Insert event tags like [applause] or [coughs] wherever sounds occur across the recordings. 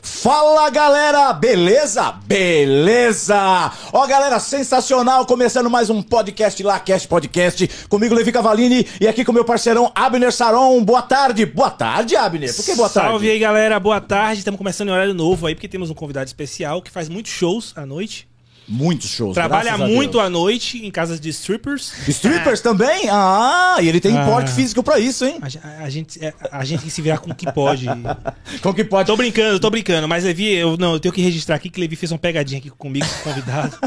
Fala galera, beleza? Beleza! Ó galera, sensacional, começando mais um podcast lá, Cast Podcast, comigo Levi Cavalini e aqui com meu parceirão Abner Saron. Boa tarde, boa tarde Abner, por que boa tarde? Salve aí galera, boa tarde, estamos começando em horário novo aí porque temos um convidado especial que faz muitos shows à noite. Muitos shows. Trabalha a muito à noite em casas de strippers. Strippers também? Ah, e ele tem Ah. porte físico pra isso, hein? A, ge- a gente, é, a gente tem que se virar com o que pode. [laughs] Como que pode? Tô brincando, tô brincando, mas Levi, eu não, eu tenho que registrar aqui que Levi fez uma pegadinha aqui comigo, com o convidado. [laughs]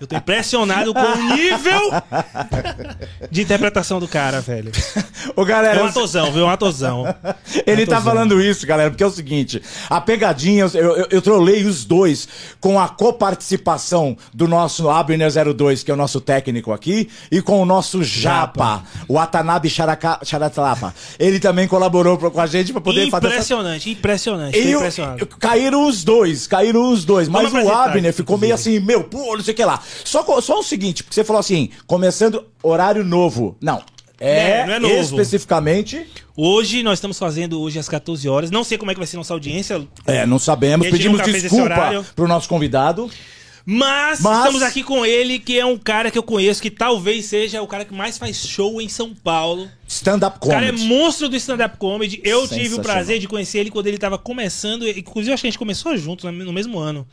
Eu tô impressionado com o nível de interpretação do cara, velho. Ô galera, É um atozão, viu? É um atozão. [laughs] Ele tá falando isso, galera, porque é o seguinte: a pegadinha, eu, eu, eu trolei os dois com a coparticipação do nosso Abner 02, que é o nosso técnico aqui, e com o nosso Japa, o Watanabe Charaka- Charatlapa. Ele também colaborou pra- com a gente pra poder fazer essa. Impressionante, impressionante. E o- impressionado. caíram os dois, caíram os dois. Mas o Abner ficou meio assim, meu, pô, não sei o que lá. Só, só o seguinte, porque você falou assim, começando horário novo. Não. É, É, não é novo. especificamente. Hoje nós estamos fazendo hoje às 14 horas. Não sei como é que vai ser nossa audiência, É, não sabemos. Gente Pedimos desculpa pro nosso convidado. mas, Mas- estamos aqui com ele, que é um cara que eu conheço, que talvez seja o cara que mais faz show em São Paulo. Stand-up O cara é comedy. monstro do stand-up comedy. Eu tive o prazer de conhecer ele quando ele tava começando. Inclusive, acho que a gente começou juntos né, no mesmo ano.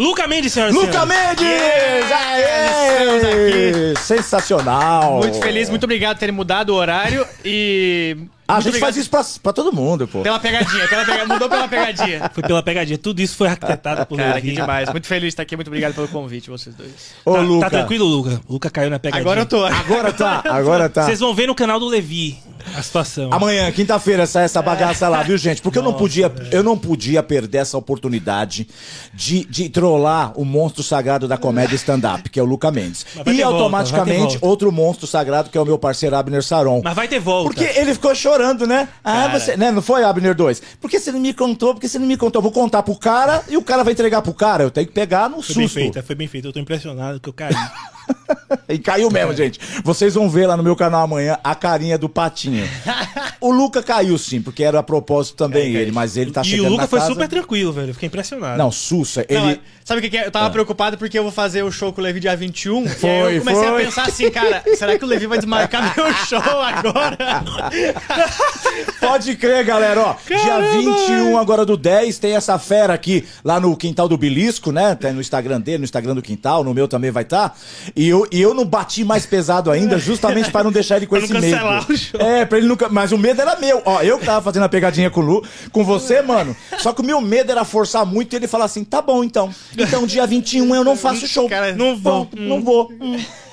Luca Mendes, senhoras e Luca. Mendes! Aê! Sensacional! Muito feliz, muito obrigado por terem mudado o horário e. Ah, a muito gente obrigado faz isso pra, pra todo mundo, pô. Pela pegadinha, pela pega- mudou pela pegadinha. [laughs] Foi pela pegadinha. Tudo isso foi arquitetado por Cara, que demais. Muito feliz de estar aqui, muito obrigado pelo convite, vocês dois. Ô, Tá, Luca. tá tranquilo, Luca? Luca caiu na pegadinha. Agora eu tô. Agora tá, agora tá. Vocês vão ver no canal do Levi a situação. Amanhã, quinta-feira, sai essa bagaça lá, viu, gente? Porque eu não podia, eu não podia perder essa oportunidade de, de trollar o monstro sagrado da comédia stand-up, que é o Luca Mendes. E automaticamente volta. outro monstro sagrado, que é o meu parceiro Abner Saron. Mas vai ter volta. Porque ele ficou chorando, né? Ah, Cara. você. Né? Não foi, Abner 2? Por que você não me contou? Porque você não me contou? Eu vou contar pro cara e o cara vai entregar pro cara. Eu tenho que pegar no Foi bem susto. feita, foi bem feita. Eu tô impressionado que eu caí. [laughs] [laughs] E caiu mesmo, gente. Vocês vão ver lá no meu canal amanhã a carinha do patinho. [laughs] o Luca caiu sim, porque era a propósito também ele, mas ele tá e chegando o Luca foi casa... super tranquilo, velho. Eu fiquei impressionado. Não, Sussa, ele... Não, sabe o que, que é? Eu tava preocupado porque eu vou fazer o show com o Levi dia 21. e aí Foi, eu comecei foi. a pensar assim, cara, [laughs] será que o Levi vai desmarcar meu show agora? Pode crer, galera, ó. Dia 21 agora do 10 tem essa fera aqui lá no Quintal do Belisco, né? Tem no Instagram dele, no Instagram do Quintal, no meu também vai estar. E eu, e eu não bati mais pesado ainda, justamente para não deixar ele com Pra esse não cancelar medo. o show. É, pra ele nunca. Mas o medo era meu. Ó, eu que tava fazendo a pegadinha com o Lu, com você, mano. Só que o meu medo era forçar muito e ele falar assim: tá bom então. Então dia 21 eu não faço show. Cara, não vou. Não, não vou.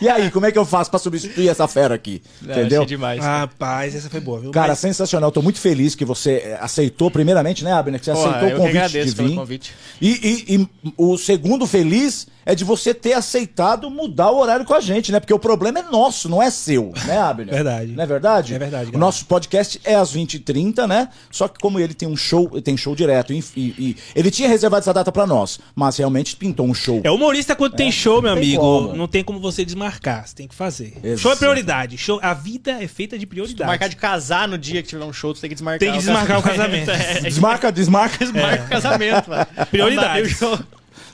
E aí, como é que eu faço pra substituir essa fera aqui? Não, Entendeu? achei demais. Rapaz, essa foi boa, viu? Cara, Mas- sensacional. Tô muito feliz que você eh, aceitou, primeiramente, né, Abner? Que você Porra, aceitou eu o que convite agradeço de pelo vir. convite. E, e- e o segundo feliz é de você ter aceitado mudar o horário com a gente, né? Porque o problema é nosso, não é seu, né, Abner? Verdade. Não é verdade? É verdade, O nosso podcast é às 20h30, né? Só que como ele tem um show, tem show direto, e, e- e ele tinha reservado essa data pra nós, mas realmente pintou um show. É humorista quando tem show, meu tem amigo. como. Não tem como você desmarcar. Você tem que fazer. Exato. Show é prioridade. Show, a vida é feita de prioridade. Marcar de casar no dia que tiver um show, tu tem que desmarcar. Tem que desmarcar o casamento. [laughs] É, Desmarca, desmarca. desmarca o casamento, mano. Prioridades.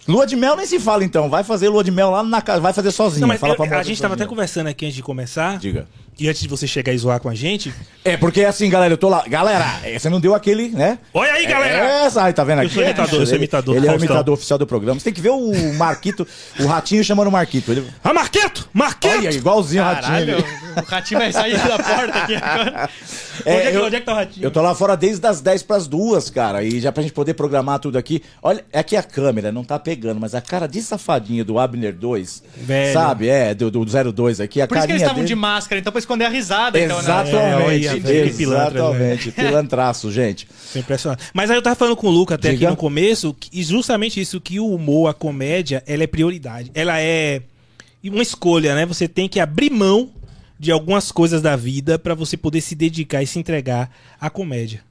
Lua de mel nem se fala então. Vai fazer lua de mel lá na casa, vai fazer sozinho. Não, mas Fala eu- a gente tava até conversando aqui antes de começar. Diga. E antes de você chegar e zoar com a gente. É, porque assim, galera, eu tô lá. Galera, você não deu aquele, né? Olha aí, galera! É, Essa, aí, tá vendo aqui? Eu sou imitador, eu sou Ele- imitador, Ele é o imitador oficial do programa. Você tem que ver o Marquito, o Ratinho chamando o Marquito. Ele... Ah, Marqueto! Marqueto! Olha, igualzinho o Ratinho. Caralho, ele- o ratinho vai sair da porta aqui agora. [laughs] É, onde, é que, eu- onde é que tá o ratinho? Eu tô lá fora desde as 10 pras duas, cara. E já pra gente poder programar tudo aqui. Olha, é que a câmera não tá pegando, mas a cara de safadinha do Abner 2, Velho. sabe? É, do, do 02 aqui, a Por isso que eles estavam dele... de máscara, então pra esconder a risada. Então, né? Exatamente, É, que pilantra, exatamente. [laughs] Pilantraço, gente. Tô impressionado. Mas aí eu tava falando com o Luca até Diga. aqui no começo, e justamente isso, que o humor, a comédia, ela é prioridade. Ela é uma escolha, né? Você tem que abrir mão de algumas coisas da vida pra você poder se dedicar e se entregar à comédia.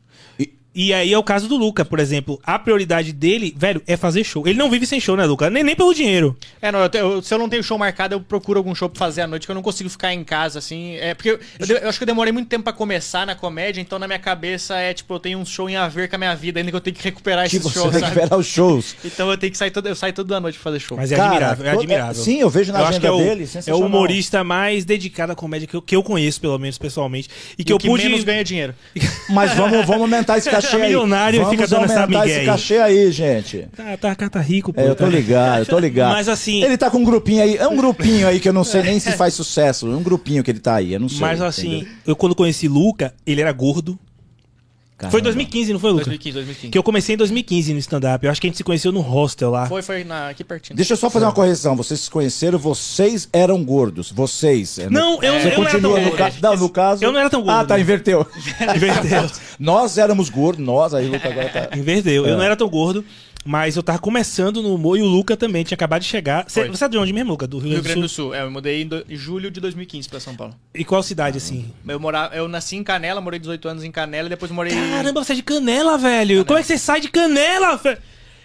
E, E aí é o caso do Luca, por exemplo. A prioridade dele, velho, é fazer show. Ele não vive sem show, né, Luca? Nem, nem pelo dinheiro. É, não, eu te- eu- se eu não tenho show marcado, eu procuro algum show pra fazer à noite, que eu não consigo ficar em casa, assim. É, porque eu, eu eu acho que eu demorei muito tempo pra começar na comédia, então na minha cabeça é, tipo, eu tenho um show em a ver com a minha vida, ainda que eu tenho que recuperar esses você shows, sabe? ver os shows. [laughs] Então eu tenho que sair toda, eu saio toda noite pra fazer show. Mas é Cara, admirável, é admirável. sim, eu vejo na acho agenda que é o, dele, É o humorista mais dedicado à comédia que eu, que eu conheço, pelo menos pessoalmente. E E que eu que pude. menos ganha dinheiro. [laughs] Mas vamos, vamos aumentar esse [laughs] cachê aí. Milionário e vamos fica dando essa migué esse cachê aí, gente. Tá, tá, tá, tá rico, pô. É, eu tô tá- ligado, eu tô ligado. Mas assim- Ele tá com um grupinho aí. É um grupinho aí que eu não sei nem se faz sucesso. É um grupinho que ele tá aí, eu não sei. Mas assim, entendeu? eu quando conheci Luca, ele era gordo. Foi Caramba. em 2015, não foi, Luca? 2015, 2015. Que eu comecei em 2015 no stand-up. Eu acho que a gente se conheceu no hostel lá. Foi, foi na, aqui pertinho. Deixa eu só fazer uma correção. Vocês se conheceram, vocês eram gordos. Vocês. é, Não, eu- Você eu não era continua tão no, gordo. ca... não, no caso. Eu não era tão gordo, Ah, tá, né? inverteu. [laughs] Inverteu. nós éramos gordos, nós, aí o Luca agora tá. Inverteu. É. Eu não era tão gordo, mas eu tava começando no humor e o Luca também tinha acabado de chegar. Cê- você é de onde mesmo, Luca? Do Rio, Rio Grande do Sul? É, eu mudei em, do- em julho de 2015 pra São Paulo. E qual cidade, assim? Eu, morava, eu nasci em Canela, morei 18 anos em Canela e depois morei... Caramba, você é de Canela, velho. Como é que você sai de Canela? fe-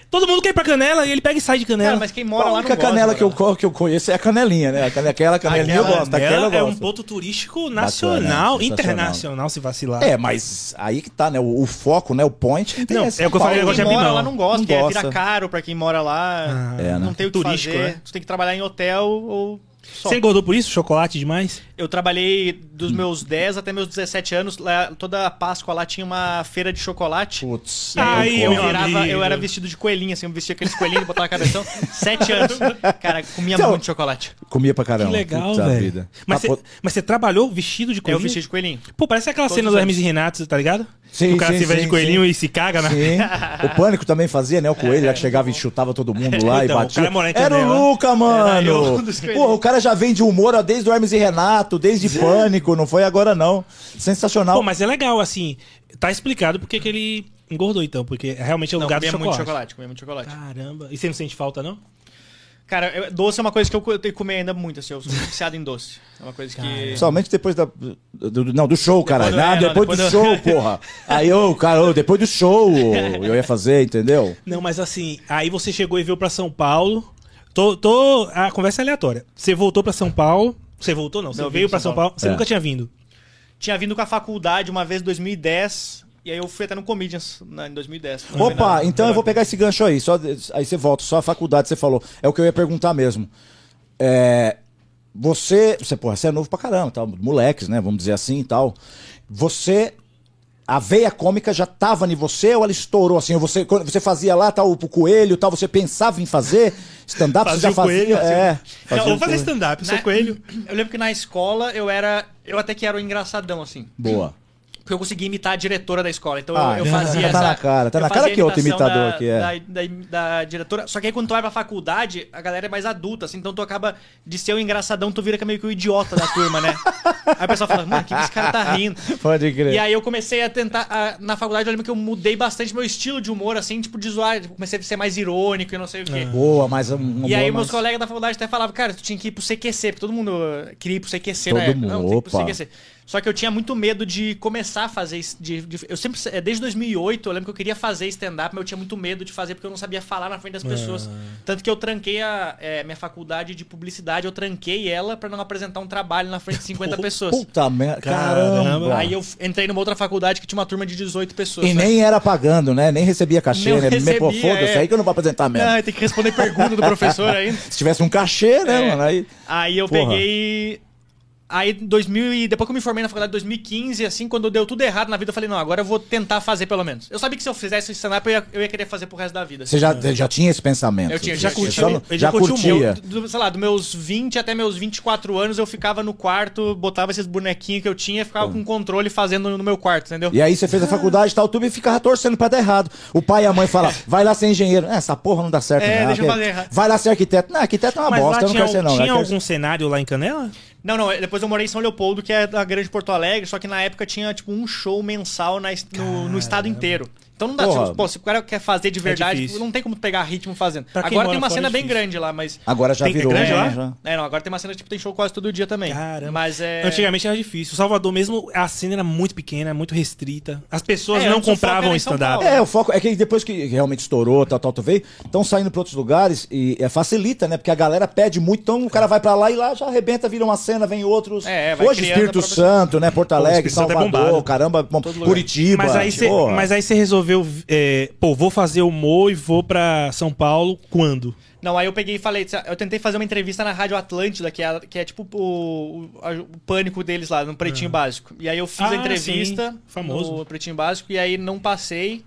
Todo mundo quer ir pra Canela e ele pega e sai de Canela. Cara, mas quem mora a lá não única gosta de canela morar que eu, que eu conheço é a canelinha, né? A Aquela canelinha eu Aquela gosto, aquela eu Canela é um gosto. ponto turístico Bacana, nacional, sensacional. internacional, se vacilar. É, mas aí que tá, né? O, o foco, né? O point. Tem Não, esse é o que eu falei, negócio Quem de mora lá não gosta, Não gosta. vira caro pra quem mora lá. É, né? Não tem o que Turístico, fazer. né? Tu tem que trabalhar em hotel ou só. Você engordou por isso? Chocolate demais? Eu trabalhei dos meus 10 até meus 17 anos. Lá, toda a Páscoa lá tinha uma feira de chocolate. Putz. E aí Aí, eu, virava, eu era vestido de coelhinho, assim, eu vestia aqueles coelhinhos, botava na cabeção. [laughs] Sete anos. Cara, comia Então, muito chocolate. Comia pra Que caramba. legal, Puta velho. vida. Mas, Ah, você, pô, mas você trabalhou vestido de Eu coelhinho? vestia de coelhinho. Pô, parece aquela Todos cena do. Hermes e Renato, tá ligado? Sim, Que o cara sim, se veste de coelhinho sim. e se caga na... Sim. O Pânico também fazia, né? O coelho lá que chegava e chutava todo mundo [laughs] lá Então, e o batia. cara mora em Era o. Luca, mano. eu, coelhinhos. Porra, o cara já vem de humor ó, desde o Hermes e Renato, desde Pânico, não foi agora não. Sensacional. Pô, mas é legal, assim. Tá explicado porque que ele engordou, então. Porque realmente é o Não, lugar do comia chocolate. muito chocolate, comia muito chocolate. Caramba. E você não sente falta, não? Cara, eu- doce é uma coisa que eu co- tenho que comer ainda muito, assim, eu sou viciado em doce. É uma coisa que... Somente depois da. do- do- não, do show, cara. do- Ah, é, não, depois, depois do do- show, porra. Aí, ô, cara, ô, depois do show eu ia fazer, entendeu? Não, mas assim, aí você chegou e veio pra São Paulo. Tô, tô, a conversa é aleatória. Você voltou pra São Paulo. Você voltou, não. Você Não, veio pra pra São São Paulo. Paulo. Você É. nunca tinha vindo. Tinha vindo com a faculdade uma vez em 2010, e aí eu fui até no Comedians na- em 2010. Opa, então eu vou pegar esse gancho aí. Só, aí você volta, só a faculdade você falou. É o que eu ia perguntar mesmo. É, você, você, porra, você é novo pra caramba, tal, moleques, né? Vamos dizer assim e tal. Você. A veia cômica já tava em você ou ela estourou assim? Ou Você, quando você fazia lá, tal, o coelho tal, você pensava em fazer stand-up? Você já fazia? coelho, assim. é. Não, fazia vou o fazer stand-up, sou Na- coelho. [clears throat] Eu lembro que na escola eu era. Eu até que era o engraçadão, assim. Boa. Porque eu conseguia imitar a diretora da escola. Então Ah, eu, eu fazia tá essa. na cara, tá na cara que outro imitação imitador da, que é. Da, da, da diretora. Só que aí quando tu vai pra faculdade, a galera é mais adulta, assim. Então tu acaba de ser o engraçadão, tu vira que é meio que o idiota da turma, né? aí o pessoal fala, mano, o que esse cara tá rindo? Pode crer. E aí eu comecei a tentar. a- na faculdade eu lembro que eu mudei bastante meu estilo de humor, assim, tipo, de zoar. Tipo, comecei a ser mais irônico e não sei o quê. Boa, mas um. um E aí meus mas- colegas da faculdade até falavam, cara, tu tinha que ir pro CQC, porque todo mundo queria ir pro CQC Todo época. mundo, Não, tem que ir pro. CQC. Só que eu tinha muito medo de começar a fazer. De, de- eu sempre, é, desde 2008, eu lembro que eu queria fazer stand-up, mas eu tinha muito medo de fazer porque eu não sabia falar na frente das pessoas. Tanto que eu tranquei a é, minha faculdade de publicidade, eu tranquei ela pra não apresentar um trabalho na frente de 50 [laughs] pessoas. Puta merda. Caramba. Caramba. Aí eu entrei numa outra faculdade que tinha uma turma de 18 pessoas. E né? nem era pagando, né? Nem recebia cachê, Não né? Me- Pô, recebia, foda-se, é. aí que eu não vou apresentar mesmo. Não, tem que responder pergunta do professor ainda. [laughs] Se tivesse um cachê, né, É. mano? Aí. Aí eu Porra. peguei. Aí, 2000 e depois que eu me formei na faculdade em 2015, assim, quando deu tudo errado na vida, eu falei, não, agora eu vou tentar fazer pelo menos. Eu sabia que se eu fizesse stand-up, eu ia, eu ia querer fazer pro resto da vida. assim. Você já, você já tinha esse pensamento? Eu tinha, já você curti, só não- ele já já curtiu curtia. muito. Do, do- sei lá, dos meus 20 até meus 24 anos, eu ficava no quarto, botava esses bonequinhos que eu tinha e ficava com controle fazendo no meu quarto, entendeu? E aí você fez a faculdade e tal, tudo e ficava torcendo pra dar errado. O pai e a mãe falam, vai lá ser engenheiro. É, essa porra não dá certo, É, não. deixa eu fazer errado. Vai lá ser arquiteto. Não, arquiteto é uma Mas bosta, lá eu não tinha, quero ser não. tinha Eu quero algum cenário lá em Canela? Não, não, depois eu morei em São Leopoldo, que é da grande Porto Alegre, só que na época tinha, tipo, um show mensal na no, no estado inteiro. Então não dá, Porra. tipo, pô, se o cara quer fazer de verdade, difícil. não tem como pegar ritmo fazendo. Pra Agora tem uma cena é bem grande lá, mas. Agora já Tem- é virou. grande né, lá? já. É, não, agora tem uma cena tipo, tem show quase todo dia também. Caramba. Mas é. Antigamente era difícil. O Salvador mesmo, a cena era muito pequena, muito restrita. As pessoas É, não compravam stand-up. É, o foco é que depois que realmente estourou, tal, tal, tal, veio, estão saindo para outros lugares e é, facilita, né? Porque a galera pede muito, então o cara vai para lá e lá já arrebenta, vira uma cena, vem outros. É, vai Hoje Espírito própria- Santo, né? Porto Alegre, é Salvador, bombado. caramba. Curitiba. Mas aí, você, porra. Resolveu, é, pô, vou fazer humor e vou pra São Paulo quando? Não, aí eu peguei e falei, eu tentei fazer uma entrevista na Rádio Atlântida, que é, que é tipo o, o- o pânico deles lá, no Pretinho Básico. E aí eu fiz Ah, a entrevista sim. Famoso. no Pretinho Básico e aí não passei.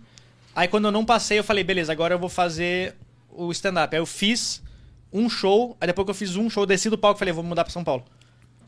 Aí quando eu não passei, eu falei, beleza, agora eu vou fazer o stand-up. Aí eu fiz um show, aí depois que eu fiz um show, desci do palco e falei, vou mudar pra São Paulo.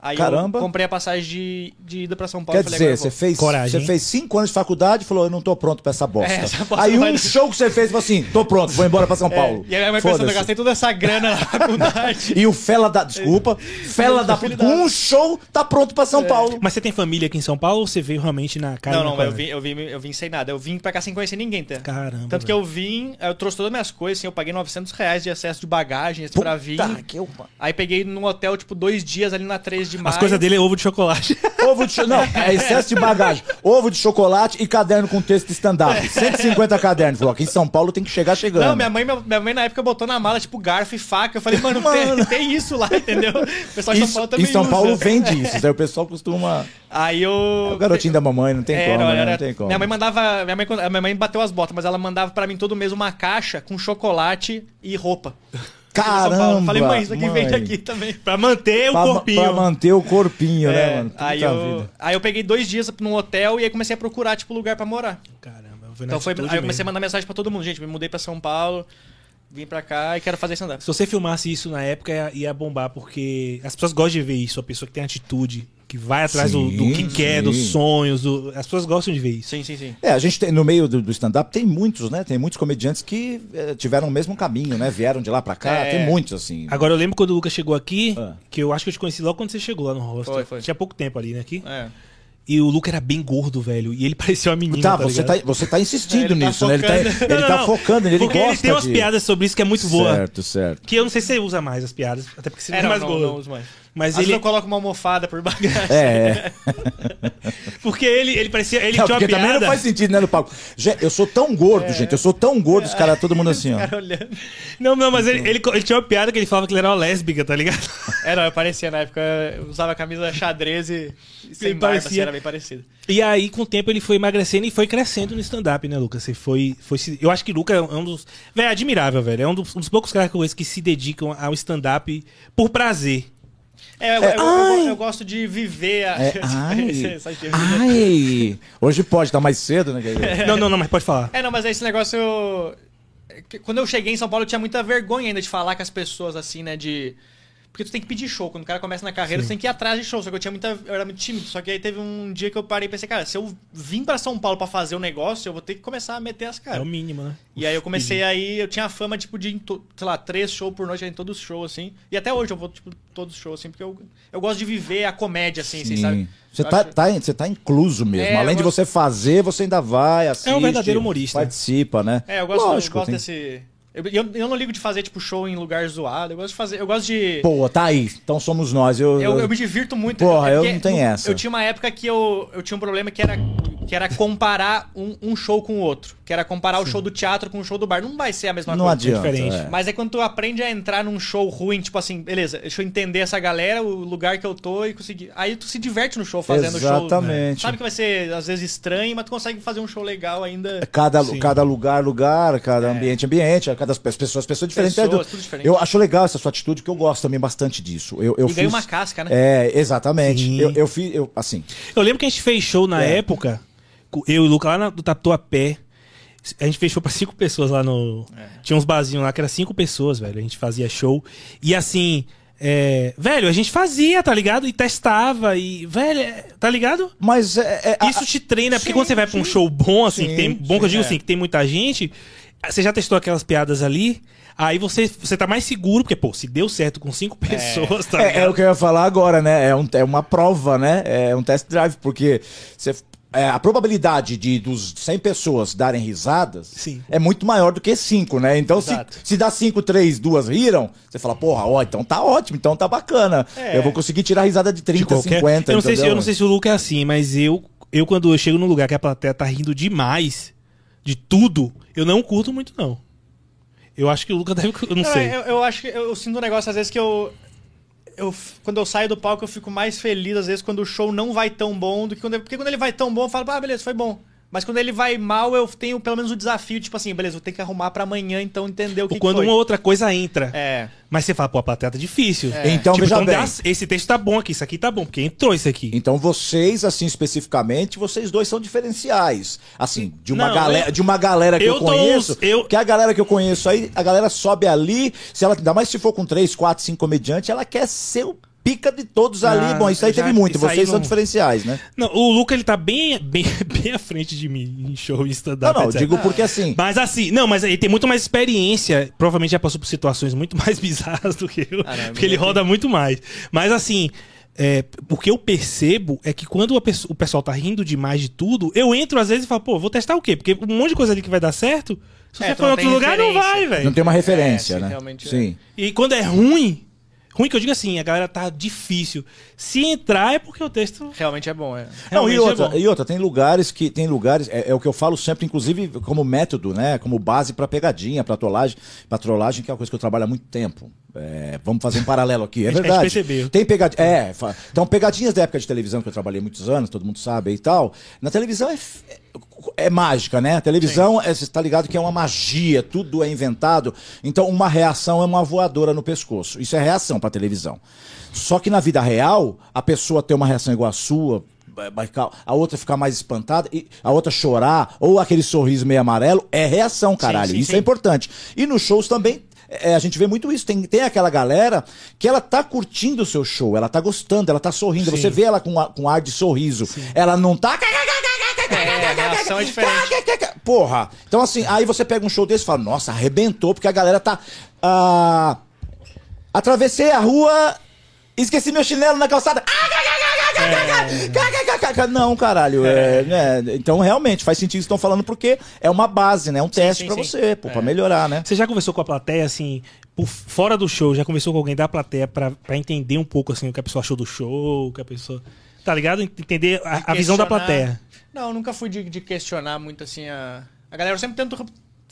Aí Caramba. eu comprei a passagem de, de ida pra São Paulo. Quer falei, dizer, você fez, Coragem, você fez cinco anos de faculdade e falou, eu não tô pronto pra essa [laughs] bosta. É, essa bosta aí um vai- show que você fez, falou assim, tô pronto, vou embora pra São Paulo. É, e aí a minha pensando, eu gastei toda essa grana na [laughs] faculdade. E o Fela da. Desculpa. [laughs] Fela da Com um show, tá pronto pra São Paulo. Mas você tem família aqui em São Paulo ou você veio realmente na casa não, não, eu vim, eu, vim, eu vim sem nada. Eu vim pra cá sem conhecer ninguém, tá? Caramba. Tanto que velho. eu vim, eu trouxe todas as minhas coisas, assim, eu paguei 900 reais de acesso de bagagens pra vir. Que eu- Aí peguei num hotel, tipo, dois dias ali na 3 de maio. As coisas dele é ovo de chocolate. [laughs] Ovo de cho- Não, é excesso de bagagem. Ovo de chocolate e caderno com texto stand-up. 150 cadernos. Falou, aqui em São Paulo tem que chegar chegando. Não, minha mãe, minha, minha mãe na época botou na mala, tipo, garfo e faca. Eu falei, mano, Mano. Tem, [laughs] tem isso lá, entendeu? O pessoal de São Isso- Paulo também em São usa. Paulo vende isso. Aí o pessoal costuma. Aí eu... É o garotinho da mamãe, não tem É, como, não, né? era- Não tem como. Minha mãe mandava. Minha mãe, a minha mãe bateu as botas, mas ela mandava pra mim todo mês uma caixa com chocolate e roupa. São Paulo. Caramba! Falei, mãe, isso aqui mãe. vende aqui também. pra manter o Pra, corpinho. pra manter o corpinho, É, né, mano? Puta aí, eu, vida. aí eu peguei dois dias num hotel e aí comecei a procurar, tipo, lugar pra morar. Caramba, foi na Então foi, aí eu comecei a mesmo. mandar mensagem pra todo mundo. Gente, me mudei pra São Paulo, vim pra cá e quero fazer stand-up. Se você filmasse isso na época, ia, ia bombar, porque as pessoas gostam de ver isso, a pessoa que tem atitude, que vai atrás do, do que Sim, quer, sim. dos sonhos, do- as pessoas gostam de ver isso. Sim, sim, sim. É, a gente tem, no meio do, do stand-up tem muitos, né? Tem muitos comediantes que eh, tiveram o mesmo caminho, né? Vieram de lá pra cá. É. Tem muitos, assim. Agora eu lembro quando o Lucas chegou aqui, Ah. que eu acho que eu te conheci logo quando você chegou lá no hostel. Foi, foi. Tinha pouco tempo ali, né? Aqui. É. E o Lucas era bem gordo, velho. E ele [laughs] parecia uma menina. Tá, tá você tá, você tá insistindo Ele tá nisso, né? Ele tá, focando. [laughs] ele Não, tá não, focando, ele Porque gosta ele tem umas de... piadas sobre isso que é muito boa. Certo, certo. Que eu não sei se você usa mais as piadas, até porque você não É, é não, mais não, gordo. não uso mais. Mas Às ele. eu coloco uma almofada por bagagem. É, é. [laughs] Porque ele, ele parecia. Ele Não, tinha uma porque também piada. não faz sentido, né, no palco. Eu sou tão gordo, gente. Eu sou tão gordo, os caras, todo mundo assim, ó. Não, não, mas ele, ele, ele tinha uma piada que ele falava que ele era uma lésbica, tá ligado? [laughs] É, não, eu parecia na época, eu usava camisa xadrez e, sem Ele barba, parecia- assim, era bem parecido. E aí, com o tempo, ele foi emagrecendo e foi crescendo no stand-up, né, Lucas? Você foi, foi. Eu acho que o Lucas é um dos. Velho, é admirável, velho. É um dos, um dos poucos caras que eu conheço que se dedicam ao stand-up por prazer. É, eu, É, eu- eu- eu gosto de viver a... É, [laughs] ai, ai. Hoje pode, tá mais cedo, né? Não, não, não, mas pode falar. É, não, mas esse negócio eu... é Quando eu cheguei em São Paulo, eu tinha muita vergonha ainda de falar com as pessoas, assim, né, de... Porque tu tem que pedir show. Quando o cara começa na carreira, Sim. você tem que ir atrás de show. Só que eu tinha muita. Eu era muito tímido. Só que aí teve um dia que eu parei e pensei, cara, se eu vim pra São Paulo pra fazer o negócio, eu vou ter que começar a meter as É caras. o mínimo, né? E aí eu comecei aí, eu tinha a fama, tipo, de, ir em to- sei lá, três shows por noite, em todos os shows, assim. E até hoje eu vou, tipo, todos os shows, assim, porque eu, eu gosto de viver a comédia, assim, vocês sabem. Você tá, acho- tá, você tá incluso mesmo. É, Além de gosto- você fazer, você ainda vai, assiste. verdadeiro humorista. Participa, né? É, eu gosto, Lógico, eu gosto tem- desse... Eu, eu, eu não ligo de fazer, tipo, show em lugar zoado. Eu gosto de fazer... Eu gosto de... Pô, tá aí. Então somos nós. Eu, Eu, eu me divirto muito. Porra, É eu não tenho no- essa. Eu tinha uma época que eu, eu tinha um problema que era, que era comparar um, um show com o outro. Que era comparar o show do teatro com o show do bar. Não vai ser a mesma Não coisa. adianta. diferente. é. Mas é quando tu aprende a entrar num show ruim, tipo assim, beleza, deixa eu entender essa galera, o lugar que eu tô e conseguir. Aí tu se diverte no show fazendo show. Exatamente. Sabe que vai ser às vezes estranho, mas tu consegue fazer um show legal ainda. Cada, Sim. cada lugar, lugar, cada ambiente, ambiente, cada as pessoas, pessoas diferentes. Pessoas, tudo diferente. Eu acho legal essa sua atitude, porque eu gosto também bastante disso. Eu, eu e ganha fiz- uma casca, né? É, exatamente. Sim. Eu, eu fiz, eu, assim, Eu lembro que a gente fez show na É. época, eu e o Lucas lá do Tatuapé. A gente fez show pra cinco pessoas lá no. É. Tinha uns barzinhos lá que era cinco pessoas, velho. A gente fazia show. E assim. é, Velho, a gente fazia, tá ligado? E testava. E. Velho, é- tá ligado? mas é, é- Isso te treina, porque sim, quando você vai pra um sim. show bom, assim, que Sim, tem, bom que eu sim, digo é. assim, que tem muita gente, você já testou aquelas piadas ali, aí você, você tá mais seguro, porque, pô, se deu certo com cinco pessoas, tá É, é o que eu ia falar agora, né? É, um, é uma prova, né? É um test drive, porque você é, a probabilidade de dos 100 pessoas darem risadas Sim. é muito maior do que 5, né? Então, se, Exato. se dá 5, 3, duas riram, você fala, porra, ó, então tá ótimo, então tá bacana. É. Eu vou conseguir tirar risada de 30, de qualquer... 50, eu, não sei se, eu não sei se o Luca é assim, mas eu, eu quando eu chego num lugar que a plateia tá rindo demais de tudo, eu não curto muito, não. Eu acho que o Luca [laughs] deve... Eu não, sei. Eu, eu acho que eu sinto um negócio, às vezes, que eu, eu. Quando eu saio do palco, eu fico mais feliz, às vezes, quando o show não vai tão bom do que quando. Porque quando ele vai tão bom, eu falo, ah, beleza, foi bom. Mas quando ele vai mal, eu tenho pelo menos o desafio, tipo assim, beleza, vou ter que arrumar pra amanhã, então entender o que, Ou que quando foi. uma outra coisa entra. É. Mas você fala, pô, a plateia tá difícil. É. Então, Tipo, veja então bem. dá- esse texto tá bom aqui, isso aqui tá bom, porque entrou isso aqui. Então vocês, assim, especificamente, vocês dois são diferenciais. Assim, de uma, Não, galera, eu- de uma galera que eu, eu tô- conheço. eu- Que a galera que eu conheço aí, a galera sobe ali, se ela, ainda mais se for com três, quatro, cinco comediantes, ela quer ser o pica de todos ali. Ah, Bom, isso aí já- teve muito, vocês são não- diferenciais, né? Não, o Luca, ele tá bem, bem, [laughs] bem à frente de mim em show e Não, stand-up, não, etc. digo porque assim. Mas assim, não, mas ele tem muito mais experiência. Provavelmente já passou por situações muito mais [laughs] bizarras do que eu. Ah, não, porque ele roda muito mais. Mas assim, é, o que eu percebo é que quando o pessoal tá rindo demais de tudo, eu entro às vezes e falo, pô, vou testar o quê? Porque um monte de coisa ali que vai dar certo, se É, você for em não outro lugar, não referência. vai, velho. Não tem uma referência, É, sim, né? realmente é. Sim. E quando é ruim, ruim que eu digo assim, a galera tá difícil. Se entrar é porque o texto Realmente é bom, é. Não, e é outra, bom. e outra, tem lugares que tem lugares, é, é o que eu falo sempre, inclusive como método, né, como base pra pegadinha, pra trollagem, pra trollagem, que é uma coisa que eu trabalho há muito tempo. É, vamos fazer um paralelo aqui, [laughs] é gente- a gente verdade. percebeu. Tem pegadinha, é, fa- então pegadinhas da época de televisão que eu trabalhei muitos anos, todo mundo sabe e tal. Na televisão é, f- é, é mágica, né? A televisão, é, você tá ligado que é uma magia, tudo é inventado. Então uma reação é uma voadora no pescoço. Isso é reação pra televisão. Só que na vida real, a pessoa tem uma reação igual a sua, a outra ficar mais espantada, e a outra chorar, ou aquele sorriso meio amarelo, é reação, caralho. sim, Isso sim. é importante. E nos shows também. É, a gente vê muito isso. Tem, tem aquela galera que ela tá curtindo o seu show, ela tá gostando, ela tá sorrindo. Sim. Você vê ela com, a- com ar de sorriso. Ela não tá. É, é diferente. Porra! Então, assim, aí você pega um show desse e fala, nossa, arrebentou, porque a galera tá. ah, atravessei a rua, esqueci meu chinelo na calçada. Não, caralho. é, né, Então, realmente, faz sentido o que estão falando, porque é uma base, né? É um teste sim. você, pô, pra melhorar, né? Você já conversou com a plateia, assim, por fora do show, já conversou com alguém da plateia pra, pra entender um pouco, assim, o que a pessoa achou do show, o que a pessoa. Tá ligado? Entender a, a visão da plateia. Não, eu nunca fui de, de questionar muito assim a. A galera, sempre tento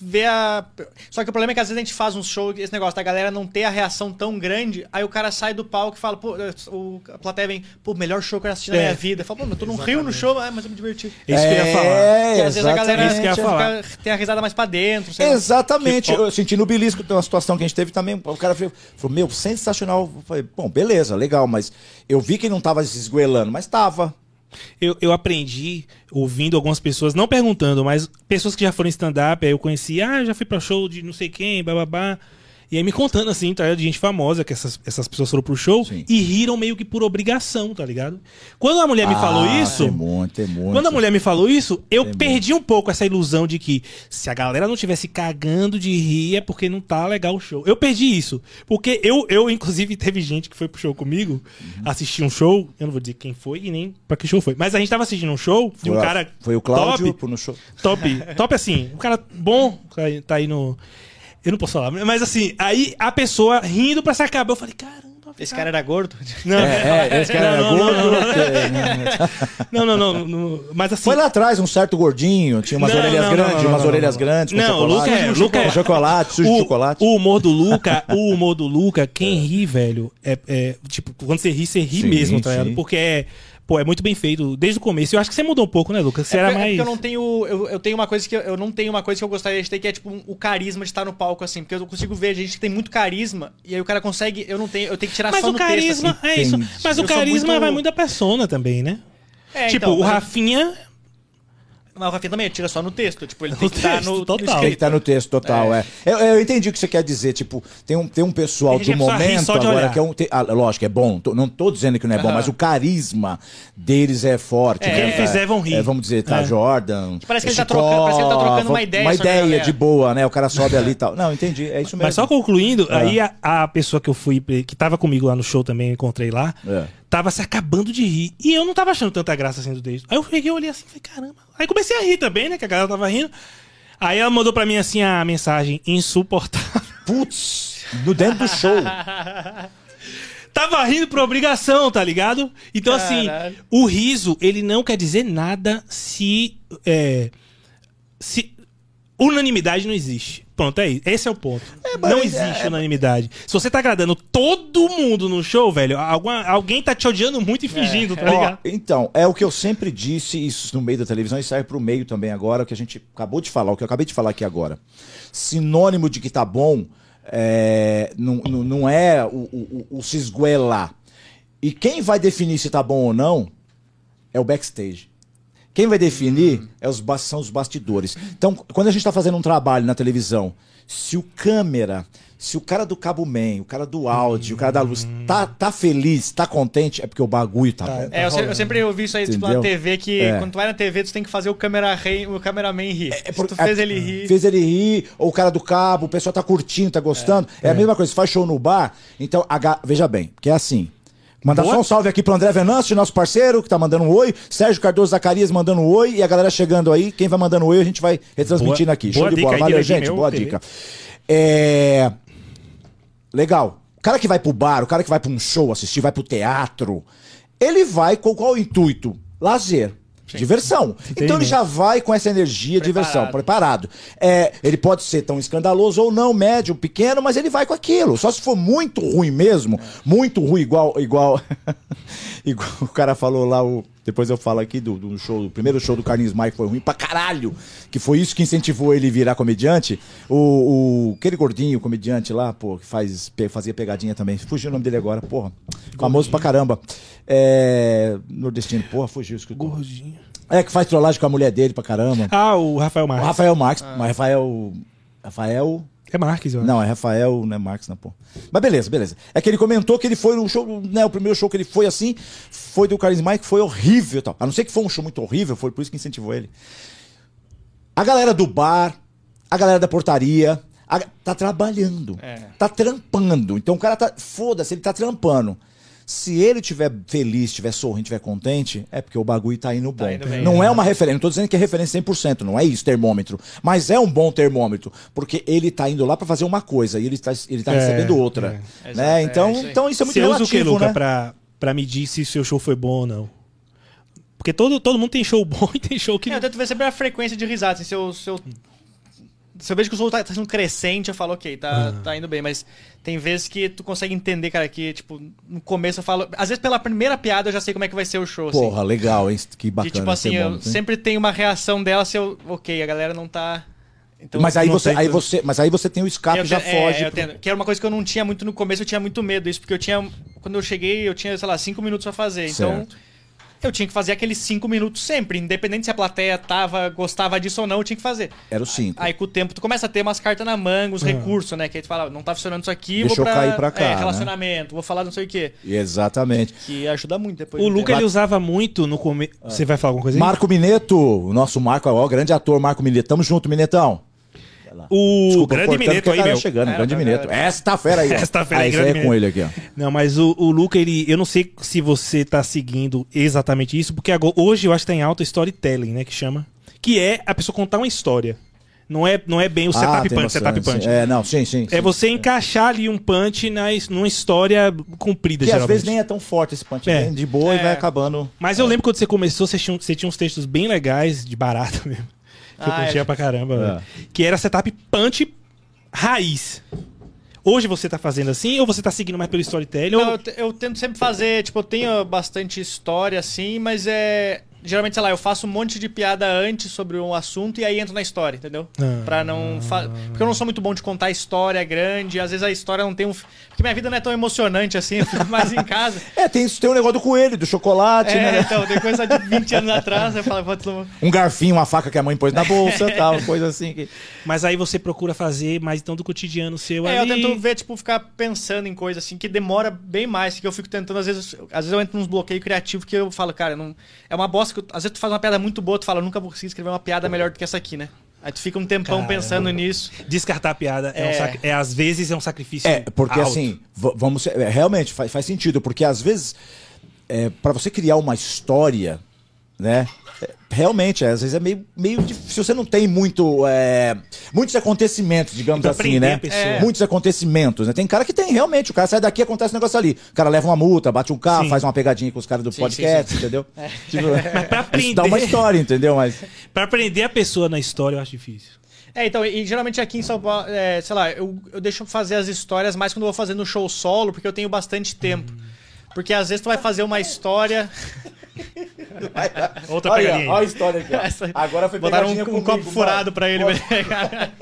ver a. Só que o problema é que às vezes a gente faz um show, esse negócio da galera não ter a reação tão grande, aí o cara sai do palco e fala, pô, o, a plateia vem, pô, melhor show que eu assisti na É. minha vida. Fala, pô, mas tu não riu no show, ah, mas eu me diverti. É isso que eu ia falar. É, Porque às vezes a galera Isso que ia fica- falar. tem a risada mais pra dentro. Exatamente. Eu senti no belisco, tem uma situação que a gente teve também. O cara falou, falou, meu, sensacional. Eu falei, bom, beleza, legal, mas eu vi que não tava se esgoelando, mas tava. Eu, eu aprendi ouvindo algumas pessoas, não perguntando, mas pessoas que já foram stand-up, aí eu conheci, ah, já fui pra show de não sei quem, bababá. E aí me contando assim, tá? De gente famosa, que essas, essas pessoas foram pro show Sim. e riram meio que por obrigação, tá ligado? Quando a mulher me falou Ah, isso. Tem muito, tem muito. Quando a mulher me falou isso, eu Tem perdi um pouco essa ilusão de que se a galera não tivesse cagando de rir é porque não tá legal o show. Eu perdi isso. Porque eu, eu inclusive, [laughs] teve gente que foi pro show comigo, Uhum. assistir um show. Eu não vou dizer quem foi e nem pra que show foi. Mas a gente tava assistindo um show de um Foi a- cara. Foi o Cláudio top, no show. top, top assim. Um cara bom, tá aí- tá aí no. Eu não posso falar, mas assim, aí a pessoa rindo pra se acabar. Eu falei, caramba. Esse cara era gordo? Não, É, é, esse cara não, era não, gordo. não, [laughs] não. Não, não, não, não, Mas assim. Foi lá atrás, um certo gordinho, tinha umas Não, orelhas grandes, não, não, umas não, orelhas não. grandes, com Não, o chocolate. Luca é- Com Luca é- chocolate, sujo de o, chocolate. o humor do Luca, o humor do Luca, quem ri, velho, é, é, tipo, quando você ri, você ri Sim, mesmo, tá ligado? Porque é, pô, é muito bem feito desde o começo. Eu acho que você mudou um pouco, né, Lucas? Você É era porque- é mais porque eu não tenho. Eu, eu tenho uma coisa que eu, eu não tenho uma coisa que eu gostaria de ter, que é tipo um- o carisma de estar no palco, assim. Porque eu consigo ver gente que tem muito carisma, e aí o cara consegue. Eu não tenho. Eu tenho que tirar Mas só o no carisma, texto, é isso. Mas o Eu sou carisma muito- vai muito da persona também, né? assim. É, tipo, então, o Rafinha Mas o Rafinha também tira só no texto. Tipo, ele tem No que estar texto, no, total. no Tem que estar no texto total, é. Eu, eu entendi o que você quer dizer. Tipo, tem um, tem um pessoal do que momento agora olhar. que é um. tem- ah, lógico, é bom. tô- não tô dizendo que não é bom, Aham. mas o carisma deles é forte. É, né? quem fizer vão rir. É, vamos dizer, tá, É. Jordan. Parece que ele tá trocando- parece que ele tá trocando uma ideia Uma ideia de boa, né? O cara sobe ali e tal. Não, entendi. É isso mesmo. Mas só concluindo, Ah. aí a, a pessoa que eu fui, que tava comigo lá no show também, eu encontrei lá, É. tava se acabando de rir. E eu não tava achando tanta graça assim do texto. Aí eu peguei, olhei assim, falei, caramba. Aí comecei a rir também, né? Que a galera tava rindo. Aí ela mandou pra mim assim a mensagem, insuportável. Putz, no dentro do show. [laughs] Tava rindo por obrigação, tá ligado? Então, Caralho. assim, o riso, ele não quer dizer nada se. É, se. Unanimidade não existe. Pronto, é isso. Esse é o ponto. mas não é- existe unanimidade. Se você tá agradando todo mundo no show, velho, alguma, alguém tá te odiando muito e fingindo, tá Ó, ligado? então, é o que eu sempre disse, isso no meio da televisão e serve pro meio também agora, o que a gente acabou de falar, o que eu acabei de falar aqui agora. Sinônimo de que tá bom é, não, não, não é o, o, o, o se esguelar. E quem vai definir se tá bom ou não é o backstage. Quem vai definir é os, são os bastidores. Então, quando a gente está fazendo um trabalho na televisão, se o câmera, se o cara do cabo man, o cara do áudio, o cara da luz tá, tá feliz, tá contente, é porque o bagulho tá, bom. É, eu, se- eu sempre ouvi isso aí, tipo, na Entendeu? TV, que É. quando tu vai na TV, tu tem que fazer o, câmera rei, o cameraman rir. É Se por- tu fez é- ele rir... Fez ele rir, ou o cara do cabo, o pessoal tá curtindo, tá gostando. É, a mesma coisa, você faz show no bar, então, a veja bem, que é assim. Mandar Boa. só um salve aqui pro André Venâncio, nosso parceiro, que tá mandando um oi. Sérgio Cardoso Zacarias mandando um oi. E a galera chegando aí. Quem vai mandando um oi, a gente vai retransmitindo Boa- aqui. Show boa de bola. Valeu, gente. Boa TV. dica. É... Legal. O cara que vai pro bar, o cara que vai pra um show assistir, vai pro teatro, ele vai com qual intuito? Lazer. Diversão. Então ele já vai com essa energia, diversão, preparado. É, ele pode ser tão escandaloso ou não, médio, pequeno, mas ele vai com aquilo. Só se for muito ruim mesmo, muito ruim, igual. igual, [laughs] igual o cara falou lá, o, depois eu falo aqui do, do show, do primeiro show do Carlinhos Maia que foi ruim pra caralho. Que foi isso que incentivou ele virar comediante. O, o- aquele gordinho comediante lá, pô, que faz, pe- fazia pegadinha também. Fugiu o nome dele agora, porra. Famoso pra caramba. É, nordestino, porra, fugiu. isso que eu tô- Gordinho. É, que faz trollagem com a mulher dele pra caramba. Ah, o Rafael O Marques. Rafael Marques. Mas Rafael. Rafael. É Marques, ó. Não, é Rafael, não é Marques, não, pô. Mas beleza, beleza. É que ele comentou que ele foi num show, né? O primeiro show que ele foi assim, foi do Carlos Maia, que foi horrível e tal. A não ser que foi um show muito horrível, foi por isso que incentivou ele. A galera do bar, a galera da portaria, a- tá trabalhando. É. Tá trampando. Então o cara tá. Foda-se, ele tá trampando. Se ele tiver feliz, tiver sorrindo, tiver contente, é porque o bagulho tá indo bom. indo bem. não é uma referência, não tô dizendo que é referência 100%, não é isso, termômetro. Mas é um bom termômetro, porque ele tá indo lá pra fazer uma coisa e ele tá, ele tá É, recebendo outra. é. Né? Exato, Então, é isso então isso é muito Você usa o relativo, que, Luca, né? pra, pra medir se o seu show foi bom ou não? Porque todo, todo mundo tem show bom [laughs] e tem show que É, não. eu tento ver sempre a frequência de risada. Assim, se, eu, se, eu, se eu vejo que o som tá, tá sendo crescente, eu falo, ok, tá, Ah. tá indo bem. Mas tem vezes que tu consegue entender, cara, que, tipo, no começo eu falo. Às vezes pela primeira piada eu já sei como é que vai ser o show. assim. Porra, legal, hein? Que bacana. Que, tipo assim, bom, eu né? sempre tenho uma reação dela se eu. Ok, a galera não tá. Então, mas aí você, tem aí você, mas aí você tem o escape eu já é, foge. eu pro- que era uma coisa que eu não tinha muito no começo, eu tinha muito medo disso, porque eu tinha. Quando eu cheguei, eu tinha, sei lá, cinco minutos pra fazer. Então. Eu tinha que fazer aqueles cinco minutos sempre, independente se a plateia tava, gostava disso ou não, eu tinha que fazer. Era o cinco. Aí com o tempo tu começa a ter umas cartas na manga, os recursos, né? Que aí tu fala, não tá funcionando isso aqui, Deixa vou eu pra, cair pra cá, é, né? relacionamento, vou falar não sei o quê. Exatamente. Que ajuda muito depois. O Luca tempo. ele usava muito no começo. Você vai falar alguma coisa aí? Marco Mineto, o nosso Marco, ó, o grande ator Marco Mineto. Tamo junto, Minetão. O Desculpa, grande Mineto aí, meu. chegando, É, grande Mineto. Esta fera aí, ó. [laughs] Esta fera ah, aí, isso aí grande é com ele aqui, ó. Não, mas o, o Luca, ele. Eu não sei se você tá seguindo exatamente isso, porque agora, hoje eu acho que tá em alta storytelling, né? Que chama. Que é a pessoa contar uma história. Não é, não é bem o setup Ah, punch, setup punch. sim. É, não, sim, sim. É sim. você encaixar ali um punch na, numa história comprida, Que às geralmente. vezes nem é tão forte esse punch, É. vem de boa e É. vai acabando. Mas eu lembro quando você começou, você tinha, você tinha uns textos bem legais, de barato [laughs] mesmo. Que eu Ah, curtia é. pra caramba, velho. Que era setup punch raiz. Hoje você tá fazendo assim ou você tá seguindo mais pelo storytelling? Não, ou- eu, eu tento sempre fazer, tipo, eu tenho bastante história assim, mas é. Geralmente, sei lá, eu faço um monte de piada antes sobre um assunto e aí entro na história, entendeu? Ah. Pra não. Fa... Porque eu não sou muito bom de contar história grande, às vezes a história não tem um. Porque minha vida não é tão emocionante assim, eu fico mais em casa. [laughs] É, tem, isso, tem o negócio do coelho, do chocolate, É, né? então, tem coisa de 20 anos atrás, eu falo, não- Um garfinho, uma faca que a mãe pôs na bolsa e [laughs] tal, coisa assim. Que... Mas aí você procura fazer mais então do cotidiano seu É, eu ali. tento ver, tipo, ficar pensando em coisa assim, que demora bem mais, que eu fico tentando, às vezes, às vezes eu entro nos bloqueios criativos que eu falo, cara, não, é uma bosta às vezes tu faz uma piada muito boa, tu fala, nunca vou conseguir escrever uma piada melhor do que essa aqui, né? Aí tu fica um tempão Caramba. pensando nisso. Descartar a piada é, um É. sac- é, às vezes é um sacrifício. É, porque alto. assim, vamos ser- é, realmente faz, faz sentido, porque às vezes é, para você criar uma história, né? É, Realmente, é, às vezes é meio, meio difícil. Se você não tem muito, é, muitos acontecimentos, digamos assim, né? É. Muitos acontecimentos, né? Tem cara que tem, realmente. O cara sai daqui acontece um negócio ali. O cara leva uma multa, bate um carro, Sim. faz uma pegadinha com os caras do Sim, podcast, entendeu? Tipo, [laughs] Mas pra isso dá uma aprender- história, entendeu? Mas. Pra prender a pessoa na história, eu acho difícil. É, então, e geralmente aqui em São Paulo, é, sei lá, eu, eu deixo fazer as histórias mais quando eu vou fazer no show solo, porque eu tenho bastante tempo. Porque às vezes tu vai fazer uma história. [laughs] [laughs] Outra olha, pegadinha. olha a história aqui, ó. Essa- Agora foi Botaram um, pegadinha um comigo, copo mano. furado pra ele. Né? [laughs]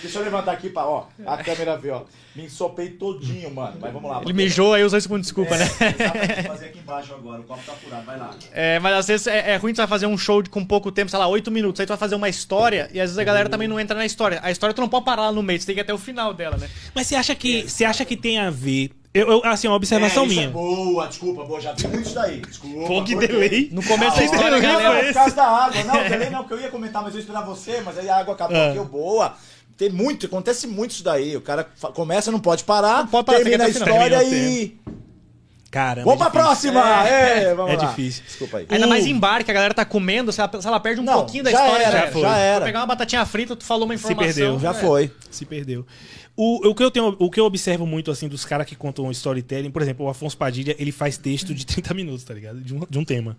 Deixa eu levantar aqui pra, ó, a câmera ver, ó. Me ensopei todinho, mano. Mas vamos lá. Ele mijou, aí usou isso como desculpa, né? Exatamente, vou [laughs] fazer aqui embaixo agora. O copo tá furado, vai lá. É, mas às vezes é, é ruim tu vai fazer um show de- com pouco tempo, sei lá, 8 minutos. Aí tu vai fazer uma história e às vezes a galera também não entra na história. A história tu não pode parar lá no meio, tu tem que ir até o final dela, né? Mas você acha que, você acha que tem a ver... Eu, eu- assim, uma observação É, isso minha. É boa, desculpa, boa, já vi muito isso daí. Desculpa. Pô, que delay. No começo da Ah, história, a não, galera. não, por causa da água. Não, [laughs] delay não, porque eu ia comentar, mas eu ia esperar você, mas aí a água acabou Ah. aqui, eu, boa. Tem muito, acontece muito isso daí. O cara começa, não pode parar, Não pode parar, termina a tem que história e... Caramba, Vamos é pra próxima! É, vamos [laughs] É lá. difícil. Desculpa aí. Ainda mais em bar, que a galera tá comendo, se ela, se ela perde um Não, pouquinho da já história, era, já, já já Vou era. pegar uma batatinha frita, tu falou uma informação. perdeu. Já é. foi. Se perdeu. O, o, que eu tenho, o que eu observo muito, assim, dos caras que contam storytelling, por exemplo, o Afonso Padilha, ele faz texto de [laughs] 30 minutos, tá ligado? De um, de um tema.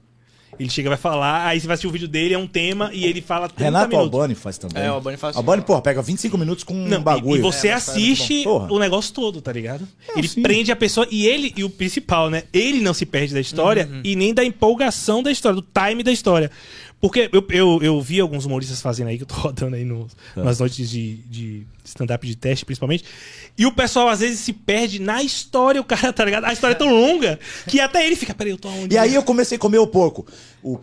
Ele chega, vai falar, aí você vai assistir o vídeo dele, é um tema, e ele fala 30 Renato minutos. Albani faz também. É, o Albani faz- Albani, porra, pega 25 minutos com Não, um e- bagulho. E, você É, assiste o negócio todo, tá ligado? ele sim. prende a pessoa e ele, e o principal, né? Ele não se perde da história Uhum. e nem da empolgação da história, do time da história. Porque eu, eu, eu vi alguns humoristas fazendo aí, que eu tô [laughs] rodando aí no, Tá. nas noites de, de stand-up de teste, principalmente. E o pessoal às vezes se perde na história, o cara, tá ligado? A história é tão [laughs] longa que até ele fica, peraí, eu tô aonde? E aí eu comecei a comer o porco. O,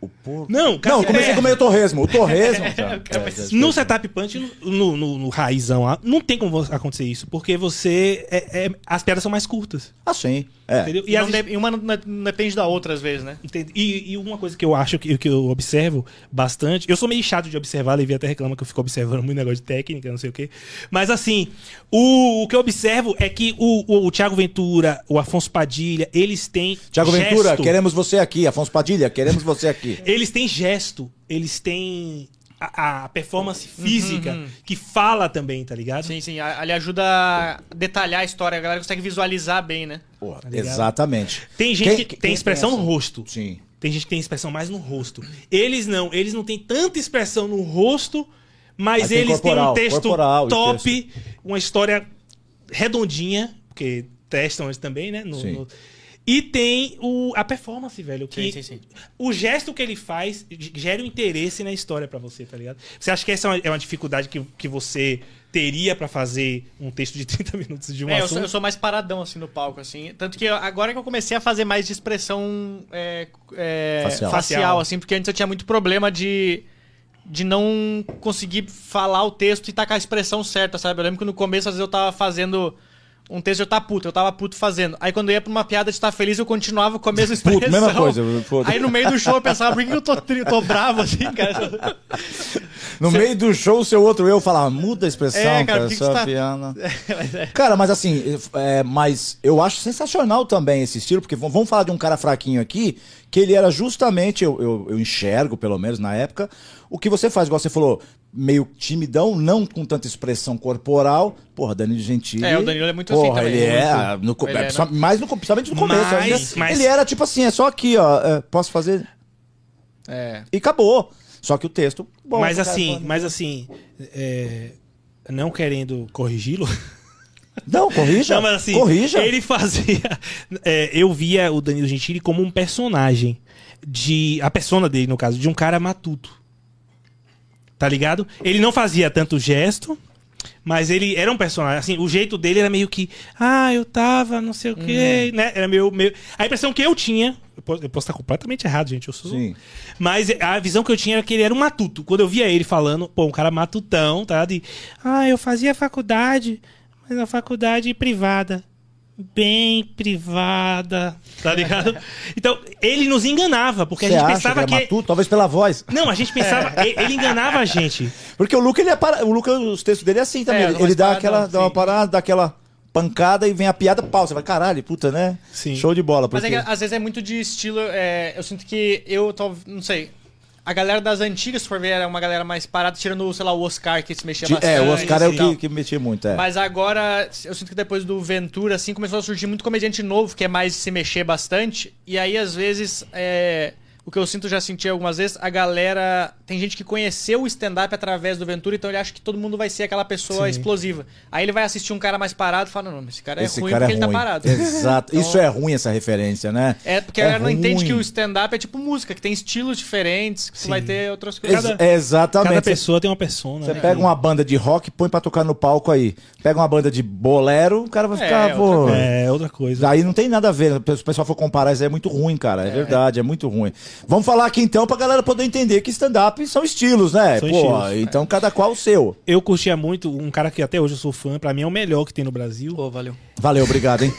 o porco? Não, cara, Não, comecei é. a comer o torresmo. O torresmo. [laughs] se- No setup punch, no, no, no raizão lá, não tem como acontecer isso, porque você. é- é- as piadas são mais curtas. Ah, sim. É. Entendeu? E, vezes- de- e uma não, não depende da outra, às vezes, né? Entende? E, e uma coisa que eu acho que, que eu observo bastante, eu sou meio chato de observar, Levi até reclama que eu fico observando muito negócio de técnica, não sei o quê. Mas assim, o, o que eu observo é que o, o, o Thiago Ventura, o Afonso Padilha, eles têm. Tiago Ventura, gesto. queremos você aqui. Afonso Padilha, queremos você aqui. Eles têm gesto, eles têm a, a performance física Uhum. que fala também, tá ligado? Sim, sim. Ali ajuda a detalhar a história, a galera consegue visualizar bem, né? Porra, ligado? exatamente. Tem gente Quem- que tem quem expressão pensa? no rosto. Sim. Tem gente que tem expressão mais no rosto. Eles não, eles não têm tanta expressão no rosto, mas Mas eles corporal, têm um texto corporal top, uma história redondinha, porque testam eles também, né? no- Sim. no- E tem o, a performance, velho. Que Sim, sim, sim. O gesto que ele faz gera um interesse na história pra você, tá ligado? Você acha que essa é uma, é uma dificuldade que, que você teria pra fazer um texto de [laughs] 30 minutos de um É, eu sou, assunto? eu sou mais paradão, assim, no palco, assim. Tanto que eu- agora que eu comecei a fazer mais de expressão é, é, Facial. facial. assim, porque antes eu tinha muito problema de, de não conseguir falar o texto e com a expressão certa, sabe? Eu lembro que no começo, às vezes, eu tava fazendo um texto eu tava puto, eu tava puto fazendo. Aí quando eu ia pra uma piada de estar feliz, eu continuava com a mesma expressão. [laughs] Puto, mesma coisa, foda. Aí no meio do show eu pensava, por que eu tô, tô bravo assim, cara? [laughs] No meio do show, o seu outro eu falava, muda a expressão, É, cara, cara, que que sua você tá- piada. [laughs] Cara, mas assim, é, mas eu acho sensacional também esse estilo, porque vamos falar de um cara fraquinho aqui, que ele era justamente, eu, eu, eu enxergo, pelo menos na época, o que você faz, igual você falou, meio timidão, não com tanta expressão corporal. Porra, Danilo Gentili. É, o Danilo é muito assim porra, também, Ele é, no, Ele é, é, né? mais no, principalmente no começo. Mas- mas- Ele era tipo assim, é só aqui, ó, é, posso fazer É. e acabou. Só que o texto. bom, mas assim, mas assim, é, não querendo corrigi-lo, [laughs] Não, corrija. Não, mas assim, corrija. ele fazia. [laughs] é, eu via o Danilo Gentili como um personagem. de A persona dele, no caso, de um cara matuto. Tá ligado? Ele não fazia tanto gesto, mas ele era um personagem. Assim, o jeito dele era meio que. Ah, eu tava, não sei o quê, Uhum. né? Era meio, meio. A impressão que eu tinha. Eu posso, eu posso estar completamente errado, gente. Eu sou. Sim. Mas a visão que eu tinha era que ele era um matuto. Quando eu via ele falando, pô, um cara matutão, tá? De, ah, eu fazia faculdade, mas na faculdade privada. Bem privada, tá ligado? Então, ele nos enganava, porque Você a gente acha pensava que é que. matuto? Talvez pela voz. Não, a gente pensava. e- Ele enganava a gente. Porque o Luca, ele é para... o Luca, os textos dele é assim também. É, ele ele dá paradão, aquela, dá uma parada, dá aquela pancada e vem a piada, pau. Você vai, caralho, puta, né? Sim. Show de bola. Mas é Porque... que às vezes é muito de estilo. é, eu sinto que eu tô. Não sei. A galera das antigas, se for ver, era uma galera mais parada, tirando, sei lá, o Oscar que se mexia De- bastante. é, o Oscar é o que, que mexia muito, é. Mas agora, eu sinto que depois do Ventura, assim, começou a surgir muito comediante novo, que é mais se mexer bastante. E aí, às vezes, é, o que eu sinto, já senti algumas vezes, a galera. Tem gente que conheceu o stand-up através do Ventura, então ele acha que todo mundo vai ser aquela pessoa Sim. explosiva. Aí ele vai assistir um cara mais parado e fala: Não, mas esse cara é Esse ruim cara porque é ele ruim. tá parado. Exato. Então- Isso é ruim, essa referência, né? É, porque a galera não entende que o stand-up é tipo música, que tem estilos diferentes, que você vai ter outras coisas. Ex- exatamente. Cada pessoa tem uma persona. Você né? pega uma banda de rock, põe pra tocar no palco aí. Pega uma banda de bolero, o cara vai É, ficar, outra pô. É, outra coisa. Aí não tem nada a ver. Se o pessoal for comparar, isso aí é muito ruim, cara. É, verdade, é muito ruim. Vamos falar aqui então pra galera poder entender que stand-up são estilos, né? São Pô, estilos. então cada qual o seu. Eu curtia muito um cara que até hoje eu sou fã, pra mim é o melhor que tem no Brasil. Pô, valeu. Valeu, obrigado, hein?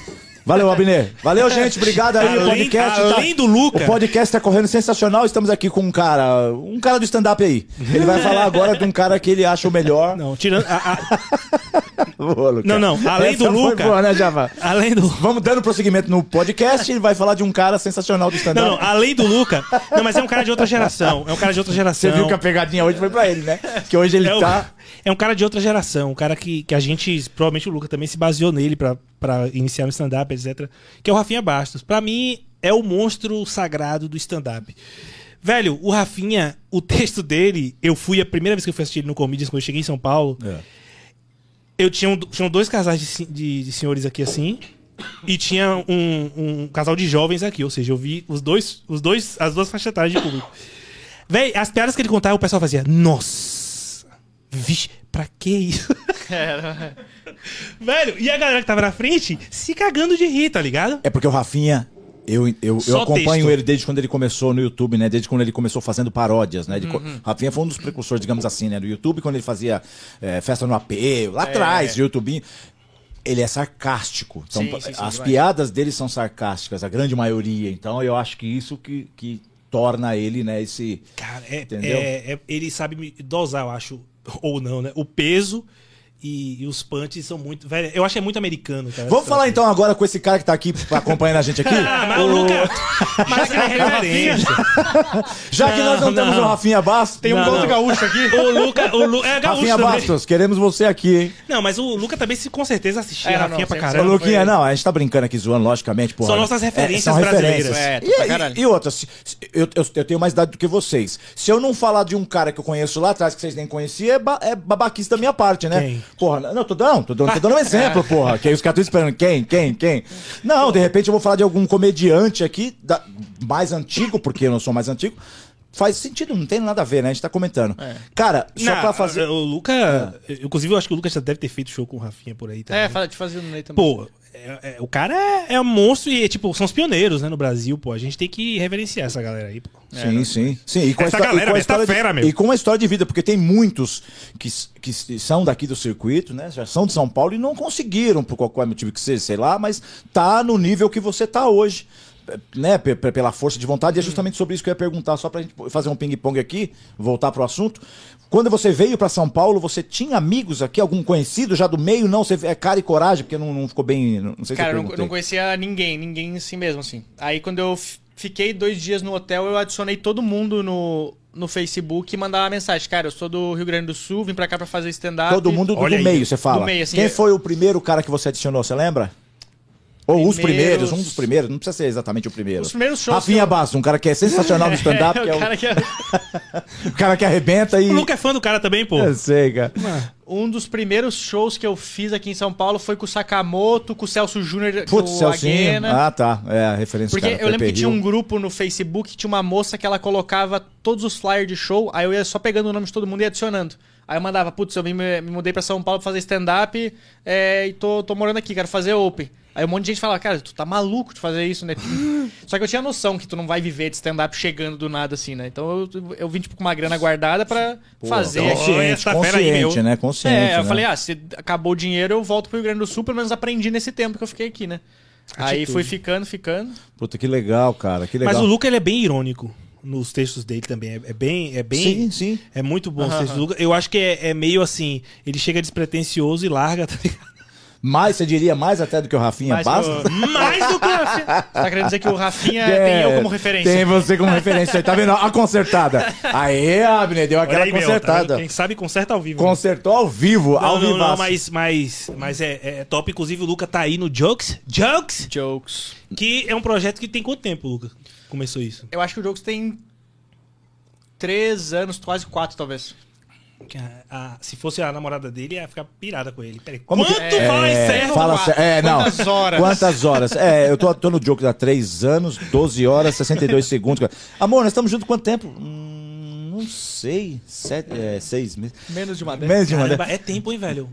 Valeu, Abner. Valeu, gente. Obrigado aí. o Além- podcast tá- além do Luca. O podcast tá correndo sensacional. Estamos aqui com um cara, um cara do stand-up aí. Ele vai falar agora de um cara que ele acha o melhor. Não, tirando. a- a- [laughs] Boa. Não, não, além do Essa foi Luca- boa, né, Java? além do. Vamos dando prosseguimento no podcast. Ele vai falar de um cara sensacional do stand-up. Não, não, além do Luca. Não, mas é um cara de outra geração. É um cara de outra geração. Você viu que a pegadinha hoje foi pra ele, né? Que hoje ele é, o- tá. é um cara de outra geração. Um cara que, que a gente, provavelmente o Luca também se baseou nele pra, pra iniciar no stand-up, etc. Que é o Rafinha Bastos. Pra mim, é o monstro sagrado do stand-up. Velho, o Rafinha, o texto dele, eu fui a primeira vez que eu fui assistir ele no Comedians, quando eu cheguei em São Paulo. É. Eu tinha um, tinham dois casais de, de- de senhores aqui assim. E tinha um, um casal de jovens aqui, ou seja, eu vi os dois, os dois, as duas faixas etárias de público. Véi, as piadas que ele contava, o pessoal fazia, nossa, vixe, pra que isso? [laughs] Velho, e a galera que tava na frente se cagando de rir, tá ligado? É porque o Rafinha, eu, eu, eu acompanho texto. ele desde quando ele começou no YouTube, né? Desde quando ele começou fazendo paródias, né? Uhum. Rafinha foi um dos precursores, digamos assim, né? Do YouTube, quando ele fazia é, festa no AP, É. lá atrás, de YouTube. Ele é sarcástico. Então, Sim, sim, sim, as demais. piadas dele são sarcásticas, a grande maioria. Então, eu acho que isso que, que torna ele, né, esse. Cara, é, Entendeu? é- é- ele sabe me dosar, eu acho, ou não, né? O peso e, e os punches são muito. Velho, eu acho que é muito americano, cara. Vamos falar então agora com esse cara que tá aqui acompanhando a gente aqui? [laughs] Ah, mas o Luca. [laughs] Mas é referência. Já que nós não, Não, temos o Rafinha Bastos, Tem um Não, gol não. do gaúcho aqui. O Luca. O Lu, é gaúcho Rafinha também. Bastos, queremos você aqui, hein? Não, mas o Luca também se com certeza assistia É, não, Rafinha não, pra caramba. Luquinha, foi- não, a gente tá brincando aqui, zoando, logicamente, porra. São nossas referências são brasileiras. É, E, e- caralho. e outra, se- se- eu, eu, eu tenho mais idade do que vocês. Se eu não falar de um cara que eu conheço lá atrás, que vocês nem conheciam, é, ba é babaquice da minha parte, né? Quem? Porra, não, tô dando, tô dando, tô dando um exemplo, [laughs] porra. Que aí os caras estão esperando quem, quem, quem. Não, de repente eu vou falar de algum comediante aqui, da- mais antigo, porque eu não sou mais antigo. Faz sentido, não tem nada a ver, né? A gente tá comentando. Cara, só Não, pra fazer. O Luca. Inclusive, eu acho que o Lucas já deve ter feito show com o Rafinha por aí também. É, fa- te fazia no Ney também. Pô, é- é- o cara é, é um monstro e, tipo, são os pioneiros, né, no Brasil, pô. A gente tem que reverenciar essa galera aí, pô. Sim, sim. Sim, e com, a Essa histó- e galera, com a essa de- fera, meu. e com uma história de vida, porque tem muitos que, que são daqui do circuito, né? Já são de São Paulo e não conseguiram, por qualquer motivo que seja, sei lá, mas tá no nível que você tá hoje. Né, pe- pe- pela força de vontade, e é justamente sobre isso que eu ia perguntar, só pra gente fazer um ping-pong aqui, voltar pro assunto. Quando você veio pra São Paulo, você tinha amigos aqui, algum conhecido já do meio? Não, você é cara e coragem, porque não, não ficou bem. Não sei se Cara, eu eu não, conhecia ninguém, ninguém assim mesmo, assim. Aí quando eu fiquei dois dias no hotel, eu adicionei todo mundo no, no Facebook e mandava mensagem. Cara, eu sou do Rio Grande do Sul, vim pra cá pra fazer stand-up. Todo mundo do, do meio, você fala. Do meio, assim, Quem eu- foi o primeiro cara que você adicionou, você lembra? Ou os Primeiros- um dos primeiros, não precisa ser exatamente o primeiro. Os primeiros shows Rafinha que eu- Bastos, um cara que é sensacional no stand-up, [laughs] que é o o, cara que [laughs] o cara que arrebenta e. O Luca é fã do cara também, pô. Eu sei, cara. Um dos primeiros shows que eu fiz aqui em São Paulo foi com o Sakamoto, com o Celso Júnior, com Putz, o. Aguena. Ah, tá. É a referência Porque cara, eu lembro Pepe que tinha um grupo no Facebook tinha uma moça que ela colocava todos os flyers de show, aí eu ia só pegando o nome de todo mundo e adicionando. Aí eu mandava, putz, eu me, me mudei pra São Paulo pra fazer stand-up é, e tô, tô morando aqui, quero fazer open. Aí um monte de gente falava, cara, tu tá maluco de fazer isso, né? [gasps] Só que eu tinha noção que tu não vai viver de stand-up chegando do nada assim, né? Então eu, eu vim, tipo, com uma grana guardada pra Pô, fazer então, aqui. Consciente, aí, consciente, meu. né? Consciente. É, eu né? falei, ah, se acabou o dinheiro, eu volto pro Rio Grande do Sul, pelo menos aprendi nesse tempo que eu fiquei aqui, né? Aí Atitude. fui ficando, ficando. Puta, que legal, cara. Que legal. Mas o Luca, ele é bem irônico nos textos dele também. É, é bem. É bem Sim, sim. É muito bom os Aham, textos do Luca. Eu acho que é, é meio assim. Ele chega despretensioso e larga, [laughs] tá ligado? Mais, você diria mais até do que o Rafinha Bastos? o- Mais do que o Rafinha. [laughs] Você tá querendo dizer que o Rafinha É, tem eu como referência. Tem você como referência aí, tá vendo? A consertada. Aê, Abner, deu aquela aí, meu, tá consertada. Quem sabe conserta ao vivo. né? Consertou ao vivo, ao Não, não, não, mas, mas, mas é, é top. Inclusive, o Luca tá aí no Jokes. Jokes! Jokes. Que é um projeto que tem quanto tempo, Luca? Começou isso? Eu acho que o Jokes tem três anos, quase quatro, talvez. Que a- a- se fosse a namorada dele, ia ficar pirada com ele. Peraí, Como que- quanto É, vai ser? Fala Quatro. É, não. Quantas horas? Quantas horas? É, eu tô, tô no jogo há 3 anos, 12 horas, 62 segundos. Amor, nós estamos juntos quanto tempo? Hum, não sei. Sete, é, seis meses. Menos de uma década. Menos de uma Caramba, década. é tempo, hein, velho?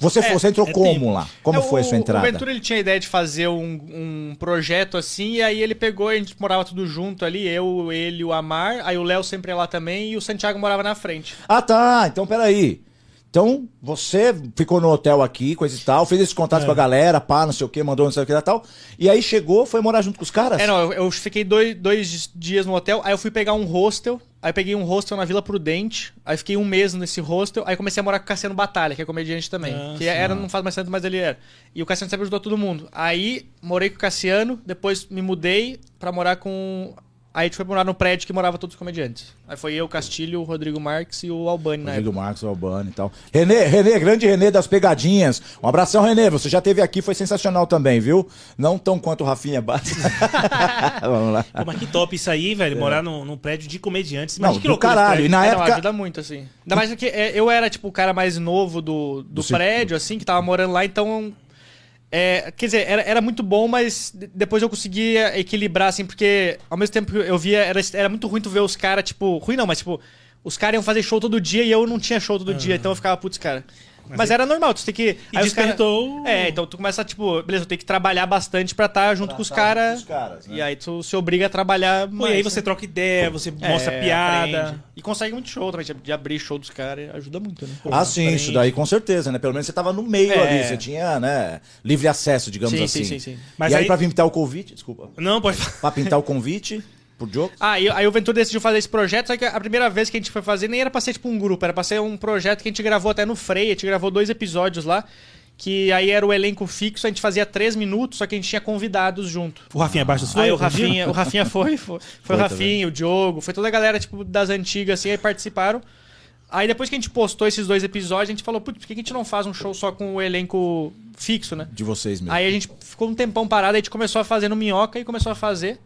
Você, É, você entrou é como tempo. lá? Como É, foi a sua entrada? O Ventura ele tinha a ideia de fazer um, um projeto assim, e aí ele pegou, a gente morava tudo junto ali, eu, ele, o Amar, aí o Léo sempre ia lá também, e o Santiago morava na frente. Ah, tá. Então, peraí. Então, você ficou no hotel aqui, coisa e tal, fez esse contato É. com a galera, pá, não sei o que, mandou não sei o que e tal. E aí chegou, foi morar junto com os caras? É, não, eu, eu fiquei dois, dois dias no hotel, aí eu fui pegar um hostel, aí peguei um hostel na Vila Prudente, aí fiquei um mês nesse hostel, aí comecei a morar com o Cassiano Batalha, que é comediante também. Ah, que era, não faz mais tanto, mas ele era. E o Cassiano sempre ajudou todo mundo. Aí morei com o Cassiano, depois me mudei pra morar com. Aí a gente foi morar no prédio que morava todos os comediantes. Aí foi eu, o Castilho, o Rodrigo Marques e o Albani época. Rodrigo Marcos, Albano e tal. Renê, Renê, grande Renê das pegadinhas. Um abração, Renê. Você já teve aqui, foi sensacional também, viu? Não tão quanto o Rafinha Bastos. [laughs] Vamos lá. Pô, mas que top isso aí, velho. Morar num, num prédio de comediantes. É. Não, Imagina que loucura caralho. prédio. E na É, não, época. ajuda muito, assim. Ainda mais que é, eu era, tipo, o cara mais novo do, do, Do ciclo. prédio, assim, que tava morando lá, então. É, quer dizer, era, era muito bom, mas de- depois eu conseguia equilibrar, assim, porque ao mesmo tempo que eu via, era, era muito ruim tu ver os caras, tipo. Ruim não, mas tipo. Os caras iam fazer show todo dia e eu não tinha show todo dia, então eu ficava, putz, cara. Mas, era normal, tu tem que. E aí os cara- despertou- É, então tu começa, tipo, beleza, eu tenho que trabalhar bastante pra estar junto com os caras. caras, né? E aí tu se obriga a trabalhar Pô, mais. e aí né? você troca ideia, você É, mostra piada. aprende. E consegue muito show também, de- abrir show dos caras, ajuda muito, né? Ah, sim, Frente. isso daí com certeza, né? Pelo menos você tava no meio É. ali, você tinha, né, livre acesso, digamos Sim, assim. sim, sim, sim. Mas e aí, aí- pra pintar o convite, desculpa, Não, pode falar. pra pintar o convite [laughs] pro jogo, Ah, e aí o Ventura decidiu fazer esse projeto, só que a primeira vez que a gente foi fazer nem era pra ser tipo um grupo, era pra ser um projeto que a gente gravou até no Freia, a gente gravou dois episódios lá, que aí era o elenco fixo, a gente fazia três minutos, só que a gente tinha convidados junto. O Rafinha Bastos foi? Aí o? Rafinha, o Rafinha foi, foi, foi Foi o Rafinha, o Diogo, foi toda a galera tipo das antigas assim, aí participaram. Aí depois que a gente postou esses dois episódios, a gente falou, putz, por que a gente não faz um show só com o elenco fixo, né? de vocês mesmo. Aí a gente ficou um tempão parado, aí a gente começou a fazer no Minhoca e começou a fazer.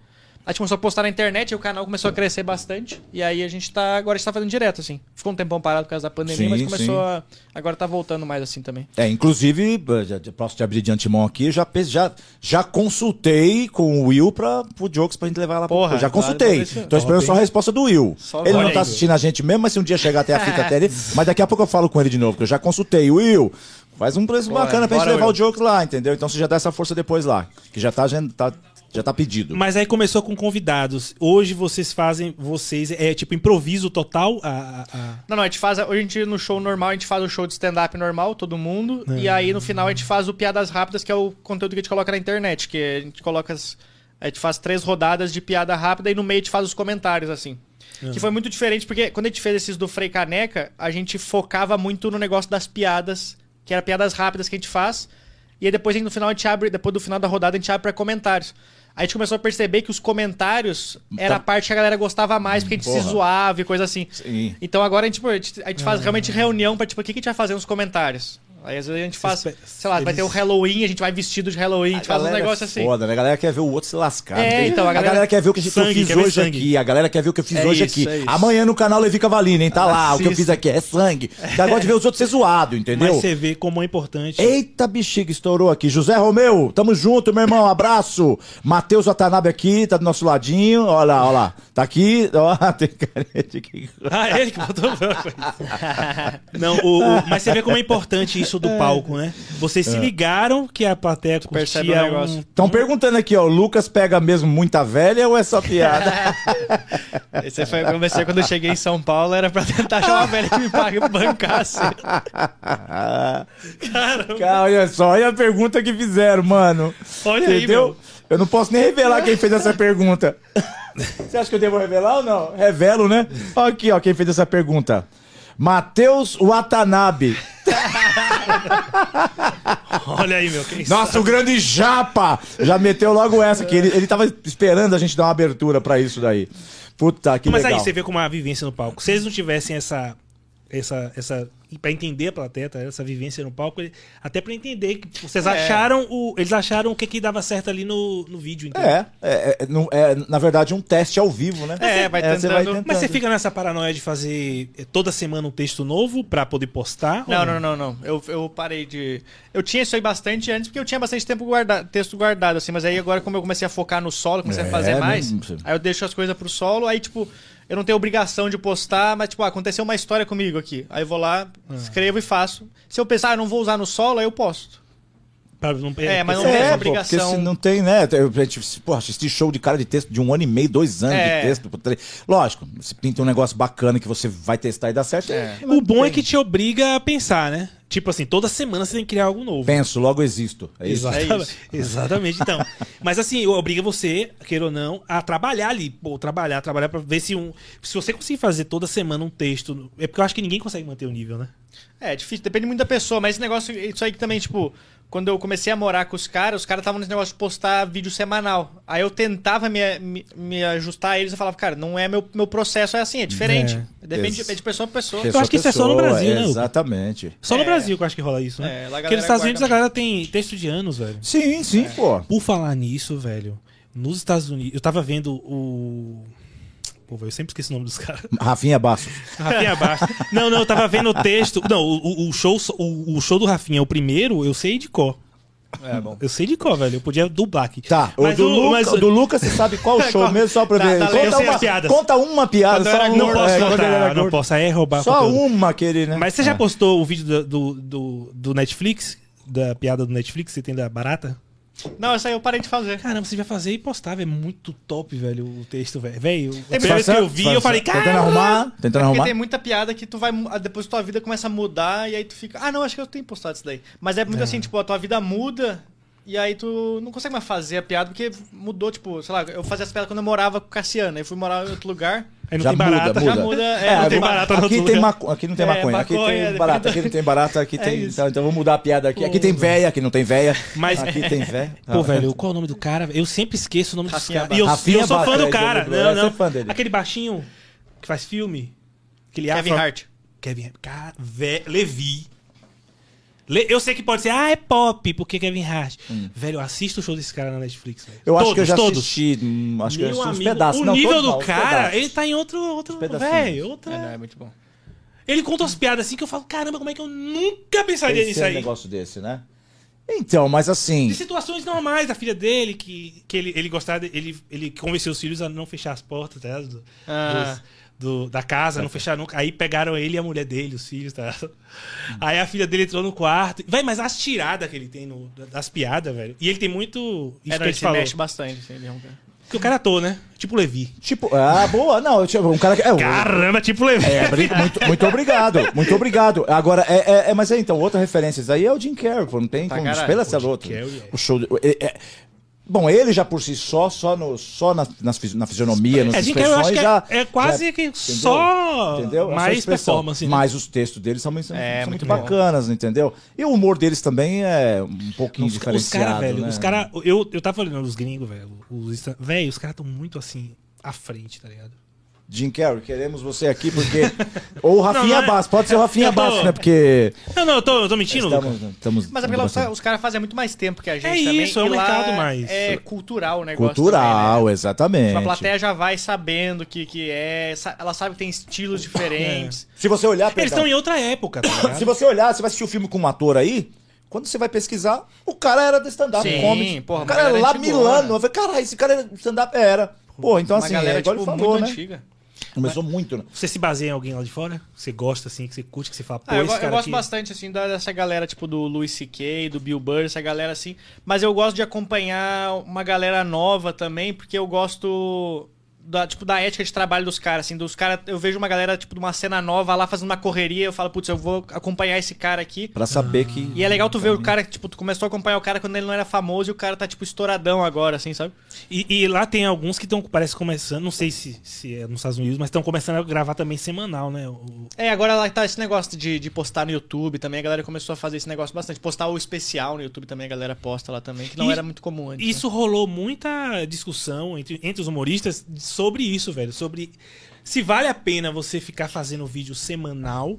A gente começou a postar na internet, aí o canal começou a crescer bastante. E aí a gente tá. Agora a gente tá fazendo direto, assim. Ficou um tempão parado por causa da pandemia, Sim, mas começou sim. a. Agora tá voltando mais assim também. É, inclusive, já, já posso te abrir de antemão aqui, já, pe- já, já consultei com o Will pra, pro Jokes pra gente levar lá pro Porra, Já claro, consultei. vamos ver se- Tô esperando só a resposta do Will. Só ele olha não tá aí. assistindo a gente mesmo, mas se um dia chegar até a fita [laughs] até ele. Mas daqui a pouco eu falo com ele de novo, porque eu já consultei. Will, faz um preço Bora, bacana pra gente bora, levar Will. o Jokes lá, entendeu? Então você já dá essa força depois lá. Que já tá, já tá, já tá pedido. Mas aí começou com convidados. Hoje vocês fazem, vocês, é tipo improviso total? A, a- a- Não, não, a gente faz. Hoje a gente, no show normal, a gente faz o show de stand-up normal, todo mundo. E aí no final a gente faz o Piadas Rápidas, que é o conteúdo que a gente coloca na internet. Que a gente coloca. As, a gente faz três rodadas de piada rápida e no meio a gente faz os comentários, assim. Que foi muito diferente, porque quando a gente fez esses do Frei Caneca, a gente focava muito no negócio das piadas, que era piadas rápidas que a gente faz. E aí depois no final a gente abre, depois do final da rodada, a gente abre pra comentários. Aí a gente começou a perceber que os comentários era a parte que a galera gostava mais, porque a gente se Porra. zoava e coisa assim. Sim. Então agora a gente, a gente, a gente faz realmente reunião pra, tipo, o que, que a gente vai fazer nos comentários. Aí às vezes a gente faz, Vocês sei lá, vai eles- ter o Halloween, a gente vai vestido de Halloween, a gente faz um galera negócio é assim. Foda, né? A galera quer ver o outro se lascar. É, então, a a galera... galera- quer ver o que, que eu Sangue, fiz hoje sangue. aqui. A galera quer ver o que eu fiz É hoje isso, aqui. é. Amanhã no canal Levi Cavalini, hein? Tá lá, o que eu fiz aqui é sangue. [laughs] Ela gosta de ver os outros ser zoado, entendeu? Mas você vê como é importante. Eita, bexiga, estourou aqui. José Romeu, tamo junto, meu irmão. Abraço. Matheus Watanabe aqui, tá do nosso ladinho. Olha lá, olha lá. Tá aqui. [laughs] Ó, tem carete aqui. Ah, ele que botou. [laughs] Não, o, o- mas você vê como é importante isso do palco, né? Vocês se ligaram que a plateia percebe curtia o negócio. um... Estão perguntando aqui, ó. O Lucas pega mesmo muita velha ou é só piada? [laughs] Esse foi, eu comecei quando eu cheguei em São Paulo, era pra tentar achar uma velha que me pague bancasse. [laughs] Cara, olha só, olha a pergunta que fizeram, mano. Olha aí, Entendeu? meu. Eu não posso nem revelar quem fez essa pergunta. [laughs] Você acha que eu devo revelar ou não? Revelo, né? Ó Aqui, ó, quem fez essa pergunta. Matheus Watanabe. [laughs] Olha aí, meu. Quem Nossa, o grande Japa! Já meteu logo essa, que ele, ele tava esperando a gente dar uma abertura pra isso daí. Puta, que Mas legal. aí você vê como a vivência no palco. Se eles não tivessem essa. essa, essa para entender a plateia, tá? essa vivência no palco, ele- até pra entender que vocês É. acharam o, eles acharam o que que dava certo ali no, no vídeo, entendeu? É, é, é, não- é, na verdade, um teste ao vivo, né? É, vai você tentando- Mas você fica nessa paranoia de fazer eh, toda semana um texto novo pra poder postar? Não, ou não, não, não. Eu, eu parei de. Eu tinha isso aí bastante antes, porque eu tinha bastante tempo guardado, texto guardado, assim, mas aí agora, como eu comecei a focar no solo, comecei É, a fazer mais, não- aí eu deixo as coisas pro solo, aí, tipo, eu não tenho obrigação de postar, mas, tipo, ah, aconteceu uma história comigo aqui. Aí eu vou lá, Ah. escrevo e faço. Se eu pensar, ah, eu não vou usar no solo, aí eu posto. Pra não É, mas não tem É, essa pô, obrigação. porque se não tem, né? Eu, a gente, porra, assisti show de cara de texto de um ano e meio, dois anos É. de texto. pô, três- Lógico, se pinta um negócio bacana que você vai testar e dá certo. É. O bom é que te obriga a pensar, né? Tipo assim, toda semana você tem que criar algo novo. Penso, logo existo. É isso. Exatamente. isso. [laughs] Exatamente, então. Mas assim, obriga você, queira ou não, a trabalhar ali. Pô, trabalhar, trabalhar pra ver se um. Se você conseguir fazer toda semana um texto. É porque eu acho que ninguém consegue manter o nível, né? É, é difícil, depende muito da pessoa, mas esse negócio, isso aí que também, tipo, quando eu comecei a morar com os caras, os caras estavam nesse negócio de postar vídeo semanal. Aí eu tentava me, me, me ajustar a eles e falava, cara, não é meu, meu processo, é assim, é diferente. Depende Ex- de, é de pessoa pra pessoa. Eu acho que isso é só no Brasil, né, Hugo? Exatamente. Só no É. Brasil que eu acho que rola isso, né? É, Porque nos Estados Unidos a galera tem texto de anos, velho. Sim, sim, pô. Por falar nisso, velho, nos Estados Unidos. Eu tava vendo o. Pô, eu sempre esqueço o nome dos caras. [laughs] Rafinha Bastos. Rafinha [laughs] Bastos. Não, não, eu tava vendo o texto. Não, o, o- show, o, o show do Rafinha, o primeiro, eu sei de cor. É, bom. Eu sei de cor, velho. Eu podia dublar aqui. Tá, o Mas do, o- Luca, mas- o do Lucas, você sabe qual [laughs] show Qual? mesmo, só pra Tá, ver. tá, conta, eu sei uma, as piadas. conta uma piada, só uma. Não posso é, contar, não posso. Aí é roubar Só conteúdo. uma aquele, né? Mas você já É. postou o vídeo do, do, do, do Netflix? Da piada do Netflix que você tem da barata? Não, isso aí eu parei de fazer. Caramba, você vai fazer e postar, velho. É muito top, velho, o texto, velho. Velho, Tem primeira vez que eu vi, eu falei, Tentando cara. arrumar, tentando É porque arrumar. tem muita piada que tu vai. ah, Depois tua vida começa a mudar e aí tu fica. Ah, não, acho que eu tenho postado isso daí. Mas é muito assim, tipo, a tua vida muda e aí tu não consegue mais fazer a piada porque mudou, tipo, sei lá, eu fazia essa piada quando eu morava com o Cassiano. Aí fui morar em outro lugar. Aí não Já tem muda, barata. muda. Já muda. É, É, não tem barata aqui, tem maco- aqui não tem É, maconha, aqui tem barata, aqui não tem barata, aqui [laughs] É tem. Então, então vamos mudar a piada aqui. Aqui tem véia, aqui não tem véia. Mas- Aqui tem véia. [laughs] Pô, Ah, velho, qual é o nome do cara? Eu sempre esqueço o nome dos caras. E eu, eu sou fã do cara. é, Não, é não. fã dele. Aquele baixinho que faz filme. Aquele Kevin afro- Hart. Kevin Cara, vé- Levi. Eu sei que pode ser, ah, é pop, porque Kevin Hart. Velho, eu assisto o show desse cara na Netflix, velho. Hum. Eu acho todos, que eu já todos. assisti. hum, Acho que eu assisti uns amigo, pedaços. O Não, nível do não, uns cara, pedaços. ele tá em outro. outro velho, outra. É, não, é muito bom. Ele conta umas piadas assim que eu falo, caramba, como é que eu nunca pensaria Esse nisso é um aí? negócio desse, né? Então, mas assim. De situações normais da filha dele, que, que ele, ele gostava, ele, ele convenceu os filhos a não fechar as portas, tá? Do, Ah. dos- do- da casa, não fechar nunca. Aí pegaram ele e a mulher dele, os filhos, tá? Aí a filha dele entrou no quarto. Véi, mas as tiradas que ele tem no, das piadas, velho. E ele tem muito. Isso É, que não, ele se falou. mexe bastante. assim, ele é um cara- Porque o cara é ator, né? Tipo Levi. Tipo, ah, boa. Não, tinha um cara que. É, Caramba, tipo Levi. É, muito, muito obrigado, muito obrigado. Agora, é, é, é- mas é, então, outra referência isso aí é o Jim Carrey, pô, não tem Pra como caralho, espelha pô, essa Jim outra. Carrey é. O show. é- é- bom, ele já por si só, só, no, só na, fis- na fisionomia, É, eu acho expressões, que já. é, é quase já- que só Entendeu? Essa mais performance. né? Mas os textos deles são, muito- são É, muito, muito bom. bacanas, entendeu? E o humor deles também é um pouquinho Os, os diferenciado. caras, velho, né? os caras. Eu, eu tava olhando os gringos, velho. Os, velho, os caras tão muito assim, à frente, tá ligado? Jim Carrey, queremos você aqui porque. [laughs] Ou o Rafinha Não, não é- Bastos, pode ser o Rafinha tô- Bastos, né? Porque. Não, não, eu tô, eu tô mentindo. Estamos, estamos, Mas é porque lá os, caras fazem muito mais tempo que a gente É também. isso, é um mercado mais. É cultural o negócio. Cultural, também, né? exatamente. Tipo, a plateia já vai sabendo que, que é. Ela sabe que tem estilos diferentes. Se você olhar, Eles estão em outra época, tá ligado? se você olhar, você vai assistir o filme com um ator aí, quando você vai pesquisar, o cara era de stand-up Sim, comedy. porra, o cara era lá antigona. Milano. Eu falei, caralho, esse cara era de stand-up. Era. Pô, então Uma assim, galera, é igual tipo, ele falou, muito né? antiga. Começou muito, né? Você se baseia em alguém lá de fora? Você gosta, assim, que você curte, que você fala, pô, Ah, eu, eu gosto aqui... bastante, assim, dessa galera, tipo, do Louis C.K., do Bill Burr, essa galera, assim. Mas eu gosto de acompanhar uma galera nova também, porque eu gosto da, tipo, da ética de trabalho dos caras, assim, dos caras, eu vejo uma galera, tipo, de uma cena nova lá fazendo uma correria, eu falo, putz, eu vou acompanhar esse cara aqui. Pra saber que. E é legal tu ver o cara, tipo, tu começou a acompanhar o cara quando ele não era famoso e o cara tá, tipo, estouradão agora, assim, sabe? E, e lá tem alguns que estão, parece, começando, não sei se, se é nos Estados Unidos, mas estão começando a gravar também semanal, né? O- É, agora lá tá esse negócio de, de postar no YouTube também, a galera começou a fazer esse negócio bastante. Postar o especial no YouTube também, a galera posta lá também, que não E- era muito comum antes. né? Isso rolou muita discussão entre, entre os humoristas sobre isso, velho. Sobre se vale a pena você ficar fazendo vídeo semanal.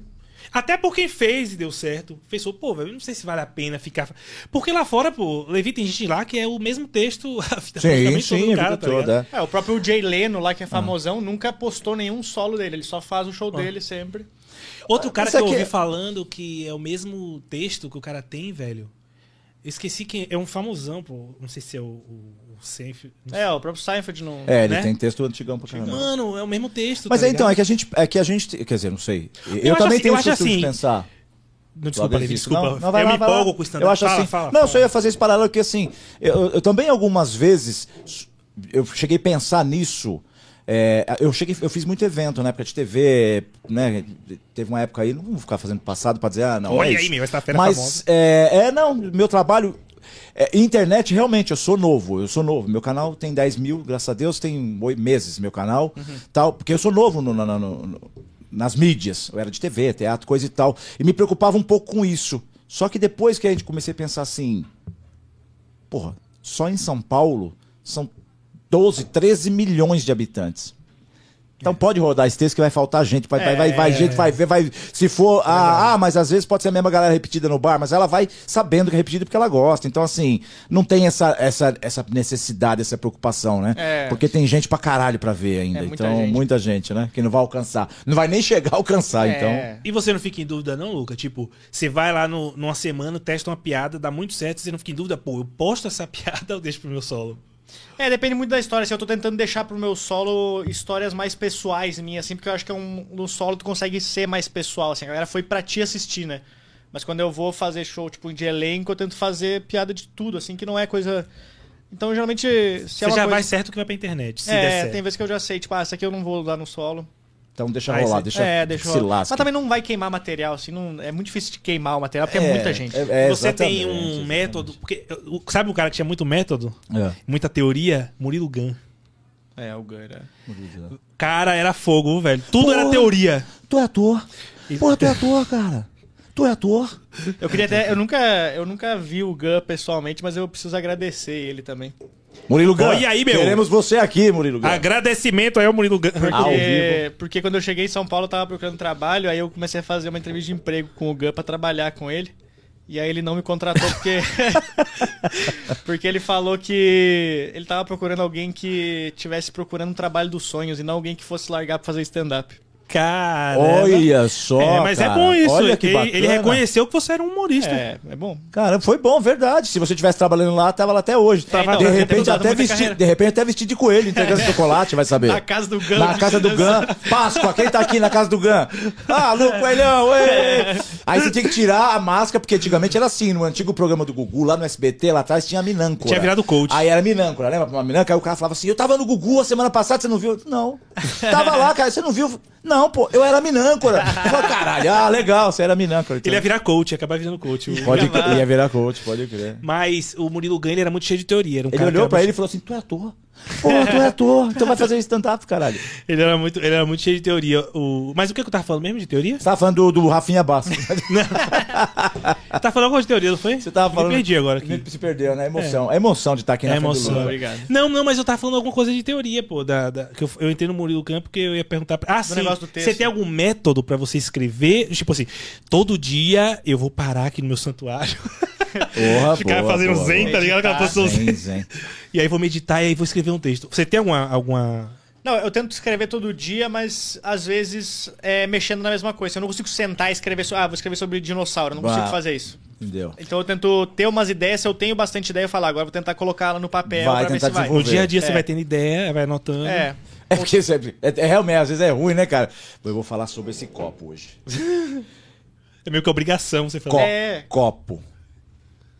Até por quem fez e deu certo. Pensou, pô, velho, eu não sei se vale a pena ficar. Porque lá fora, pô, Levi tem gente lá que é o mesmo texto [laughs] a vida Sim, sim, a cara, vida tá toda. é. É, o próprio Jay Leno lá, que é famosão, nunca postou nenhum solo dele, ele só faz o show dele sempre. Outro cara Isso que eu ouvi é- falando que é o mesmo texto que o cara tem, velho. Eu esqueci quem. É um famosão, pô. Não sei se é o, o Seinfeld. É, o próprio Seinfeld não... É, ele né? tem texto antigão pra caramba. Mano, é o mesmo texto. Mas tá é, então, é que a gente. É que a gente. Quer dizer, não sei. Eu, Eu também assim- tenho acho costume de assim- pensar. Não, desculpa, Levi, desculpa. Não, não, vai eu lá, me vai lá. empolgo com o stand-up. Eu acho Fala, assim. fala, não, fala. só ia fazer esse paralelo que assim. Eu, eu também algumas vezes. Eu cheguei a pensar nisso. é, eu cheguei, eu fiz muito evento na época de TV, né? Teve uma época aí, não vou ficar fazendo passado pra dizer, ah, não. Olha é aí, isso. meu, essa fera Mas famosa. é, é, não, meu trabalho. É, internet, realmente, eu sou novo, eu sou novo. Meu canal tem 10 mil, graças a Deus, tem oito meses meu canal, tal, porque eu sou novo no- no- no- no- nas mídias. Eu era de TV, teatro, coisa e tal. E me preocupava um pouco com isso. Só que depois que a gente comecei a pensar assim, porra, só em São Paulo são 12, 13 milhões de habitantes. Então pode rodar esse texto que vai faltar gente, vai, vai, vai, vai, gente vai ver, vai. Se for, ah, ah, mas às vezes pode ser a mesma galera repetida no bar, mas ela vai sabendo que é repetida porque ela gosta. Então, assim, não tem essa, essa, essa necessidade, essa preocupação, né? É. Porque tem gente pra caralho pra ver ainda. É muita então, gente. muita gente, né? Que não vai alcançar. Não vai nem chegar a alcançar, então. É. E você não fica em dúvida, não, Luca? Tipo, você vai lá no, numa semana, testa uma piada, dá muito certo, você não fica em dúvida, pô, eu posto essa [laughs] piada ou deixo pro meu solo? É, depende muito da história. Se eu tô tentando deixar pro meu solo histórias mais pessoais minhas, assim, porque eu acho que é um, no solo tu consegue ser mais pessoal, assim. A galera foi pra te assistir, né? Mas quando eu vou fazer show, tipo, de elenco, eu tento fazer piada de tudo, assim, que não é coisa. Então, geralmente, se Você é já coisa... vai certo que vai pra internet, se der É, certo. tem vezes que eu já sei, tipo, ah, essa aqui eu não vou dar no solo. Então deixa Aí rolar, deixa, é, deixa se lasca. Mas também não vai queimar material, assim, não... é muito difícil de queimar o material, porque é, É, muita gente. é, é, você tem um exatamente. método. Porque, o- sabe um cara que tinha muito método? É. Muita teoria? Murilo Gun. É, o Gun, Cara, era fogo, velho. Tudo era Porra. teoria. Tu é ator. Porra, tu é ator, cara. Tu é ator. Eu queria até. Eu nunca, eu nunca vi o Gun pessoalmente, mas eu preciso agradecer ele também. Murilo. Ó, e aí, meu? Queremos você aqui, Murilo Gun. Agradecimento aí ao Murilo Gun. Ao Porque, vivo. porque quando eu cheguei em São Paulo, eu tava procurando trabalho, aí eu comecei a fazer uma entrevista de emprego com o Gun pra trabalhar com ele. E aí ele não me contratou porque. [laughs] porque ele falou que ele tava procurando alguém que tivesse procurando um trabalho dos sonhos e não alguém que fosse largar pra fazer stand-up. Cara. Olha só. É, mas é cara. bom isso. Olha que ele, bacana. ele reconheceu que você era um humorista. É, é bom. Cara, foi bom, verdade. Se você estivesse trabalhando lá, tava lá até hoje. É, então, de repente até carreira. de repente até vestido de coelho, entregando chocolate, vai saber. Na casa do Gun. Na casa do Gun. Páscoa, quem tá aqui na casa do Gun? Ah, Lu Coelhão, ué. Aí você tinha que tirar a máscara, porque antigamente era assim, no antigo programa do Gugu, lá no SBT, lá atrás tinha a Minâncora. Tinha virado coach. Aí era Minâncora, lembra? Uma Minâncora, aí o cara falava assim, eu tava no Gugu a semana passada, você não viu? Não. Tava lá, cara, você não viu? Não, pô, eu era Minâncora. Eu falei, caralho, ah, legal, você era Minâncora. então. Ele ia virar coach, ia acabar virando coach. Pode, ia virar coach, pode crer. Mas o Murilo ele era muito cheio de teoria. Um Ele olhou pra muito- ele e falou assim: Tu é ator? Pô, tu é ator, então vai fazer stand-up, caralho. Você Ele era muito, ele era muito cheio de teoria. O... Mas o que, que eu tava falando mesmo de teoria? tava falando do, do Rafinha Bastos. [laughs] Eu tava falando alguma coisa de teoria, não foi? Você tava falando. Me perdi agora aqui. Se perdeu, né? É emoção. É, emoção de estar aqui É na frente do emoção. Lula. Obrigado. Não, não, mas eu tava falando alguma coisa de teoria, pô. Da, da- que eu, eu entrei no Murilo Campo porque eu ia perguntar. pra- Ah, sim. do texto. Você tem algum método pra você escrever? Tipo assim, todo dia eu vou parar aqui no meu santuário. Porra, [laughs] Ficar boa, fazendo boa, zen, boa. tá ligado? Aquela posição zen. Zen, zen. E aí vou meditar e aí vou escrever um texto. Você tem alguma. alguma... Não, eu tento escrever todo dia, mas às vezes é mexendo na mesma coisa. Eu não consigo sentar e escrever. So... Ah, vou escrever sobre dinossauro. Eu não Bah. consigo fazer isso. Entendeu? Então eu tento ter umas ideias. Se eu tenho bastante ideia, eu falo, "Ah, agora eu vou tentar colocá-la no papel Vai pra ver se vai. No dia a dia você É. vai tendo ideia, vai anotando. É. É porque sempre. É, é realmente, às vezes é ruim, né, cara? Eu vou falar sobre esse copo hoje. É meio que obrigação você falar. Co- É. Copo.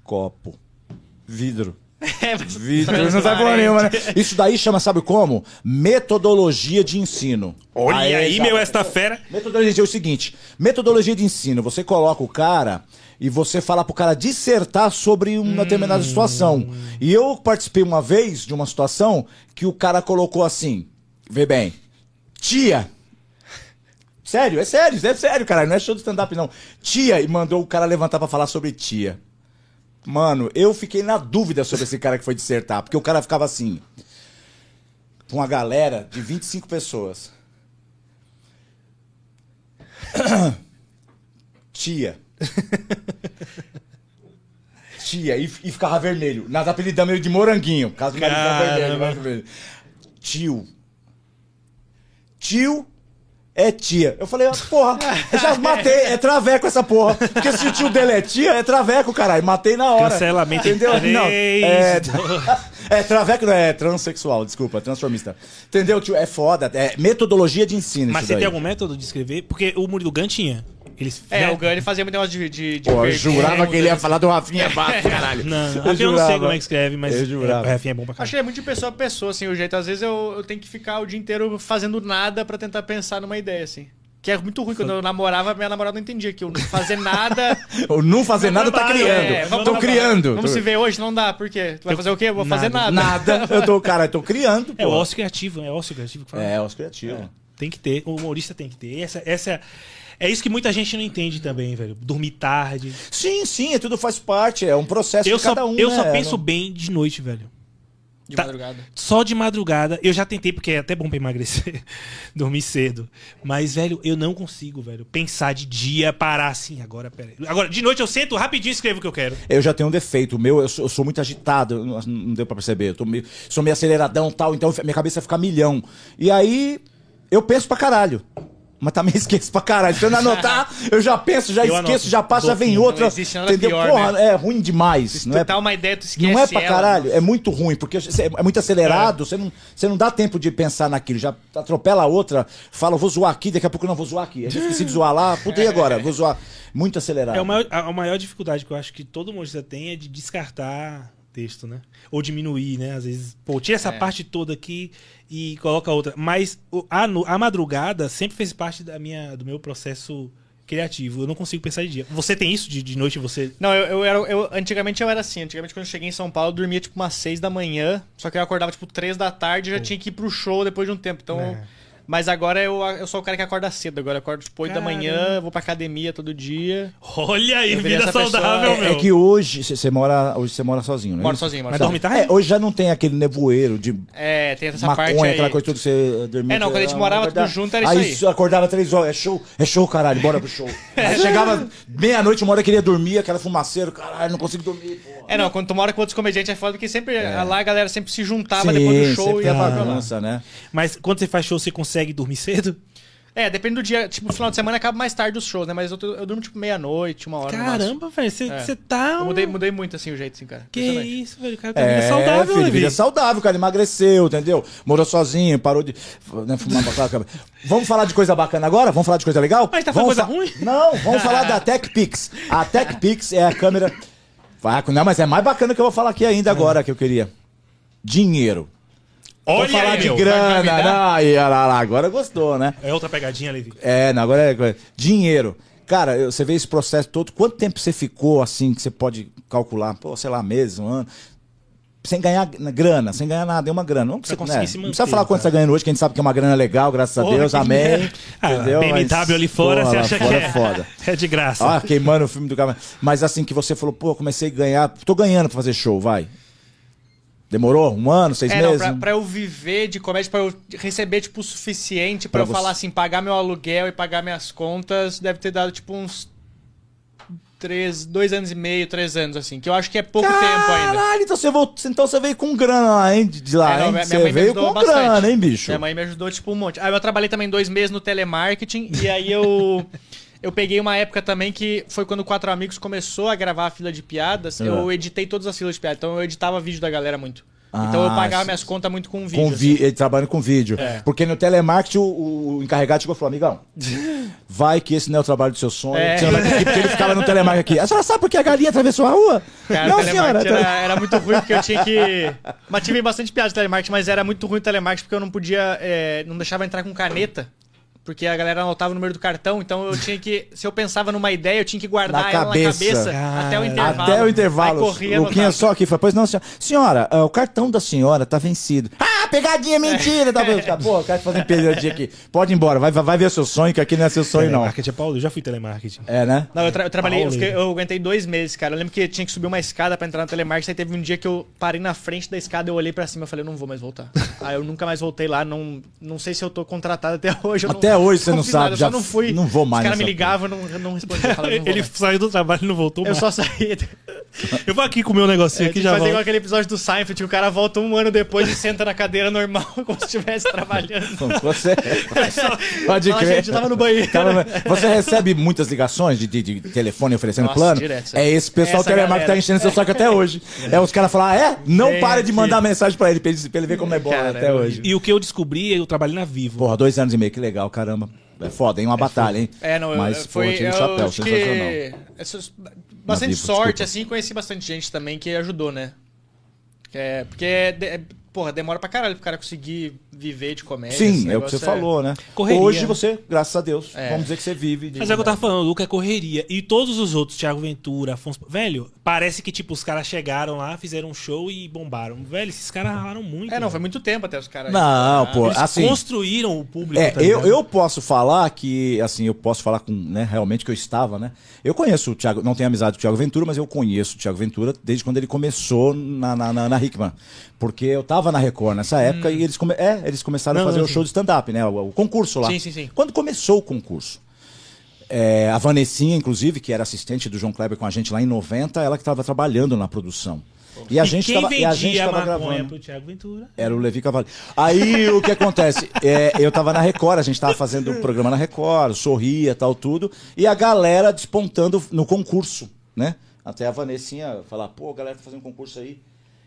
Copo. Vidro. É, mas- Vídeo, não sabe porra nenhuma, né? Isso daí chama, sabe como? Metodologia de ensino. Olha aí, já- meu, esta fera. Metodologia é o seguinte: metodologia de ensino. Você coloca o cara e você fala pro cara dissertar sobre uma determinada situação. E eu participei uma vez de uma situação que o cara colocou assim: vê bem, tia. Sério, é sério, é sério, cara. Não é show de stand-up, não. Tia, e mandou o cara levantar pra falar sobre tia. Mano, eu fiquei na dúvida sobre esse cara que foi dissertar, porque o cara ficava assim. Com uma galera de 25 pessoas. [coughs] Tia. [laughs] Tia, e, e ficava vermelho. Nós apelidamos ele de moranguinho, caso o tava vermelho, vermelho. Tio. Tio é tia. Eu falei, ah, porra, eu já matei, é traveco essa porra. Porque se o tio dele é tia, é traveco, caralho. Matei na hora. Cancelamento Entendeu? três, Não, é, [laughs] é, traveco não é transexual, desculpa, transformista. Entendeu, tio? É foda. É metodologia de ensino. Mas você daí. tem algum método de escrever? Porque o Murilo Gun tinha. Eles, É, né? o Gun ele fazia muito negócio de. de, de Pô, eu jurava que ele ia de- falar do Rafinha Bato, caralho. Não, não. Eu não sei como é que escreve, mas Eu jurava. é, o Rafinha é bom pra Acho caralho. que é muito de pessoa pra pessoa, assim, o jeito. Às vezes eu, eu tenho que ficar o dia inteiro fazendo nada pra tentar pensar numa ideia, assim. Que é muito ruim. Quando eu namorava, minha namorada não entendia que eu não fazer nada. [laughs] O não fazer nada tá trabalho, criando. É, vamos tô criando. Vamos Tô- se ver hoje? Não dá. Por quê? Tu vai fazer o quê? Eu vou fazer Nada. nada. Nada. Eu tô, cara, eu tô criando. É o pô. ócio criativo, é ócio criativo que fala. É, os criativos. Tem que ter, o humorista tem que ter. Essa, essa é, é isso que muita gente não entende também, velho. Dormir tarde. Sim, sim, tudo faz parte. É um processo Eu de só, cada um. eu né? só penso bem de noite, velho. De Tá. madrugada. Só de madrugada. Eu já tentei, porque é até bom pra emagrecer, [laughs] dormir cedo. Mas, velho, eu não consigo, velho. Pensar de dia, parar assim, agora, pera aí. Agora, de noite eu sento rapidinho e escrevo o que eu quero. Eu já tenho um defeito. O meu, eu sou, eu sou muito agitado. Não, não deu pra perceber. Eu tô meio- sou meio aceleradão e tal. Então minha cabeça fica milhão. E aí, eu penso pra caralho. Mas também esqueço pra caralho. Se eu não anotar, [laughs] eu já penso, já Eu esqueço, anoto. já passa, já vem outra. Não existe nada entendeu? pior, Porra, né? é ruim demais. Se Não tu é, tá uma ideia, tu esquece não é pra ela, caralho, é muito ruim, porque é muito acelerado, Você, não, você não dá tempo de pensar naquilo, já atropela a outra, fala, vou zoar aqui, daqui a pouco eu não vou zoar aqui. A gente esqueci de zoar lá, puta, e agora? Vou zoar. Muito acelerado. É a maior, a, a maior dificuldade que eu acho que todo humorista tem é de descartar texto, né? Ou diminuir, né? Às vezes, pô, tira essa É. parte toda aqui e coloca outra. Mas a, a madrugada sempre fez parte da minha, do meu processo criativo. Eu não consigo pensar de dia. Você tem isso de, de noite? Você. Não, eu, eu era. Eu, antigamente eu era assim. Antigamente, quando eu cheguei em São Paulo, eu dormia tipo umas 6 da manhã. Só que eu acordava tipo 3 da tarde e já tinha que ir pro show depois de um tempo. Então. É. Mas agora eu, eu sou o cara que acorda cedo. Agora eu acordo tipo 8 da manhã, vou pra academia todo dia. Olha aí, vida essa pessoa- saudável, É, meu. é que hoje você mora, hoje você mora sozinho, né? Moro sozinho, moro Mas sozinho. dorme tarde? É, hoje já não tem aquele nevoeiro de É, tem essa maconha, parte aí. aquela coisa toda que você dormia. É, não, quando a gente morava tudo junto, era isso aí. você acordava três horas, é show, é show, caralho, bora pro show. [laughs] Aí chegava meia-noite, uma hora eu queria dormir, aquela fumaceira, caralho, não consigo dormir, porra. É, não, quando tu mora com outros comediantes é foda porque sempre lá a galera sempre se juntava Sim, depois do show e tem ia a pra lá. né? Mas quando você faz show, você consegue dormir cedo? É, depende do dia. Tipo, no final de semana acaba mais tarde os shows, né? Mas eu, eu durmo tipo meia-noite, uma hora. Caramba, velho. Você É. tá. Eu mudei, mudei muito assim o jeito, assim, cara. Que isso, velho. O cara tá vida saudável, É, filho, Levi. vida saudável, cara, emagreceu, entendeu? Morou sozinho, parou de né, fumar. Vamos falar de coisa bacana agora? Vamos falar de coisa legal? Mas tá falando vamos coisa ruim? Não, vamos [laughs] falar da TechPix. A TechPix é a câmera... Vai, Não, mas é mais bacana que eu vou falar aqui ainda agora, que eu queria. Dinheiro. Olha Vamos falar aí, de meu. grana, não, aí, olha lá, lá, agora gostou, né? É outra pegadinha, Levi. É, não, agora é dinheiro. Cara, você vê esse processo todo, quanto tempo você ficou assim, que você pode calcular, pô, sei lá, meses, um ano, sem ganhar na- grana, sem ganhar nada, é uma grana. Não, precisa, né, se não precisa manter, falar quanto cara. você tá ganhando hoje, que a gente sabe que é uma grana legal, graças a Porra, Deus, que amém. merda. [laughs] Ah, entendeu? BMW Mas, ali fora, porra, você acha fora que é foda. [laughs] é de graça. Ó, queimando o filme do cara. Mas assim, que você falou, pô, comecei a ganhar, tô ganhando pra fazer show, vai. Demorou? Um ano, seis É, não, meses? pra, pra eu viver de comédia, pra eu receber, tipo, o suficiente pra, Pra eu você- falar assim, pagar meu aluguel e pagar minhas contas, deve ter dado, tipo, uns. Três, dois anos e meio, três anos, assim. Que eu acho que é pouco tempo ainda. Caralho, então você, voltou, então você veio com grana lá, hein? De lá, É, não, hein? minha- Você minha veio com bastante. grana, hein, bicho? Minha mãe me ajudou, tipo, um monte. Aí eu trabalhei também dois meses no telemarketing, e aí eu. [laughs] Eu peguei uma época também que foi quando o Quatro Amigos começou a gravar a fila de piadas. É. Eu editei todas as filas de piadas. Então eu editava vídeo da galera muito. Então eu Ah, pagava sim. minhas contas muito com vídeo. Com vi assim. trabalhando com vídeo. É. Porque no telemarketing o, o encarregado chegou e falou: amigão, vai que esse não é o trabalho do seu sonho. É. Você não vai ter que ir", porque ele ficava no telemarketing aqui. A senhora sabe por que a galinha atravessou a rua? Cara, não, senhora. era, era muito ruim porque eu tinha que. [laughs] Mas tive bastante piada de telemarketing, mas era muito ruim o telemarketing porque eu não podia. é, não deixava entrar com caneta. Porque a galera anotava o número do cartão, então eu tinha que. Se eu pensava numa ideia, eu tinha que guardar Na ela cabeça. na cabeça até o intervalo. Até o intervalo. Aí corria o Luquinha anotava. só aqui falou: Pois não, senhora. Senhora, ah, o cartão da senhora tá vencido. Ah, pegadinha, mentira. Tá vendo? [laughs] Pô, o cara fazendo pegadinha aqui. Pode ir embora, vai, vai ver seu sonho, que aqui não é seu sonho, não. Telemarketing é Paulo, eu já fui telemarketing. É, né? Não, eu, tra- eu trabalhei, eu, fiquei- eu aguentei dois meses, cara. Eu lembro que tinha que subir uma escada pra entrar no telemarketing. Aí teve um dia que eu parei na frente da escada, eu olhei pra cima e falei, eu não vou mais voltar. aí eu nunca mais voltei lá, não, não sei se eu tô contratado até [laughs] hoje. eu Até hoje você não sabe, eu já não fui. não vou mais Os caras me ligavam, eu não, eu não respondia. eu Ele mais. saiu do trabalho e não voltou Eu mais. só saí. Eu vou aqui comer um negocinho É, aqui já que fazer volto. igual aquele episódio do Seinfeld, que o cara volta um ano depois e senta na cadeira normal, [laughs] como se estivesse trabalhando. Você. [laughs] Pode Fala, crer. gente, eu tava no banheiro. Você recebe muitas ligações de, de- de telefone oferecendo Nossa, plano? direto. É esse pessoal Essa telemarketing que tá enchendo seu saco até hoje. É os caras falar, ah, é? Não Vem para de mandar mensagem pra ele, pra ele, pra ele ver como é bom Cara, até é hoje. E o que eu descobri, eu trabalhei na Vivo. Porra, dois anos e meio, que legal, caramba. É foda, hein? Uma batalha, hein? É, não, eu- Mas, foi. pô, eu chapéu, acho sensacional. que. essas- bastante Vivo, sorte, desculpa. assim, conheci bastante gente também que ajudou, né? É, porque, é, é, porra, demora pra caralho pro cara conseguir viver de comédia. Sim, é o que você negócio falou, né? Correria. Hoje você, graças a Deus, É. vamos dizer que você vive de. Mas é o que eu tava falando, o Luca é correria. E todos os outros, Thiago Ventura, Afonso. Velho, parece que, tipo, os caras chegaram lá, fizeram um show e bombaram. Velho, esses caras ralaram muito. É, não, velho. foi muito tempo até os caras. Não, pô, Eles assim. construíram o público. É, tá eu, eu posso falar que, assim, eu posso falar com, né, realmente que eu estava, né? Eu conheço o Thiago, não tenho amizade com o Thiago Ventura, mas eu conheço o Thiago Ventura desde quando ele começou na, na, na, na Hickman. Porque eu tava na Record nessa época e eles, come, é, eles começaram Hum. Não, a fazer não, o show de stand-up, né? O, o concurso lá. Sim, sim, sim. Quando começou o concurso. é, a Vanessinha, inclusive, que era assistente do João Kleber com a gente lá em 90, ela que estava trabalhando na produção. E a E gente quem tava, e a gente tava gravando. pro Thiago Ventura? Era o Levi Cavalli. Aí o que acontece? É, eu tava na Record, a gente tava fazendo o programa na Record, sorria tal, tudo, e a galera despontando no concurso, né? Até a Vanessinha falar, pô, a galera tá fazendo concurso aí.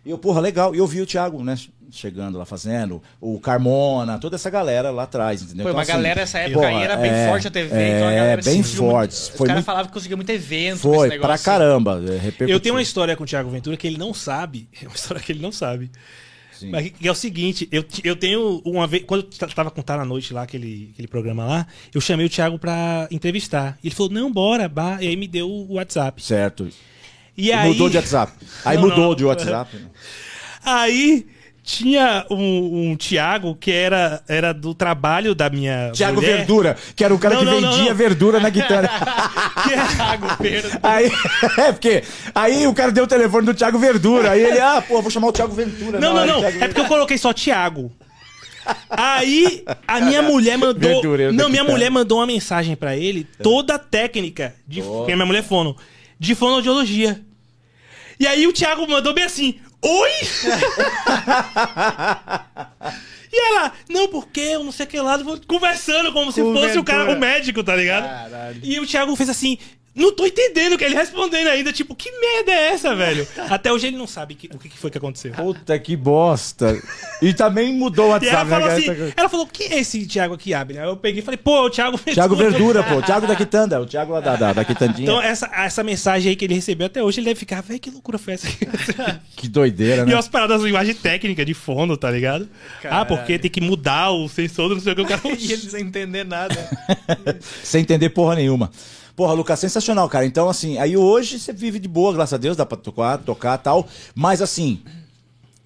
E eu, porra, legal. E eu vi o Thiago, né? Chegando lá fazendo, o Carmona, toda essa galera lá atrás, entendeu? Foi Então, uma assim, galera nessa época porra, aí era bem é, forte a TV, é, então a galera se bem conseguiu muito- forte. Os Foi, caras falavam que conseguia muito evento com foi esse pra negócio. caramba. é. Eu tenho uma história com o Thiago Ventura que ele não sabe. [laughs] É uma história que ele não sabe. Sim. Mas que é o seguinte, eu, eu tenho uma vez. Quando eu tava com Tá na Noite lá, aquele, aquele programa lá, eu chamei o Thiago pra entrevistar. E ele falou, não, bora, bah. E aí me deu o WhatsApp. Certo. E aí. Mudou de WhatsApp. Aí Não, mudou não. de WhatsApp. né? [laughs] Aí tinha um, um Thiago que era, era do trabalho da minha. Tiago mulher, Verdura, que era o cara Não, que não, vendia não. verdura na guitarra. [laughs] Thiago Pedro. Aí, [laughs] é, porque aí o cara deu o telefone do Thiago Verdura. Aí ele, ah, pô, vou chamar o Thiago Ventura. Não, não, não. É porque eu coloquei só Thiago. Aí a minha mulher mandou. Verdura, eu não, minha mulher mandou uma mensagem pra ele, toda técnica de. Porque minha mulher é fono. De fonoaudiologia. E aí o Thiago mandou bem assim: Oi? [laughs] e ela, não, porque eu não sei que lá, conversando como se o fosse o cara, o médico, tá ligado? Caralho. E o Thiago fez assim. Não tô entendendo o que ele respondendo ainda. Tipo, que merda é essa, velho? [laughs] Até hoje ele não sabe que- o que que foi que aconteceu. Puta que bosta. E também mudou o [laughs] E ela WhatsApp, falou né? assim, ela falou, quem é esse Thiago aqui, Abner? Aí eu peguei e falei, pô, o Thiago Ventura. Thiago Verdura, pô. [laughs] Thiago da Quitanda. O Thiago lá da, da, da Quitandinha. Então, essa, essa mensagem aí que ele recebeu até hoje, ele deve ficar, velho, que loucura foi essa? Que doideira, e né? umas paradas de imagem técnica de fono, tá ligado? Ah, Caralho. porque tem que mudar o sensor do não sei o que o cara. E eles sem entender nada. Sem entender porra nenhuma. Porra, Lucas, sensacional, cara. Então, assim, aí hoje você vive de boa, graças a Deus, dá pra tocar, tocar tal. Mas, assim,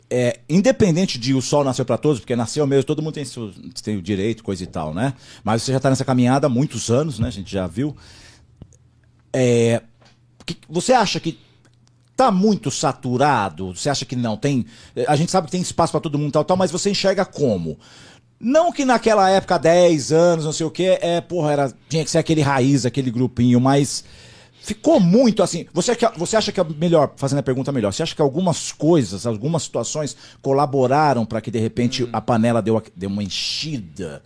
é, independente de o sol nasceu pra todos, porque nasceu mesmo, todo mundo tem, seu, tem o direito, coisa e tal, né? Mas você já tá nessa caminhada há muitos anos, né? A gente já viu. É, que- você acha que tá muito saturado? Você acha que não? Tem, a gente sabe que tem espaço pra todo mundo tal, tal, mas você enxerga como? Não que naquela época, 10 anos, não sei o quê, é, porra, era, tinha que ser aquele raiz, aquele grupinho, mas ficou muito assim. Você, você acha que é melhor, fazendo a pergunta melhor, você acha que algumas coisas, algumas situações colaboraram pra que de repente a panela deu, deu uma enchida?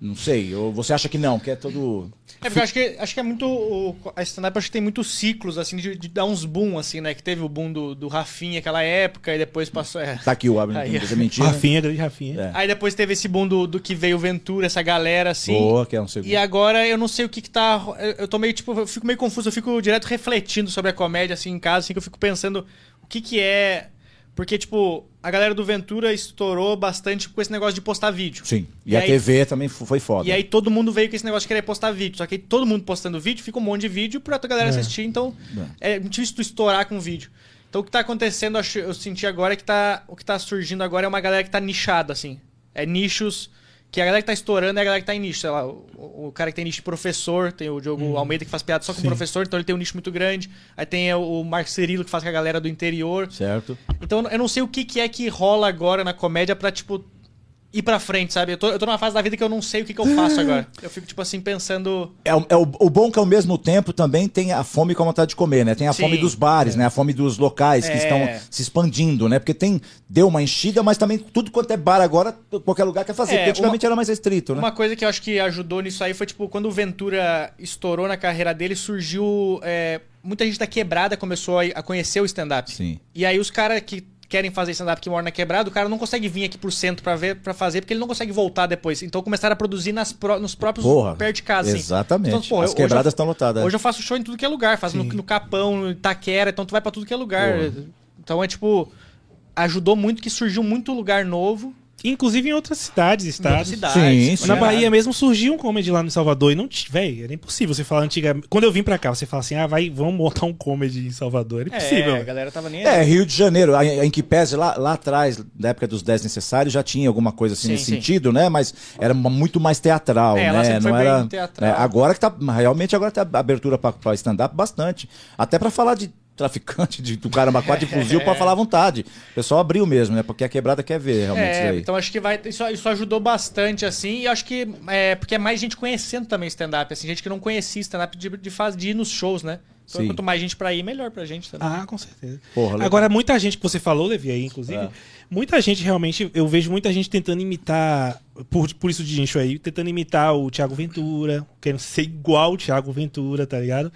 Não sei. Ou você acha que não, que é todo. É porque eu acho que, acho que é muito. O, a stand-up acho que tem muitos ciclos, assim, de, de dar uns boom, assim, né? Que teve o boom do, do Rafinha aquela época e depois passou. É. Tá aqui o Abner, Aí. não é mentira. Rafinha, grande Rafinha. É. Aí depois teve esse boom do, do que veio o Ventura, essa galera, assim. Boa, que é um segundo. E agora eu não sei o que que tá. eu- Eu tô meio, tipo, eu fico meio confuso, eu fico direto refletindo sobre a comédia, assim, em casa, assim, que eu fico pensando o que que é. Porque, tipo, a galera do Ventura estourou bastante com esse negócio de postar vídeo. Sim. E, E a aí- TV também foi foda. E aí todo mundo veio com esse negócio de querer postar vídeo. Só que aí todo mundo postando vídeo, fica um monte de vídeo pra galera assistir. Então é muito difícil tu estourar com vídeo. Então o que tá acontecendo, eu senti agora é que tá. O que tá surgindo agora é uma galera que tá nichada, assim. É nichos. Que a galera que tá estourando é a galera que tá em nicho. Sei lá, o, o cara que tem nicho de professor, tem o Diogo Almeida que faz piada só com Sim. professor, então ele tem um nicho muito grande. Aí tem o Marcos Cirilo que faz com a galera do interior. Certo? Então eu não sei o que, que é que rola agora na comédia pra, tipo, ir pra frente, sabe? Eu tô, eu tô numa fase da vida que eu não sei o que, que eu faço agora. Eu fico, tipo assim, pensando. É, o- é o, o bom que ao mesmo tempo também tem a fome com a vontade de comer, né? Tem a Sim. fome dos bares, né? A fome dos locais que É. estão se expandindo, né? Porque tem deu uma enchida, mas também tudo quanto é bar agora, qualquer lugar quer fazer. É, porque antigamente era mais restrito, né? Uma coisa que eu acho que ajudou nisso aí foi, tipo, quando o Ventura estourou na carreira dele, surgiu. é, muita gente da quebrada começou a, a conhecer o stand-up. Sim. E aí os caras que querem fazer stand-up que moram na quebrada, o cara não consegue vir aqui pro centro pra ver para fazer, porque ele não consegue voltar depois. Então começaram a produzir nas pró- nos próprios Porra. perto de casa. assim. Exatamente. Então, pô, As quebradas estão lotadas. Hoje eu faço show em tudo que é lugar, faço no, no Capão, no Itaquera, então tu vai pra tudo que é lugar. Porra. Então é tipo. Ajudou muito que surgiu muito lugar novo. Inclusive em outras cidades, em outras estados. cidades. Sim, sim. Na. Bahia mesmo surgiu um comedy lá no Salvador e não tinha. Véi, era impossível você falar antigamente. Quando eu vim pra cá, você fala assim: ah, vai, vamos montar um comedy em Salvador. Era impossível. É, a galera tava nem É, Rio de Janeiro, a- em que pese lá, lá atrás, da época dos 10 necessários, já tinha alguma coisa assim Sim, nesse sim. sentido, né? Mas era muito mais teatral, É, né? Não bem era. teatral. né? Agora que tá. Realmente agora tá abertura pra, pra stand-up bastante. Até pra falar de traficante, de, do caramba, quatro de fuzil, pra falar à vontade. O pessoal abriu mesmo, né? Porque a quebrada quer ver realmente isso É, aí. então acho que vai. Isso, isso ajudou bastante, assim, e acho que é porque é mais gente conhecendo também stand-up, assim, gente que não conhecia stand-up de, de, faz- de ir nos shows, né? Então Sim. quanto mais gente pra ir, melhor pra gente também. Ah, com certeza. Porra. Agora, muita gente que você falou, Levi, aí, inclusive, É. muita gente realmente, eu vejo muita gente tentando imitar, por, por isso de nicho aí, tentando imitar o Thiago Ventura, querendo ser igual o Thiago Ventura, tá ligado?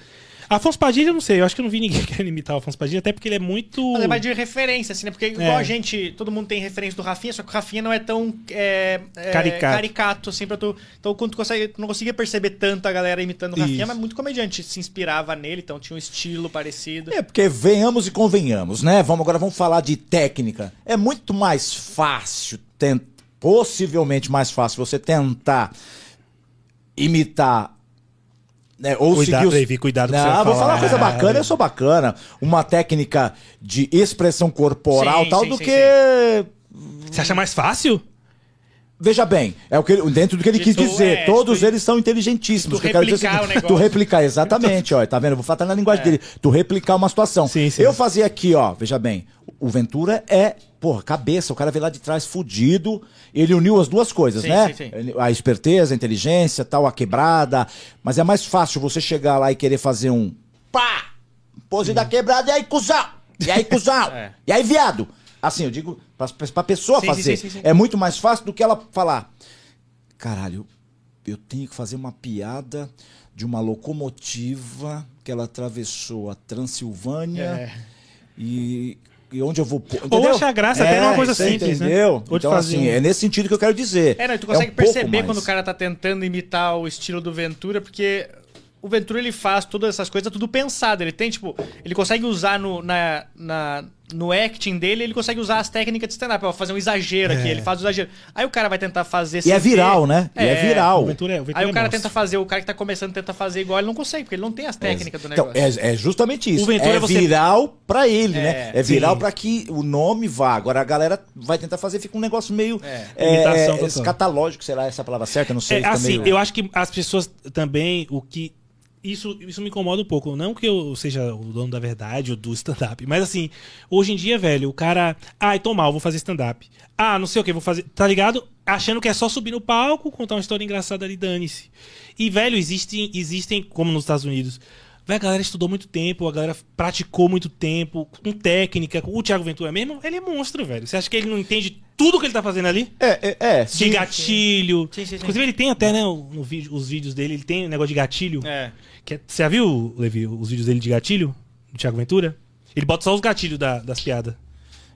Afonso Padilha, eu não sei, eu acho que eu não vi ninguém [laughs] querendo imitar o Afonso Padilha, até porque ele é muito. Mas é mais de referência, assim, né? Porque igual É. a gente, todo mundo tem referência do Rafinha, só que o Rafinha não é tão é, é, Caricato. caricato, assim, pra tu. Então, quando tu consegue, tu não conseguia perceber tanto a galera imitando o Rafinha, Isso. mas muito comediante se inspirava nele, então tinha um estilo parecido. É, porque venhamos e convenhamos, né? Vamos agora vamos falar de técnica. É muito mais fácil, ten- possivelmente mais fácil você tentar imitar né, ou Cuidado, seguir os... Levi, cuidado com o que Não, você vai vou falar uma coisa bacana, eu sou bacana. Uma técnica de expressão corporal Sim, tal sim, do sim, que Você acha mais fácil? Veja bem, é o que ele- dentro do que ele De quis dizer. é, Todos tu- eles são inteligentíssimos. tu que dizer replicar o o negócio. Tu replicar, exatamente, ó. Tá vendo? Eu vou falar na linguagem É. dele. Tu replicar uma situação. Sim, sim. Eu fazia aqui, ó. Veja bem. O Ventura é, porra, cabeça. O cara veio lá de trás fudido. Ele uniu as duas coisas, Sim, né? sim, sim. A esperteza, a inteligência, tal, a quebrada. Mas é mais fácil você chegar lá e querer fazer um pá! Pose da quebrada. E aí, cuzão? E aí, cuzão? [laughs] É. E aí, viado? Assim, eu digo pra, pessoa Sim, fazer. sim, sim. É muito mais fácil do que ela falar. Caralho, eu tenho que fazer uma piada de uma locomotiva que ela atravessou a Transilvânia É. e, e onde eu vou pôr. Ou entendeu? achar graça até numa coisa você simples, né? entendeu? Ou de Então, assim, um- é nesse sentido que eu quero dizer. É, não, e tu consegue um pouco perceber quando o cara tá tentando imitar o estilo do Ventura, porque o Ventura ele faz todas essas coisas tudo pensado. Ele tem, tipo, ele consegue usar no, na, na- no acting dele, ele consegue usar as técnicas de stand-up. Pra fazer um exagero aqui, É. ele faz o exagero. Aí o cara vai tentar fazer. E é viral, ter- né? E é viral. O Ventura é, o Ventura Aí o é cara monstro. tenta fazer, o cara que tá começando tenta fazer igual, ele não consegue, porque ele não tem as técnicas do Então, negócio. é, é justamente isso. O Ventura é você- viral pra ele, É, né? É viral sim. pra que o nome vá. Agora a galera vai tentar fazer, fica um negócio meio É. é, é, escatológico, será essa a palavra certa? Não sei. É, assim, meio- eu acho que as pessoas também, o que. Isso, isso me incomoda um pouco. Não que eu seja o dono da verdade ou do stand-up, mas assim, hoje em dia, velho, o cara. Ai, tô mal, vou fazer stand-up. Ah, não sei o que, vou fazer. Tá ligado? Achando que é só subir no palco, contar uma história engraçada ali, dane-se. E, velho, existem, existem, como nos Estados Unidos, Véi, a galera estudou muito tempo, a galera praticou muito tempo, com técnica. O Thiago Ventura mesmo, ele é monstro, velho. Você acha que ele não entende tudo que ele tá fazendo ali? É, é, é. De sim. gatilho. Sim, sim, sim. Inclusive, ele tem até, né, no vídeo, os vídeos dele, ele tem um negócio de gatilho. É. Que é- você já viu, Levi, os vídeos dele de gatilho? Do Thiago Ventura? Ele bota só os gatilhos da- das piadas.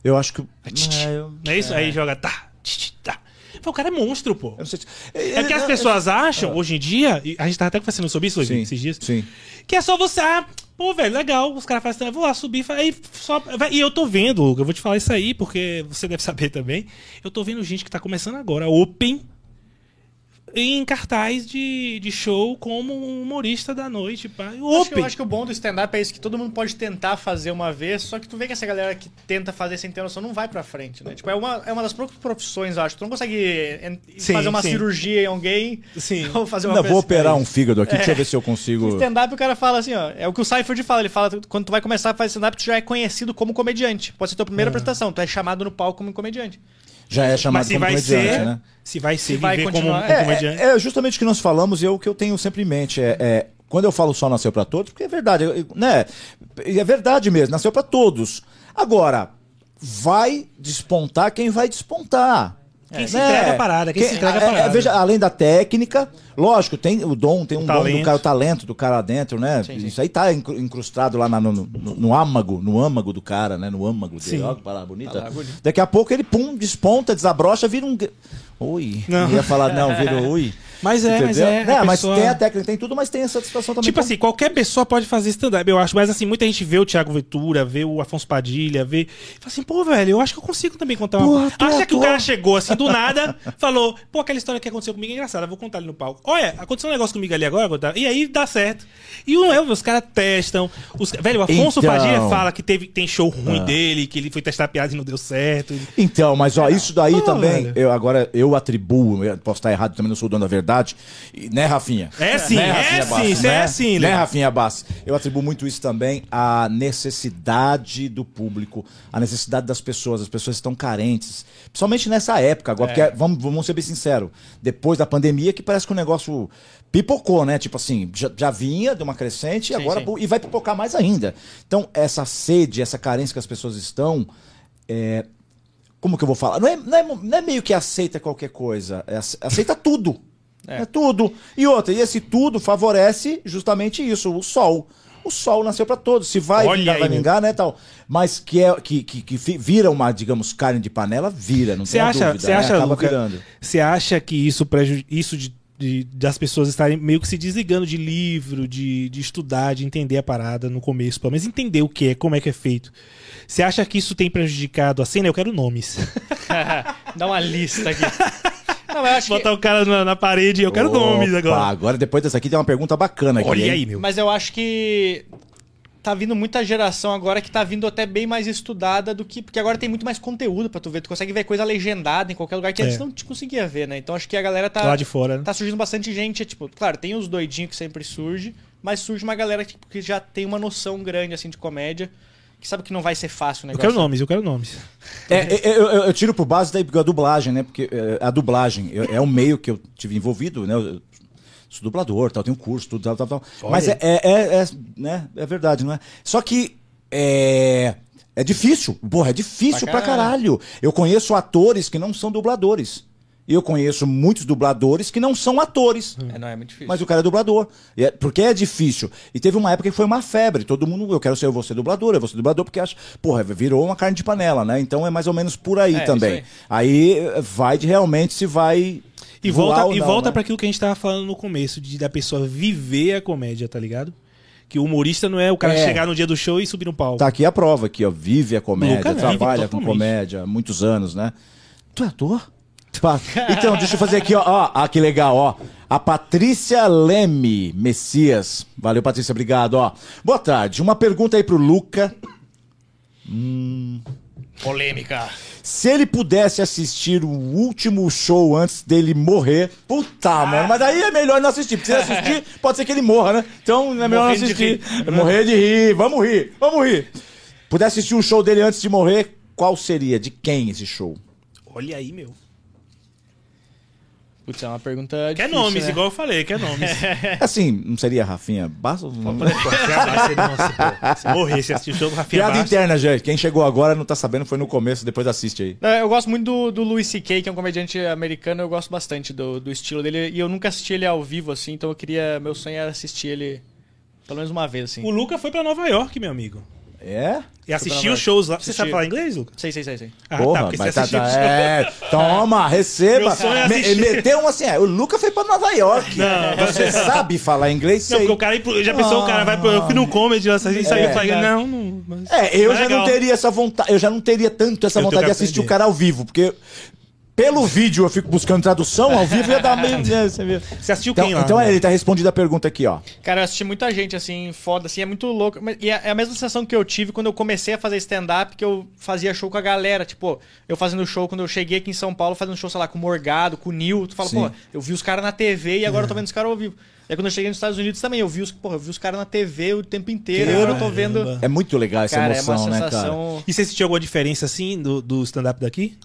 Eu acho que. tch, tch. É, eu, Não é isso? Aí joga tá, tch, tch, tá. Pô, o cara é monstro, pô. se- É porque as pessoas acham, hoje em dia, a gente tava até conversando sobre isso Levi, Sim, esses dias, sim. que é só você, ah, pô, velho, legal, os caras fazem, vou lá subir, aí só, e eu tô vendo, eu vou te falar isso aí, porque você deve saber também, eu tô vendo gente que tá começando agora, open, em cartaz de, de show como um humorista da noite, pá, Acho que, eu acho que o bom do stand-up é isso, que todo mundo pode tentar fazer uma vez, só que tu vê que essa galera que tenta fazer sem ter noção não vai pra frente, né? Tipo, é uma, é uma das poucas profissões, eu acho. Tu não consegue Sim, fazer uma sim. cirurgia em alguém Sim. [laughs] ou fazer uma Ainda vou operar um fígado aqui, deixa eu ver se eu No consigo. stand-up o cara fala assim, ó. É o que o Seifert fala. Ele fala, quando tu vai começar a fazer stand-up, tu já é conhecido como comediante. Pode ser tua primeira apresentação, tu é chamado no palco como comediante. Já é chamado Mas se como vai comediante, ser, né? se vai ser Se vai continuar- como É, comediante. é, é justamente o que nós falamos e é o que eu tenho sempre em mente. É, é, quando eu falo só nasceu pra todos, porque é verdade, né? E É verdade mesmo, nasceu pra todos. Agora, vai despontar quem vai despontar. Quem se entrega a parada, quem se entrega a é, é, parada. veja, além da técnica, lógico, tem o dom, tem um dom do talento. cara, o talento do cara dentro, né? Sim, sim. Isso aí tá incru- incrustado lá na- no, no, no âmago, no âmago do cara, né? No âmago dele. Sim. Olha que palavra bonita. Bonita. Daqui a pouco ele, pum, desponta, desabrocha, vira um. Ui. Não. Ia falar, não, vira ui. [laughs] Mas é, mas é, a mas pessoa- tem a técnica, tem tudo, mas tem essa situação também. Tipo como- assim, qualquer pessoa pode fazer stand-up, eu acho. Mas assim, muita gente vê o Thiago Ventura, vê o Afonso Padilha, vê. Fala assim, pô, velho, eu acho que eu consigo também contar uma. Porra, tô, Acha que o cara chegou assim do [laughs] nada, falou, pô, aquela história que aconteceu comigo é engraçada, vou contar ali no palco. Olha, aconteceu um negócio comigo ali agora, vou contar. e aí dá certo. E não é, os caras testam. Os... Velho, o Afonso Então. Padilha fala que teve, tem show ruim dele, que ele foi testar piada e não deu certo. Então, mas ó, isso daí também, velho. eu agora eu atribuo, eu posso estar errado, também não sou dono da verdade, e- né, Rafinha? É sim, né, é Rafinha sim, Bastos, isso é sim, Né. Rafinha Bastos? Eu atribuo muito isso também à necessidade do público, à necessidade das pessoas, as pessoas estão carentes, principalmente nessa época agora, É. porque vamos, vamos ser bem sinceros, depois da pandemia que parece que o negócio pipocou, né? Tipo assim, já, já vinha, deu uma crescente, e Sim, agora sim. e vai pipocar mais ainda. Então, essa sede, essa carência que as pessoas estão, é, como que eu vou falar? Não é, não é, não é meio que aceita qualquer coisa, é ace- aceita tudo. É. tudo. E outra, e esse tudo favorece justamente isso, o sol. O sol nasceu para todos. Se vai Olha vingar, vai vingar, né, tal. Mas que, é, que, que, que vira uma, digamos, carne de panela, vira, não Você tem a acha, dúvida. você né? acha, Acaba Luca, virando. você acha que isso preju... isso de, de- das pessoas estarem meio que se desligando de livro, de, de estudar, de entender a parada no começo, pelo menos entender o que é, como é que é feito. Você acha que isso tem prejudicado a cena? Eu quero nomes. [laughs] Dá uma lista aqui. Não, mas eu acho que... Botar o cara na, na parede, eu quero nomes Opa, agora. Agora, depois dessa aqui, tem uma pergunta bacana aqui. Olha hein? aí, meu. Mas eu acho que tá vindo muita geração agora que tá vindo até bem mais estudada do que. Porque agora tem muito mais conteúdo pra tu ver. Tu consegue ver coisa legendada em qualquer lugar que É. antes não te conseguia ver, né? Então acho que a galera tá. Lá de fora, né? Tá surgindo bastante gente. Tipo, claro, tem os doidinhos que sempre surge, mas surge uma galera que, que já tem uma noção grande, assim, de comédia. Que sabe que não vai ser fácil o Eu negócio. quero nomes, eu quero nomes. É, é, eu, eu- eu tiro por base da, dublagem, né? Porque é, a dublagem é, é um meio que eu tive envolvido, né? Eu sou dublador, tal, tenho um curso, tudo, tal, tal, tal. Olha. Mas é, é, é- é, né? é verdade, não é? Só que é, é difícil, porra, é difícil Pra pra caralho. Eu conheço atores que não são dubladores. E eu conheço muitos dubladores que não são atores. É, não, é muito difícil. Mas o cara é dublador. E é- porque é difícil. E teve uma época que foi uma febre. Todo mundo, eu quero ser, eu vou ser dublador, eu vou ser dublador, porque acho, porra, virou uma carne de panela, né? Então é mais ou menos por aí É, também. isso Aí eh, vai de realmente se vai. E volta, ou e não, volta né? pra aquilo que a gente tava falando no começo, de da pessoa viver a comédia, tá ligado? Que o humorista não é o cara É. chegar no dia do show e subir no palco. Tá aqui a prova aqui, ó. Vive a comédia, Luca vive trabalha com comédia há muitos anos, né? Tu é ator? Então, deixa eu fazer aqui, ó. ó. Ah, que legal, ó. A Patrícia Leme Messias. Valeu, Patrícia, obrigado, ó. Boa tarde. Uma pergunta aí pro Luca. Polêmica. Se ele pudesse assistir o último show antes dele morrer, puta, mano, mas daí é melhor não assistir. Porque se ele assistir, pode ser que ele morra, né? Então é melhor não Morrendo de assistir. Morrer de rir, vamos rir, vamos rir. Pudesse assistir um show dele antes de morrer, qual seria? De quem esse show? Olha aí, meu. Putz, é uma pergunta Quer difícil, nomes, né? igual eu falei, quer nomes. [laughs] Assim, não seria Rafinha Bastos? Pô. Se morrer, se assistir o jogo do Rafinha Piada Bastos. interna, gente. Quem chegou agora não tá sabendo, foi no começo, depois assiste aí. Não, Eu gosto muito do, do Louis C.K., que é um comediante americano, eu gosto bastante do, do estilo dele. E eu nunca assisti ele ao vivo, assim, então eu queria. Meu sonho era assistir ele pelo menos uma vez, assim. O Luca foi pra Nova York, meu amigo. É? E assistiu Nova os shows lá. Você Assisti. sabe falar inglês, Luca? Sei, sei, sei, sei. Ah, Porra, tá, porque você tá- assistiu tá- os shows. é, toma, [laughs] receba. Meu sonho é Me- assistir. meteu um assim, é, o Luca foi pra Nova York. Não, Você sabe falar inglês? Não, Sei. porque o cara já pensou, o cara vai pro. Eu fui no comedy, a gente saiu É. e falei, não, não. mas- É, eu mas já legal. não teria essa vontade, eu já não teria tanto essa Eu vontade de que assistir o aprender. cara ao vivo, porque pelo vídeo eu fico buscando tradução, ao vivo ia dar meio. né, você assistiu Então, quem lá? então é, ele tá respondido a pergunta aqui, ó. Cara, eu assisti muita gente, assim, foda, assim, é muito louco. E é é a mesma sensação que eu tive quando eu comecei a fazer stand-up, que eu fazia show com a galera. Tipo, eu fazendo show, quando eu cheguei aqui em São Paulo, fazendo show, sei lá, com o Morgado, com o Nil. Tu fala, Sim. pô, eu vi os caras na TV e agora eu tô vendo os caras ao vivo. E aí quando eu cheguei nos Estados Unidos também, eu vi os, porra, eu vi os caras na TV o tempo inteiro, agora eu tô vendo. Caramba. É muito legal essa Cara, emoção, é uma né, cara? sensação. E você sentiu alguma diferença assim do, do stand-up daqui?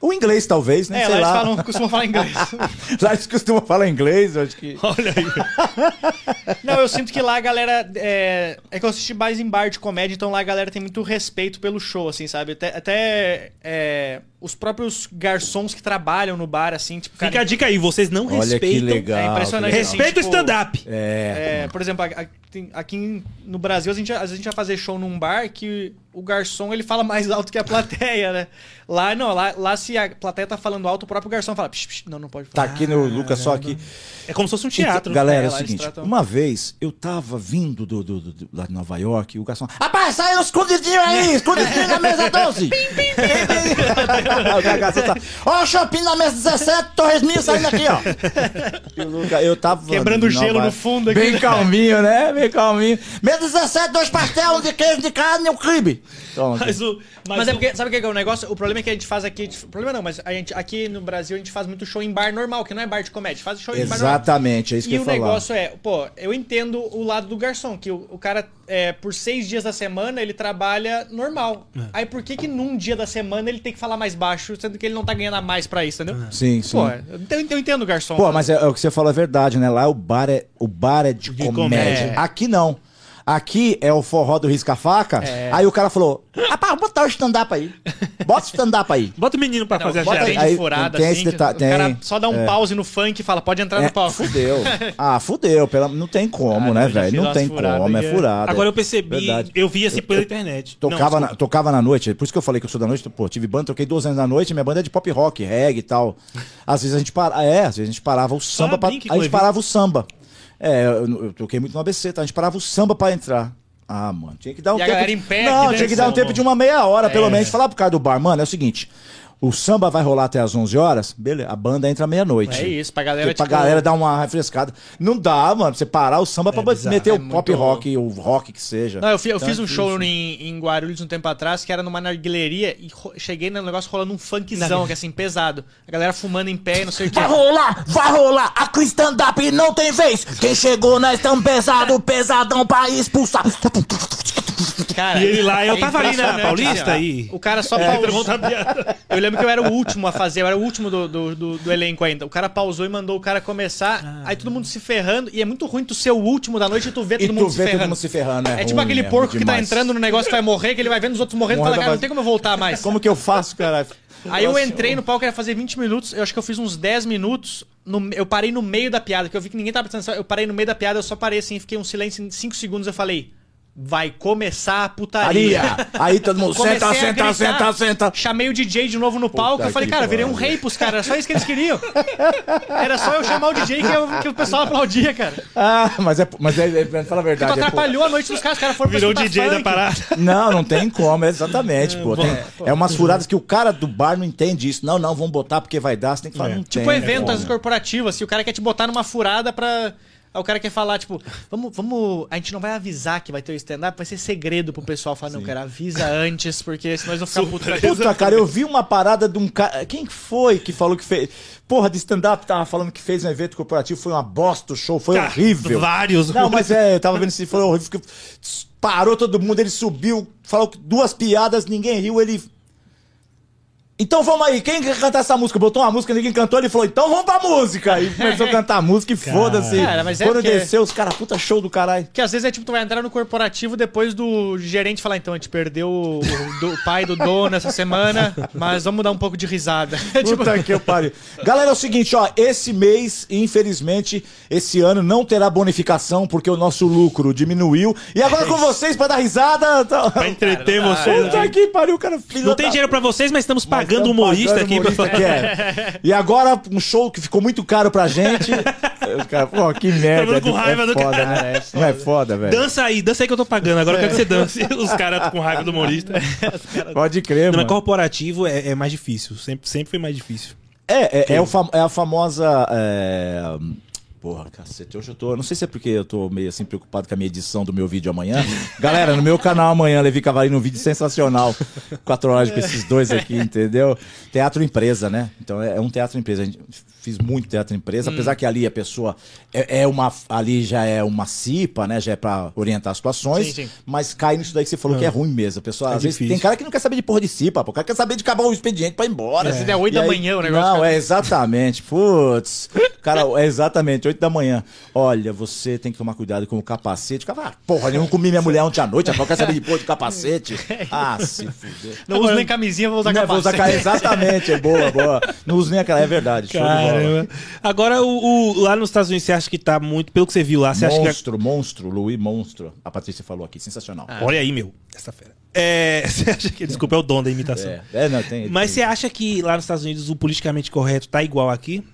O inglês, talvez, né? É, Sei lá eles falam, costumam falar inglês. [laughs] Lá eles costumam falar inglês, eu acho que. [laughs] Olha aí. Não, eu sinto que lá a galera. É, é que eu assisti mais em bar de comédia, então lá a galera tem muito respeito pelo show, assim, sabe? Até, até, é, os próprios garçons que trabalham no bar, assim, tipo, Fica a dica aí, vocês não Olha que respeitam. legal. É impressionante. que legal. Respeita o Tipo, stand-up. É. É, por exemplo, a- a- tem- aqui em- no Brasil, a gente, às vezes a gente vai fazer show num bar que o garçom ele fala mais alto que a plateia, né? Lá não, lá, lá se a plateia tá falando alto, o próprio garçom fala, psh, psh, não, não pode Tá falar. aqui no Lucas, só aqui. É como se fosse um teatro. Então, galera, é, É, o seguinte, tratam- uma vez eu tava vindo do, do, do- do- lá de Nova York e o garçom. Rapaz, saiu escondidinho aí, escondidinho na mesa 12. [laughs] [laughs] o garçom tá. Ó, o shopping na mesa 17, torresminho saindo aqui, ó. [laughs] E o eu tava. Quebrando em gelo Nova- no fundo aqui, Bem calminho, né? Bem calminho. Mesa 17, dois pastel, de queijo de carne e um cribe. Mas o. Mas, Mas é o- porque, sabe o que é o negócio? O problema é que a gente faz aqui. O problema não, mas a gente, aqui no Brasil a gente faz muito show em bar normal, que não é bar de comédia. Faz show em bar normal. Exatamente, é isso que E eu o ia falar. negócio é, pô, eu entendo o lado do garçom, que o, o cara, é, por seis dias da semana, ele trabalha normal. É. Aí por que que num dia da semana ele tem que falar mais baixo, sendo que ele não tá ganhando a mais pra isso, entendeu? Sim, sim. Pô, eu, eu- entendo o garçom. Pô, mas é, é o que você falou é verdade, né? Lá o bar é, o bar é de, De comédia. comédia. Aqui não. Aqui é o forró do risca-faca. É. Aí o cara falou: Rapaz, bota o stand-up aí. Bota o stand-up aí. Bota o menino pra Não, fazer a bota chave. aí furada, tem assim, esse detalhe, o cara tem, só dá um é. pause no funk e fala, pode entrar É, no palco. fudeu. [laughs] Ah, fudeu. Pela, não tem como, Ah, né, velho? Não tem como, é é. furada. Agora eu percebi, Verdade. eu vi assim pela internet. Não, Tocava, na, desculpa. tocava na noite, por isso que eu falei que eu sou da noite, pô, tive banda, toquei duas anos da noite, minha banda é de pop rock, reggae e tal. Às vezes a gente parava, é, às vezes a gente parava o samba pra, a gente parava o samba. É, eu, eu toquei muito no ABC, tá? A gente parava o samba pra entrar. Ah, mano, tinha que dar um E a tempo. galera em pé Não, tinha que dar um tempo de uma meia hora, pelo É. menos. Falar pro cara do bar, mano, é o seguinte, o samba vai rolar até as 11 horas, beleza, a banda entra meia-noite. É isso, pra galera, Porque pra tipo, galera dar uma refrescada. Não dá, mano, você parar o samba pra bizarro. meter É o pop muito- rock, o rock que seja. Não, eu, fi- eu Então fiz é um show em, em Guarulhos um tempo atrás, que era numa narguileria, e ro- cheguei no negócio rolando um funkzão, que é assim, pesado. A galera fumando em pé e não sei o que. Vai rolar, vai rolar, aqui stand-up não tem vez. Quem chegou nós tão pesado, pesadão pra expulsar. Cara, E ele lá, eu é tava ali na impressionante, Paulista aí. O cara só É, pausou. piada. Eu lembro que eu era o último a fazer, eu era o último do, do, do- do elenco ainda. O cara pausou e mandou o cara começar, Ah. aí todo mundo se ferrando, e é muito ruim tu ser o último da noite e tu ver todo tu mundo se vê todo ferrando. mundo se ferrando, é É tipo aquele é porco que tá entrando no negócio que vai morrer, que ele vai vendo os outros morrendo e fala, cara, não tem como eu voltar mais. Como que eu faço, cara? Aí eu entrei no palco, era fazer 20 minutos, eu acho que eu fiz uns 10 minutos, no- eu parei no meio da piada, que eu vi que ninguém tava prestando atenção, eu parei no meio da piada, eu só parei assim, fiquei um silêncio em 5 segundos, eu falei, vai começar a putaria. Aí todo mundo senta, a senta, senta, senta. Chamei o DJ de novo no palco, eu falei, cara, virei um rei pros caras, era só isso que eles queriam. Era só eu chamar o DJ que, eu- que o pessoal aplaudia, cara. Ah, mas é, mas é, é, fala a Tu verdade. é, pô. atrapalhou a noite dos caras, os caras foram pra Virou o escutar DJ da funk. parada. Não, não tem como, é exatamente, pô. Tem- é umas furadas que o cara do bar não entende isso. Não, não, vamos botar porque vai dar. Você tem que falar, É. não Tipo tem. evento como. às vezes, corporativo, assim, o cara quer te botar numa furada pra. Aí o cara quer falar, tipo, vamos, vamos. A gente não vai avisar que vai ter o stand-up, vai ser segredo pro pessoal falar, não, cara, avisa [laughs] antes, porque senão eles vão ficar putos aqui. Puta, cara, eu vi uma parada de um cara. Quem que foi que falou que fez. Porra, de stand-up tava falando que fez um evento corporativo, foi uma bosta o show, foi Cara, horrível. vários. Não, mas é, eu tava vendo se foi horrível. Parou todo mundo, ele subiu, falou que duas piadas, ninguém riu, ele. Então vamos aí, quem quer cantar essa música? Botou uma música, ninguém cantou, ele falou, então vamos pra música. E começou a cantar a música e foda-se. Cara, mas é Quando porque- desceu, os caras, puta show do caralho. Que às vezes é tipo, tu vai entrar no corporativo depois do gerente falar, então, a gente perdeu o, o do- pai do dono essa semana, mas vamos dar um pouco de risada. É [laughs] tipo, Puta que eu pariu. Galera, é o seguinte, ó, esse mês, infelizmente, esse ano não terá bonificação porque o nosso lucro diminuiu. E agora com vocês pra dar risada. Tá... Pra entreter vocês. Puta aqui. que pariu, cara. filho Não da- tem dinheiro pra vocês, mas estamos Mas pagando humorista pagando aqui. humorista pra... é. E agora, um show que ficou muito caro pra gente. Os caras, pô, que merda. mundo com raiva é do foda, cara. né? Não é foda, velho. Dança aí, dança aí que eu tô pagando. Agora eu quero que você dance. [laughs] Os caras com raiva do humorista. [laughs] Pode crer, Não, mas mano. corporativo é, é mais difícil. Sempre, sempre foi mais difícil. É, é, é, o fam- é a famosa. é, Porra, cacete, hoje eu tô. Não sei se é porque eu tô meio assim preocupado com a minha edição do meu vídeo amanhã. Galera, no meu canal amanhã, Levi Cavalino, um vídeo sensacional. Quatro horas com esses dois aqui, entendeu? Teatro empresa, né? Então é, é um teatro empresa. A gente fiz muito teatro empresa, apesar que ali a pessoa é, é uma. Ali já é uma CIPA, né? Já é pra orientar as situações. Sim, sim. Mas cai nisso daí que você falou que é ruim mesmo. A pessoa, É às vezes, difícil. tem cara que não quer saber de porra de CIPA, pô. O cara quer saber de acabar o expediente pra ir embora. Se der oito da manhã o negócio, Não, cara. é exatamente. Putz. Cara, é exatamente, 8 da manhã. Olha, você tem que tomar cuidado com o capacete. O cara, ah, porra, eu não comi minha mulher ontem à noite, agora quer saber de porra de capacete. [laughs] Ah, se fuder. não uso nem camisinha, vou usar Não, vou usar capacete. Exatamente, é boa, boa. Não uso nem aquela, é verdade. Caramba. Agora, o, o- lá nos Estados Unidos, você acha que tá muito. Pelo que você viu lá, você acha que. Monstro, monstro, Louis Monstro. A Patrícia falou aqui, sensacional. Olha aí, meu. Essa fera. É, [laughs] você acha que. Desculpa, é o dom da imitação. É, é, não, tem. Mas você tem- acha que lá nos Estados Unidos o politicamente correto tá igual aqui?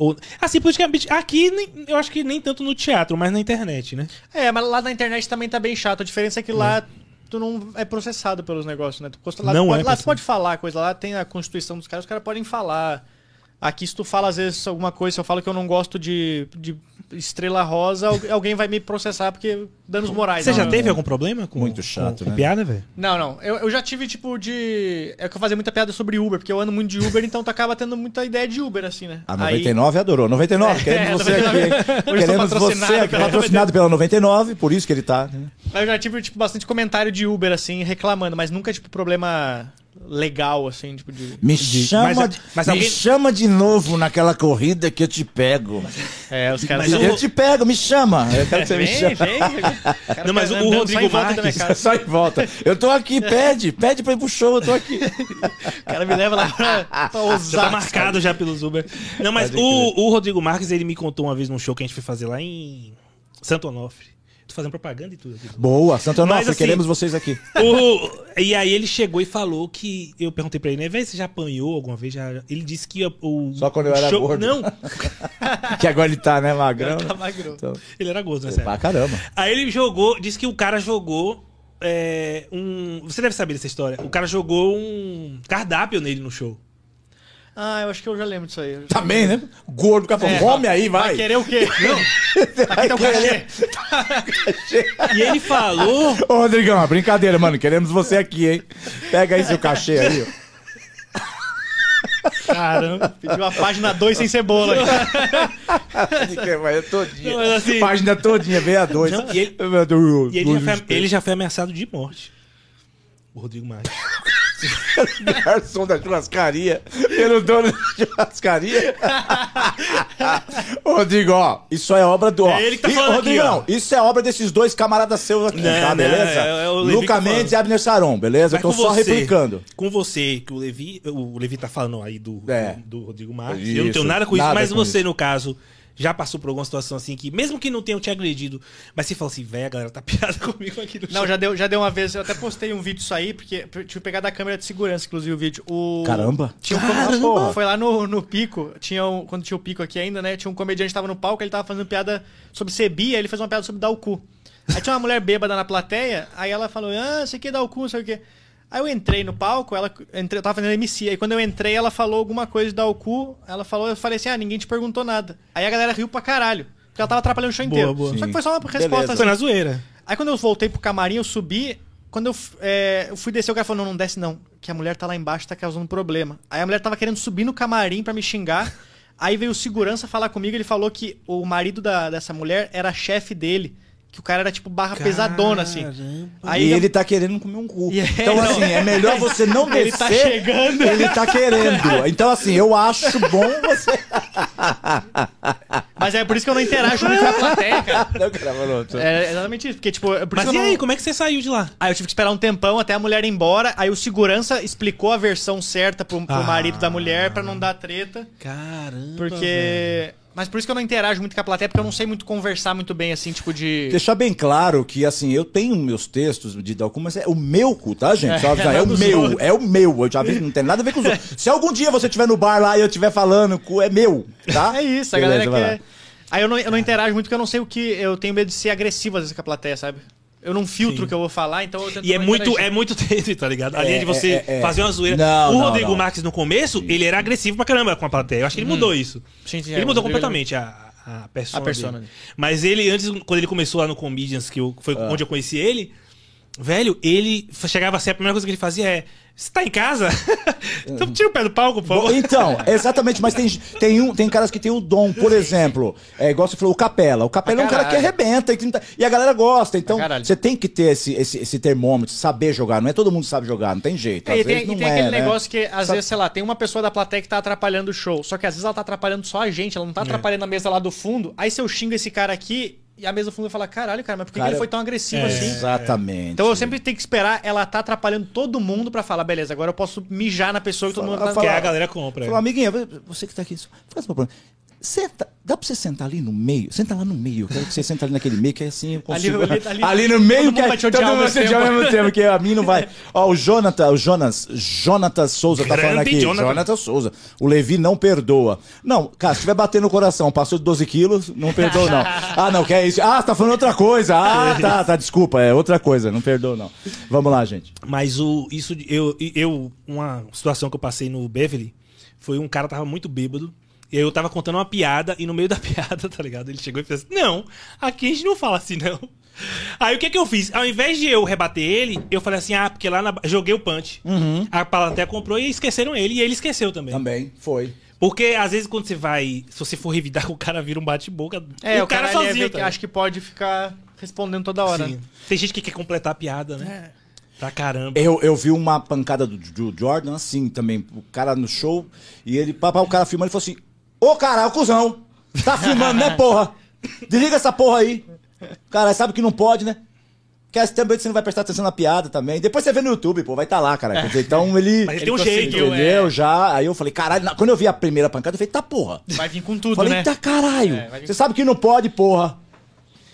Ou, assim, politicamente. Aqui eu acho que nem tanto no teatro, mas na internet, né? É, mas lá na internet também tá bem chato. A diferença é que lá tu não é processado pelos negócios, né? Tu lá, Não tu pode, é lá tu pode falar coisa, lá tem a constituição dos caras, os caras podem falar. Aqui, se tu fala às vezes alguma coisa, se eu falo que eu não gosto de, de estrela rosa, al- alguém vai me processar porque danos morais. Você Não, já não. teve algum problema com, Muito chato, com, com né? piada, velho? Não, não. Eu, eu já tive, tipo, de. É que eu fazia muita piada sobre Uber, porque eu ando muito de Uber, então tu acaba tendo muita ideia de Uber, assim, né? A 99 adorou. 99, queremos É, você 99. aqui. hein? Hoje Queremos patrocinado você aqui. pela Patrocinado pela 99, por isso que ele tá. né? Aí eu já tive, tipo, bastante comentário de Uber, assim, reclamando, mas nunca, tipo, problema legal, assim, tipo, de. Me De- chama, mas- de, mas me alguém- chama de novo naquela corrida que eu te pego. É, os caras. Mas Eu o- te pego, me chama. Eu quero que você me Vem, chame. vem. Não, mas o Rodrigo só em volta da minha Marques-. Só em volta. Eu tô aqui, pede. Pede pra ir pro show, eu tô aqui. O cara me leva lá pra, [laughs] pra Já tá marcado já pelos Uber. Não, mas o, o Rodrigo Marques, ele me contou uma vez num show que a gente foi fazer lá em Santo Onofre. Tô fazendo propaganda e tudo aqui. Boa, Santo Onofre, Mas, assim, queremos vocês aqui. O- e aí ele chegou e falou que. Eu perguntei pra ele, né? Véi, você já apanhou alguma vez? Já... Ele disse que o. Só quando eu era show... gordo. Não, [laughs] Que agora ele tá, né, magrão? Tá magro. Então, ele era gordo, né? pra caramba. Aí ele jogou, disse que o cara jogou é, um. Você deve saber dessa história. O cara jogou um cardápio nele no show. Ah, eu acho que eu já lembro disso aí. Também, né? Gordo, o cara falou, É, come aí, Vai vai. querer o quê? Não. Vai [laughs] Aqui tá o querer. [laughs] cachê. E ele falou. Ô, Rodrigão, brincadeira, mano. Queremos você aqui, hein? Pega aí seu cachê aí, ó. Caramba. Pediu a página 2 sem cebola. Vai todinha. Mas assim- Página todinha, veio a dois. Não, e ele- E ele já, foi, ele já foi ameaçado de morte. O Rodrigo Marques. [laughs] garçom da churrascaria, pelo dono da churrascaria. [laughs] Rodrigo, ó, isso é obra do. Ó, É ele que tá E, falando Rodrigão, aqui, isso é obra desses dois camaradas seus aqui, Não, tá? não, Beleza? é- é Luca tá Mendes e Abner Saron, beleza? Eu tô só você, replicando. Com você, que o Levi. O Levi tá falando aí do, É. do, do Rodrigo Marques. Isso, eu não tenho nada com isso, nada mas com você, isso. no caso, já passou por alguma situação assim que, mesmo que não tenham te agredido, mas você fala assim, velho, a galera tá [laughs] piada comigo aqui no Não, show." já deu, já deu uma vez, eu até postei um vídeo disso aí, porque tive que pegar da câmera de segurança, inclusive, o vídeo. O... Caramba. Tinha um Caramba. com- Pô, Foi lá no, no Pico, tinha um- quando tinha o Pico aqui ainda, né? Tinha um comediante que tava no palco, ele tava fazendo piada sobre Sebia, ele fez uma piada sobre dar o cu. Aí tinha uma mulher bêbada na plateia, aí ela falou, ah, você quer dar o cu, não sei o quê. Aí eu entrei no palco, ela entrei, eu tava fazendo MC, aí quando eu entrei, ela falou alguma coisa de dar o cu, ela falou, eu falei assim, ah, ninguém te perguntou nada. Aí a galera riu pra caralho, porque ela tava atrapalhando o show Boa, inteiro. boa. Só que foi só uma resposta Beleza. assim. Foi na zoeira. Aí quando eu voltei pro camarim, eu subi. Quando eu, é, eu fui descer, o cara falou: não, não desce não, que a mulher tá lá embaixo tá causando problema. Aí a mulher tava querendo subir no camarim pra me xingar. Aí veio o segurança falar comigo, ele falou que o marido da- dessa mulher era chefe dele. Que o cara era tipo barra pesadona, assim. Caramba. Aí e ele tá querendo comer um cu. É, então, não. assim, é melhor você não descer. [laughs] Ele tá chegando. Ele tá querendo. Então, assim, eu acho bom você. Mas é por isso que eu não interajo muito com a plateia, cara. [laughs] Não, cara. É exatamente isso. Porque, tipo, é por Mas isso e não... aí, como é que você saiu de lá? Aí eu tive que esperar um tempão até a mulher ir embora. Aí o segurança explicou a versão certa pro, pro Ah. marido da mulher pra não dar treta. Caramba. Porque. Mas por isso que eu não interajo muito com a plateia, porque eu não sei muito conversar muito bem, assim, tipo de. Deixar bem claro que, assim, eu tenho meus textos de Dalcum, mas é o meu cu, tá, gente? Avisar, É, [laughs] não o meu, outros. é o meu. Eu já vi, não tem nada a ver com os outros. Se algum dia você estiver no bar lá e eu estiver falando, cu é meu, tá? É isso, a Beleza, galera vai lá. quer. Aí eu não, eu não interajo muito porque eu não sei o que. Eu tenho medo de ser agressivo às vezes com a plateia, sabe? Eu não filtro o que eu vou falar, então eu tento E é muito, é muito [laughs] tênue, tá ligado? A É, linha de você é, é. fazer uma zoeira. Não, o não, Rodrigo não. Marques no começo, ele era agressivo pra caramba com a plateia. Eu acho que ele mudou isso. Sim, sim, ele é, mudou completamente a, a persona. A persona. Mas ele, antes, quando ele começou lá no Comedians, que eu- foi onde eu conheci ele, velho, ele chegava assim, a primeira coisa que ele fazia é. Você tá em casa? [laughs] então tira o pé do palco, favor. Então, exatamente, mas tem, tem, um, tem caras que tem o dom, por exemplo, é igual você falou, o Capela. O Capela Pra é um cara que arrebenta e, tá- e a galera gosta. Então, caralho. você tem que ter esse, esse, esse termômetro, saber jogar. Não é todo mundo que sabe jogar, não tem jeito. É, Às e tem, e tem é, aquele né? negócio que, às Sabe- vezes, sei lá, tem uma pessoa da plateia que tá atrapalhando o show. Só que às vezes ela tá atrapalhando só a gente, ela não tá atrapalhando a mesa lá do fundo. Aí se eu xingo esse cara aqui, e a mesa vai falar, caralho, cara, mas por que, que Cara, ele foi tão agressivo é. assim? Exatamente. Então eu sempre tenho que esperar ela tá atrapalhando todo mundo pra falar, beleza, agora eu posso mijar na pessoa que todo Fala- mundo tá... Que fala- a galera compra. Falou, amiguinha, você que tá aqui, faz uma pergunta. Senta, dá pra você sentar ali no meio? Senta lá no meio. Eu quero que você senta ali naquele meio, que assim eu consigo. Ali- ali- ali- no todo meio, que odiar todo ao mundo mesmo vai te odiar ao tempo. mesmo tempo, que a mim não vai. Ó, o Jonathan, o Jonas, Jonatas Souza tá Grande falando aqui. Jonathan. Jonathan Souza. O Levi não perdoa. Não, cara, se tiver batendo no coração, passou de 12 quilos, não perdoa, não. Ah, não, que é isso. Ah, você tá falando outra coisa. Ah, [laughs] tá, tá, desculpa, é outra coisa, não perdoa, não. Vamos lá, gente. Mas o, isso, de- eu, eu, uma situação que eu passei no Beverly foi um cara tava muito bêbado. E aí eu tava contando uma piada e no meio da [laughs] piada, tá ligado? Ele chegou e fez assim: Não, aqui a gente não fala assim, não. Aí o que que eu fiz? Ao invés de eu rebater ele, eu falei assim: Ah, porque lá na. Joguei o punch. A plateia comprou e esqueceram ele. E ele esqueceu também. Também, foi. Porque às vezes quando você vai. Se você for revidar, [laughs] o cara vira um bate-boca. É, o, cara, ali é sozinho. tá acho que pode ficar respondendo toda hora. Sim. Tem gente que quer completar a piada, né? Pra caramba. Eu, eu vi uma pancada do, do Jordan assim também. O cara no show e ele, papá, o cara filmando, ele falou assim: Ô caralho, cuzão, tá filmando, né, porra? Desliga essa porra aí. Cara, sabe que não pode, né? Porque também você não vai prestar atenção na piada também. Depois você vê no YouTube, pô, vai estar lá, cara. Dizer, então [laughs] ele. Mas ele tem um jeito. Entendeu? é. Já. Aí eu falei, caralho, quando eu vi a primeira pancada, eu falei, tá porra. Vai vir com tudo, falei, né? tá caralho. É, Você sabe que não pode, porra.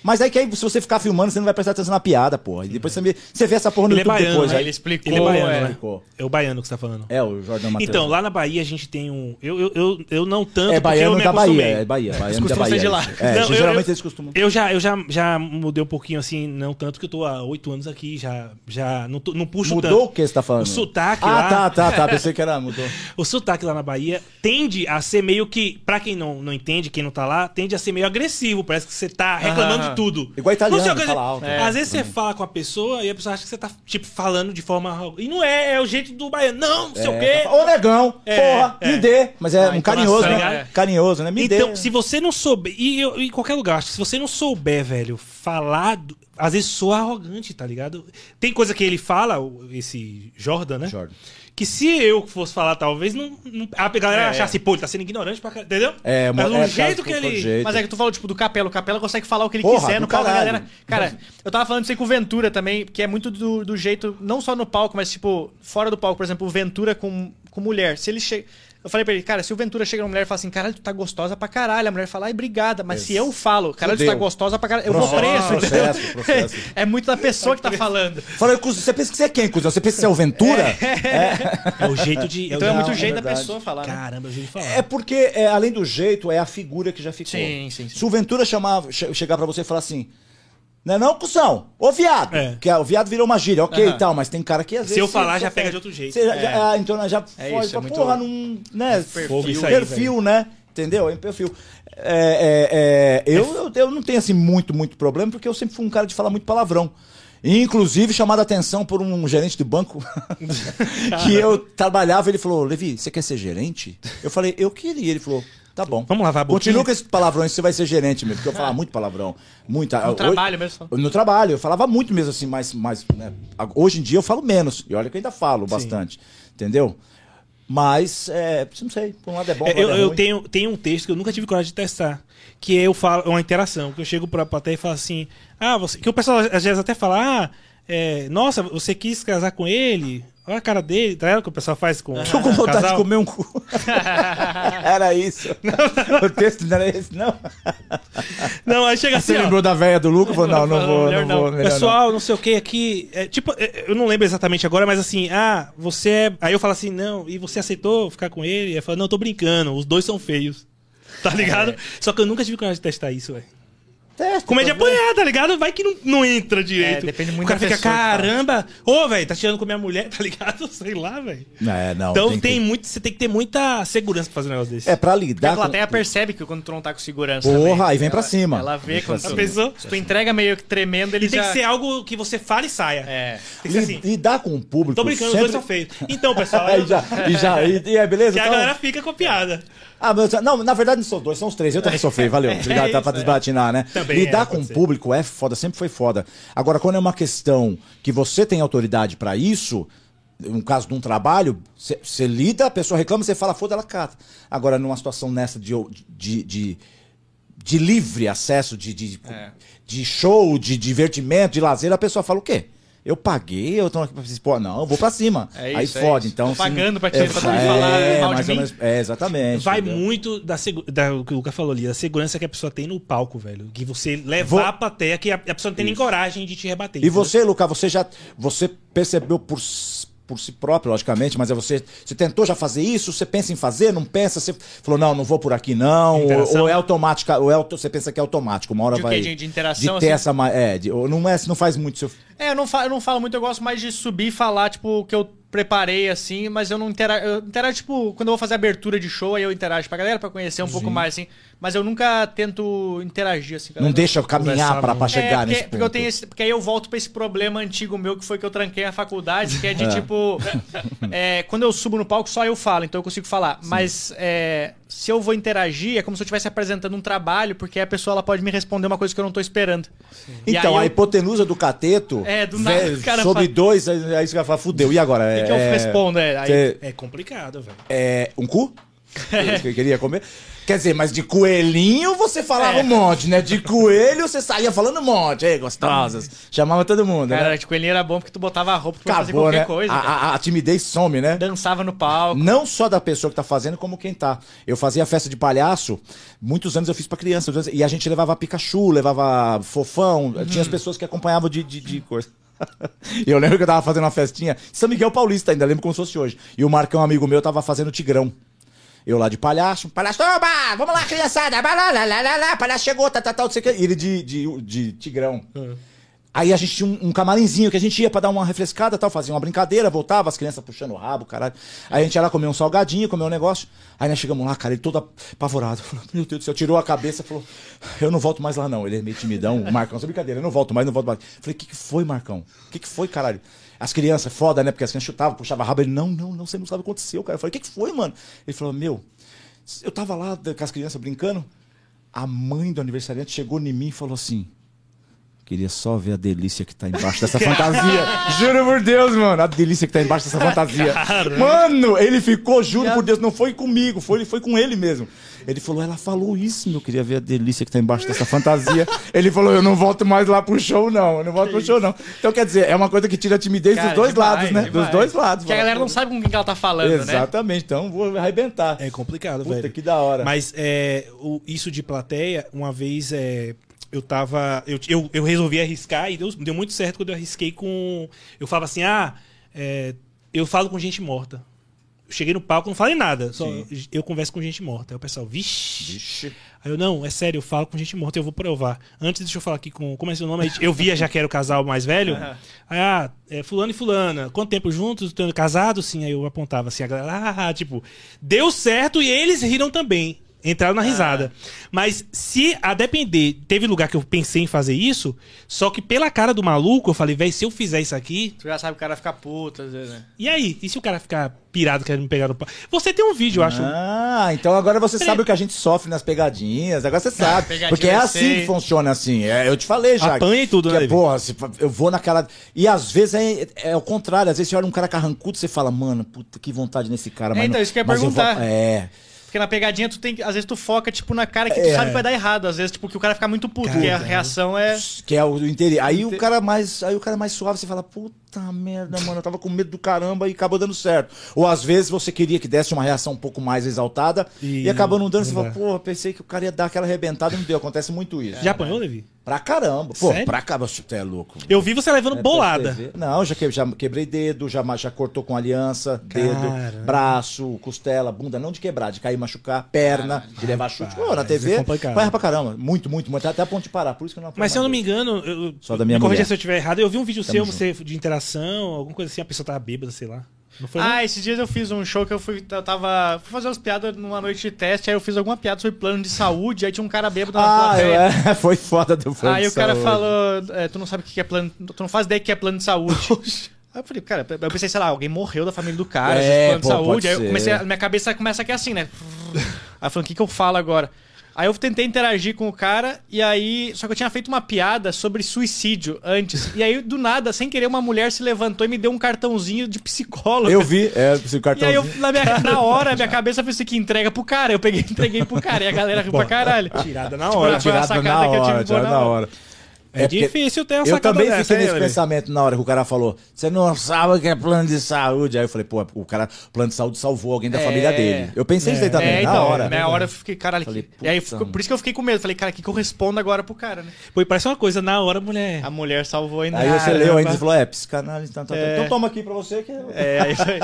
Mas aí que aí, se você ficar filmando, você não vai prestar atenção na piada, porra. E depois você vê, você vê essa porra no Ele é YouTube baiano, depois. né? aí- Ele explicou, Ele é baiano, é. né? É o baiano que você tá falando. É, o Jordan Matheus. Então, lá na Bahia a gente tem um. Eu, eu, eu, eu não tanto. É baiano me da. Bahia, é Bahia. Baiano da Bahia. de lá. É, Não, eu- geralmente eu- eles costumam. Eu já, eu já, já mudei um pouquinho assim, não tanto que eu tô há oito anos aqui, já, já não, tô- não puxo Mudou tanto. o que você tá falando? O sotaque Ah, lá. tá, tá, tá. Pensei que era. [laughs] Mudou. O sotaque lá na Bahia tende a ser meio que, pra quem não, não entende, quem não tá lá, tende a ser meio agressivo. Parece que você tá reclamando tudo. Igual italiano, Não sei o que- fala alto. É. Às vezes você fala com a pessoa e a pessoa acha que você tá, tipo, falando de forma. E não é, é o jeito do baiano. Não, não sei o quê. Ô, negão, É, porra, é. me dê. Mas é Ah, um entonação, carinhoso, tá né? Carinhoso, né? Me Então, dê. se você não souber. E eu- em qualquer lugar, acho que se você não souber, velho, falar. do- às vezes soa arrogante, tá ligado? Tem coisa que ele fala, esse Jordan, né? Jordan. Que se eu fosse falar, talvez, não. não a galera É. achasse, pô, ele tá sendo ignorante pra caralho. Entendeu? É, Mas é, o por jeito que ele. jeito. Mas é que tu falou, tipo, do Capela. O Capela consegue falar o que ele Porra, quiser no palco da caralho. galera. Cara, eu tava falando isso aí com o Ventura também, que é muito do, do jeito, não só no palco, mas, tipo, fora do palco. Por exemplo, o Ventura com, com mulher. Se ele chega. Eu falei pra ele, cara, se o Ventura chega numa mulher e fala assim, caralho, tu tá gostosa pra caralho, a mulher fala, ai, obrigada. Mas se eu falo, caralho, tu tá gostosa pra caralho, eu vou Processo, preso, entendeu? processo, processo. [laughs] É muito da pessoa que tá falando. Fala, você pensa que você é quem, cuzão? Você pensa que você é o Ventura? É o jeito de. Então é muito é jeito da pessoa falar, né? Caramba, é o jeito de falar. É porque, é, além do jeito, é a figura que já ficou. Sim, sim, sim. Se o Ventura chamar, che- chegar pra você e falar assim, não é não, cuzão? Ô, viado. É. Que é, o viado virou uma gíria, ok Aham. e tal, mas tem cara que às Se vezes... eu falar, já pega de outro jeito. Você já, É. ah, então já É foge isso, pra é muito- porra num... Né, Fogo isso aí, perfil, né? Entendeu? É um perfil. É, é, é, eu, eu, eu não tenho assim muito, muito problema, porque eu sempre fui um cara de falar muito palavrão. Inclusive, chamado a atenção por um gerente de banco [laughs] que eu trabalhava, ele falou: Levi, você quer ser gerente? Eu falei, eu queria. Ele falou, Tá bom. Vamos lavar a boquinha? Continua com esses palavrões, você vai ser gerente mesmo, porque eu falava muito palavrão. Muita, No hoje- trabalho mesmo. No trabalho, eu falava muito mesmo assim, mas, mas né, hoje em dia eu falo menos. E olha que eu ainda falo bastante. Entendeu? Mas, é, não sei, por um lado é bom, É, eu, é eu ruim. tenho, tenho um texto que eu nunca tive coragem de testar. Que eu falo, é uma interação, que eu chego pra plateia e falo assim, ah, você. Que o pessoal às vezes até fala, ah, é, nossa, você quis casar com ele? Olha a cara dele, tá vendo o que o pessoal faz com. Tô com vontade casal? de comer um cu. [laughs] era isso. o texto não era esse, não. Não, aí chega assim. Você ó, lembrou da velha do Lucas? Falou, não, não Não, vou, não vou. não. Pessoal, não sei o que aqui. é, tipo, é, eu não lembro exatamente agora, mas assim, ah, você é. Aí eu falo assim, não, e você aceitou ficar com ele? Aí eu falo, não, tô brincando, os dois são feios. Tá ligado? Só que eu nunca tive coragem de testar isso, velho. Comédia tá vendo? apanhar, tá ligado? Vai que não, não entra direito. É, depende muito O cara da fica, pessoa fala. caramba, ô, velho, tá tirando com minha mulher, [laughs] tá ligado? Sei lá, velho. É, não. Então tem tem, que- muito, você tem que ter muita segurança pra fazer um negócio desse. É pra Porque lidar a plateia com... percebe que quando tu não tá com segurança. Porra, também. aí vem pra Ela- cima. Ela vê pra quando tu, pensou? se tu entrega meio que tremendo, ele E tem já... que ser algo que você fale e saia. É. Tem que ser assim. Lidar com o público Tô brincando, sempre... os dois são feios. Então, pessoal, [laughs] Aí eu- já, e já, e, e é beleza? que a Então- galera fica com a piada. Ah, mas, não, na verdade não são dois, são os três. Eu também sou feio, valeu. [laughs] Obrigado, tá isso, pra é. desbatinar, né? Também Lidar é, com o público é foda, sempre foi foda. Agora, quando é uma questão que você tem autoridade pra isso, um caso de um trabalho, você lida, a pessoa reclama, você fala, foda, ela cata. Agora, numa situação nessa de, de, de, de livre acesso, de, de, É. de show, de divertimento, de lazer, a pessoa fala o quê? Eu paguei, eu tô aqui pra vocês. Pô, não, eu vou pra cima. É Aí isso, é fode, isso. então. Se- pagando pra te- é, pra tu me é, falar mal de mais ou mim. menos- É, exatamente. Vai entendeu? muito da, da o que o Lucas falou ali, da segurança que a pessoa tem no palco, velho. Que você levar Vou- a plateia, que a, a pessoa não tem nem coragem de te rebater. E você, Lucas, você já você percebeu por, por si próprio, logicamente, mas é você, você tentou já fazer isso? Você pensa em fazer? Não pensa? Você falou, não, não vou por aqui não? Ou, ou é automático? Ou é, você pensa que é automático? Uma hora De vai... De- de interação, De ter assim? essa... É, de- não, é, não faz muito seu... É, eu não, falo, eu não falo muito, eu gosto mais de subir e falar, tipo, o que eu preparei, assim, mas eu não interajo. Eu interajo, tipo, quando eu vou fazer abertura de show, aí eu interajo pra galera pra conhecer um pouco mais, assim. Mas eu nunca tento interagir, assim. Não deixa eu caminhar conversar pra, pra É, chegar porque, nesse porque ponto. eu tenho esse, porque aí eu volto pra esse problema antigo meu que foi que eu tranquei a faculdade, que é de [laughs] tipo. é, quando eu subo no palco, só eu falo, então eu consigo falar. Mas é, se eu vou interagir, é como se eu estivesse apresentando um trabalho, porque a pessoa ela pode me responder uma coisa que eu não tô esperando. Então, aí a eu- hipotenusa do cateto, É, do nada, cara sobe fala- dois, aí, aí você vai falar, fudeu, e agora? O que, que eu respondo? É, aí, É complicado, velho. É, um cu? [laughs] Você queria comer? Quer dizer, mas de coelhinho você falava É. um monte, né? De coelho você saía falando um monte. Ei, gostosas. Chamava todo mundo, Cara, né? de coelhinho era bom porque tu botava a roupa, tu podia fazer Acabou, qualquer né? coisa. a, a- a timidez some, né? Dançava no palco. Não só da pessoa que tá fazendo, como quem tá. Eu fazia festa de palhaço, muitos anos eu fiz pra criança. E a gente levava Pikachu, levava fofão. Tinha as pessoas que acompanhavam de, de, de coisa. [laughs] E eu lembro que eu tava fazendo uma festinha, São Miguel Paulista ainda, lembro como se fosse hoje. E o Marcão, amigo meu, tava fazendo Tigrão. Eu lá de palhaço, palhaço, oba, vamos lá, criançada, vai lá, lá, lá, lá, lá, palhaço chegou, tá, tá, tá, não sei o que. E ele de, de, de Tigrão. Aí a gente tinha um, um camarinzinho que a gente ia pra dar uma refrescada tal, fazia uma brincadeira, voltava, as crianças puxando o rabo, caralho. Aí a gente ia lá comer um salgadinho, comer um negócio. Aí nós chegamos lá, cara, ele todo apavorado. Falou, [laughs] Meu Deus do céu, tirou a cabeça falou: Eu não volto mais lá, não. Ele é meio timidão. O Marcão, essa brincadeira, eu não volto mais, não volto mais. Falei, o que, que foi, Marcão? O que, que foi, caralho? As crianças, foda, né? Porque as crianças chutavam, puxavam rabo. Ele, não, não, não, você não sabe o que aconteceu, cara. Eu falei, o que, que foi, mano? Ele falou, meu, eu tava lá com as crianças brincando. A mãe do aniversariante chegou em mim e falou assim: Queria só ver a delícia que tá embaixo dessa [laughs] fantasia. Juro por Deus, mano. A delícia que tá embaixo dessa fantasia. Mano, ele ficou, juro por Deus, não foi comigo, foi, foi com ele mesmo. Ele falou, ela falou isso, meu. Queria ver a delícia que tá embaixo dessa fantasia. ele falou, eu não volto mais lá pro show, não. Eu não volto pro show, não. Então, quer dizer, é uma coisa que tira a timidez Cara, dos dois demais, lados, né? demais. Dos dois lados. Que a galera não sabe com quem que ela tá falando, né? Exatamente, então vou arrebentar. É complicado, Puta, velho. que da hora. Mas é, o- isso de plateia, uma vez é, eu tava. Eu, eu, eu resolvi arriscar e deu, deu muito certo quando eu arrisquei com. Eu falava assim, ah, é, eu falo com gente morta. Eu cheguei no palco, não falei nada. Só eu converso com gente morta. Aí o pessoal, vixe. Vixe. Aí eu, não, é sério, eu falo com gente morta, eu vou provar. Antes, deixa eu falar aqui com. Como é seu nome? Eu via já que era o casal mais velho. [laughs] Aí, ah, é fulano e fulana. Quanto tempo juntos? Tendo casado? Sim. Aí eu apontava assim, a galera, ah, tipo, deu certo e eles riram também. Entraram na risada. Mas se a depender, teve lugar que eu pensei em fazer isso, só que pela cara do maluco, eu falei, velho, se eu fizer isso aqui. Tu já sabe que o cara fica puto, às vezes, né? E aí? E se o cara ficar pirado querendo me pegar no pau? Você tem um vídeo, eu acho. Ah, então agora você sabe o que a gente sofre nas pegadinhas. Agora você sabe. pegadinha porque é eu assim sei. que funciona assim. É, eu te falei já. Apanha e tudo, que né, é, Levi? Porra, se- eu vou naquela. E às vezes é, é o contrário. Às vezes você olha um cara carrancudo e você fala, mano, puta, que vontade nesse cara. É, mas então, não- isso que eu ia mas vou- perguntar. É. Porque na pegadinha tu tem que. Às vezes tu foca, tipo, na cara que tu É. sabe que vai dar errado. Às vezes, tipo, que o cara fica muito puto, porque a reação é. Que é o interior. Aí o cara mais. Aí o cara mais suave, você fala, puta merda, mano, eu tava com medo do caramba e acabou dando certo. Ou às vezes você queria que desse uma reação um pouco mais exaltada e, E acabou não dando, você fala, pô, pensei que o cara ia dar aquela arrebentada e não deu. Acontece muito isso. Já apanhou, Levi? Pra caramba. Pô, Sério? pra caramba, você é louco. Eu vi você levando É, bolada. Não, já, que, já quebrei dedo, já, já cortou com aliança, Caramba. dedo, braço, costela, bunda, não de quebrar, de cair, machucar, perna, de levar chute. Pô, na TV, é vai pra caramba. Muito, muito, muito. Até a ponto de parar. Por isso que eu não Mas se eu não me engano, eu, Só da minha me corrija se eu estiver errado, eu vi um vídeo Tamo seu junto. você, de interação, alguma coisa assim, a pessoa tava bêbada, sei lá. Não foi? não? Ah, esses dias eu fiz um show que eu fui. Eu tava. Fui fazer umas piadas numa noite de teste, aí eu fiz alguma piada sobre plano de saúde, aí tinha um cara bêbado na Ah, plateia. é, [laughs] foi foda do plano Aí de o cara saúde. falou, é, tu não sabe o que é plano. Tu não faz ideia do que é plano de saúde. [laughs] Aí eu falei, cara, eu pensei, sei lá, alguém morreu da família do cara, É, plano de pô, saúde. pode Aí eu comecei, a, minha cabeça começa aqui assim, né? Aí eu falei, o que, que eu falo agora? Aí eu tentei interagir com o cara, e aí. Só que eu tinha feito uma piada sobre suicídio antes. E aí, do nada, sem querer, uma mulher se levantou e me deu um cartãozinho de psicólogo. Eu vi, é, esse E aí, cartãozinho. eu, na, minha- [laughs] na hora, minha cabeça foi assim: que entrega pro cara. Eu peguei entreguei pro cara. E a galera riu pra caralho. Tirada na Tipo, hora. uma Tirada na hora, tirada na hora. É, porque difícil ter uma Eu também dessa, fiquei hein, nesse Levi? pensamento na hora que o cara falou: você não sabe o que é plano de saúde. Aí eu falei, pô, o cara, plano de saúde salvou alguém da É. família dele. Eu pensei isso aí também, É, na então, hora. na hora eu fiquei, caralho. Falei, que- e aí, por isso que eu fiquei com medo. Falei, cara, o que, que eu respondo agora pro cara, né? Pô, e parece uma coisa, na hora, mulher. A mulher salvou ainda. Aí você leu ainda e falou: é, psicanálise, então, tá, tá. É. então toma aqui pra você que. É, aí foi.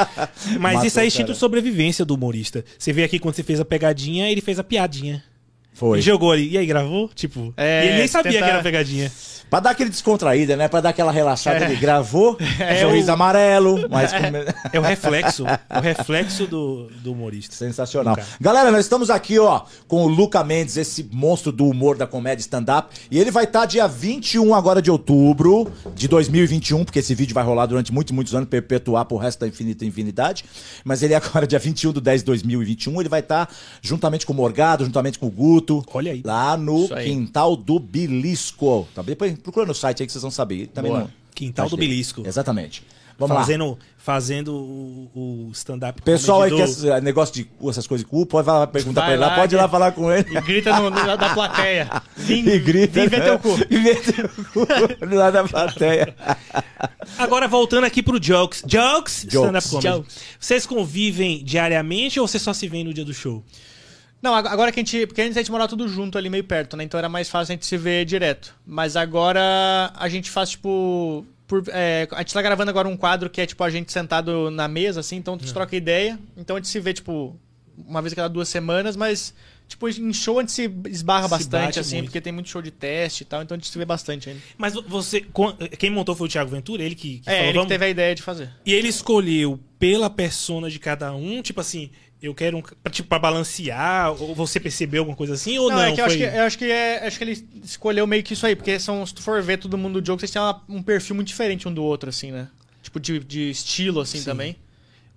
Mas Matou isso é o instinto de sobrevivência do humorista. Você vê aqui quando você fez a pegadinha, ele fez a piadinha. Foi. E jogou ali. E aí, gravou? Tipo. É, e ele nem sabia tentar- que era pegadinha. Pra dar aquele descontraída, né? Pra dar aquela relaxada, É. ele gravou, [laughs] É, sorriso o- amarelo, [laughs] mas com... É o reflexo. é o [laughs] reflexo do, do humorista. Sensacional. Luca. Galera, nós estamos aqui, ó, com o Luca Mendes, esse monstro do humor da comédia stand-up. E ele vai estar dia 21 agora de outubro de 2021, porque esse vídeo vai rolar durante muitos, muitos anos, perpetuar pro resto da infinita infinidade. Mas ele agora, dia 21 do 10 de 2021, ele vai estar juntamente com o Morgado, juntamente com o Guto. Olha aí. Lá no. Quintal do Belisco. Tá? Depois procura no site aí que vocês vão saber. Também Boa. no Quintal do. Belisco. Exatamente. Vamos lá. fazendo fazendo o, o stand-up. Pessoal aí que esse negócio de cu, essas coisas de cu, pode lá perguntar Vai pra ele lá, lá, pode ir lá falar com ele. E grita no, no, da plateia. [laughs] Vim, E grita. vim ver teu cu. [laughs] E vê teu cu [laughs] lá da plateia. Agora voltando aqui pro Jokes. Jokes, Jokes. stand-up comedy. Jokes. Vocês convivem diariamente ou vocês só se veem no dia do show? Não, ag- agora que a gente. Porque antes a gente morava tudo junto ali meio perto, né? Então era mais fácil a gente se ver direto. Mas agora a gente faz, tipo. por- é, a gente tá gravando agora um quadro que é, tipo, a gente sentado na mesa, assim, então a gente troca ideia. Então a gente se vê, tipo, uma vez a cada duas semanas, mas. Tipo, em show a gente se esbarra Se bastante, assim, muito. porque tem muito show de teste e tal, então a gente se vê bastante ainda. Mas você. Quem montou foi o Thiago Ventura, ele que, que É, falou, ele que teve a ideia de fazer. E ele escolheu pela persona de cada um, tipo assim, eu quero um. Pra, tipo, pra balancear, ou você percebeu alguma coisa assim, ou não? Não, é que eu acho que, eu acho que é, acho que ele escolheu meio que isso aí, porque são, se tu for ver todo mundo do jogo, vocês têm uma- um perfil muito diferente um do outro, assim, né? Tipo, de, de estilo, assim, Sim. também.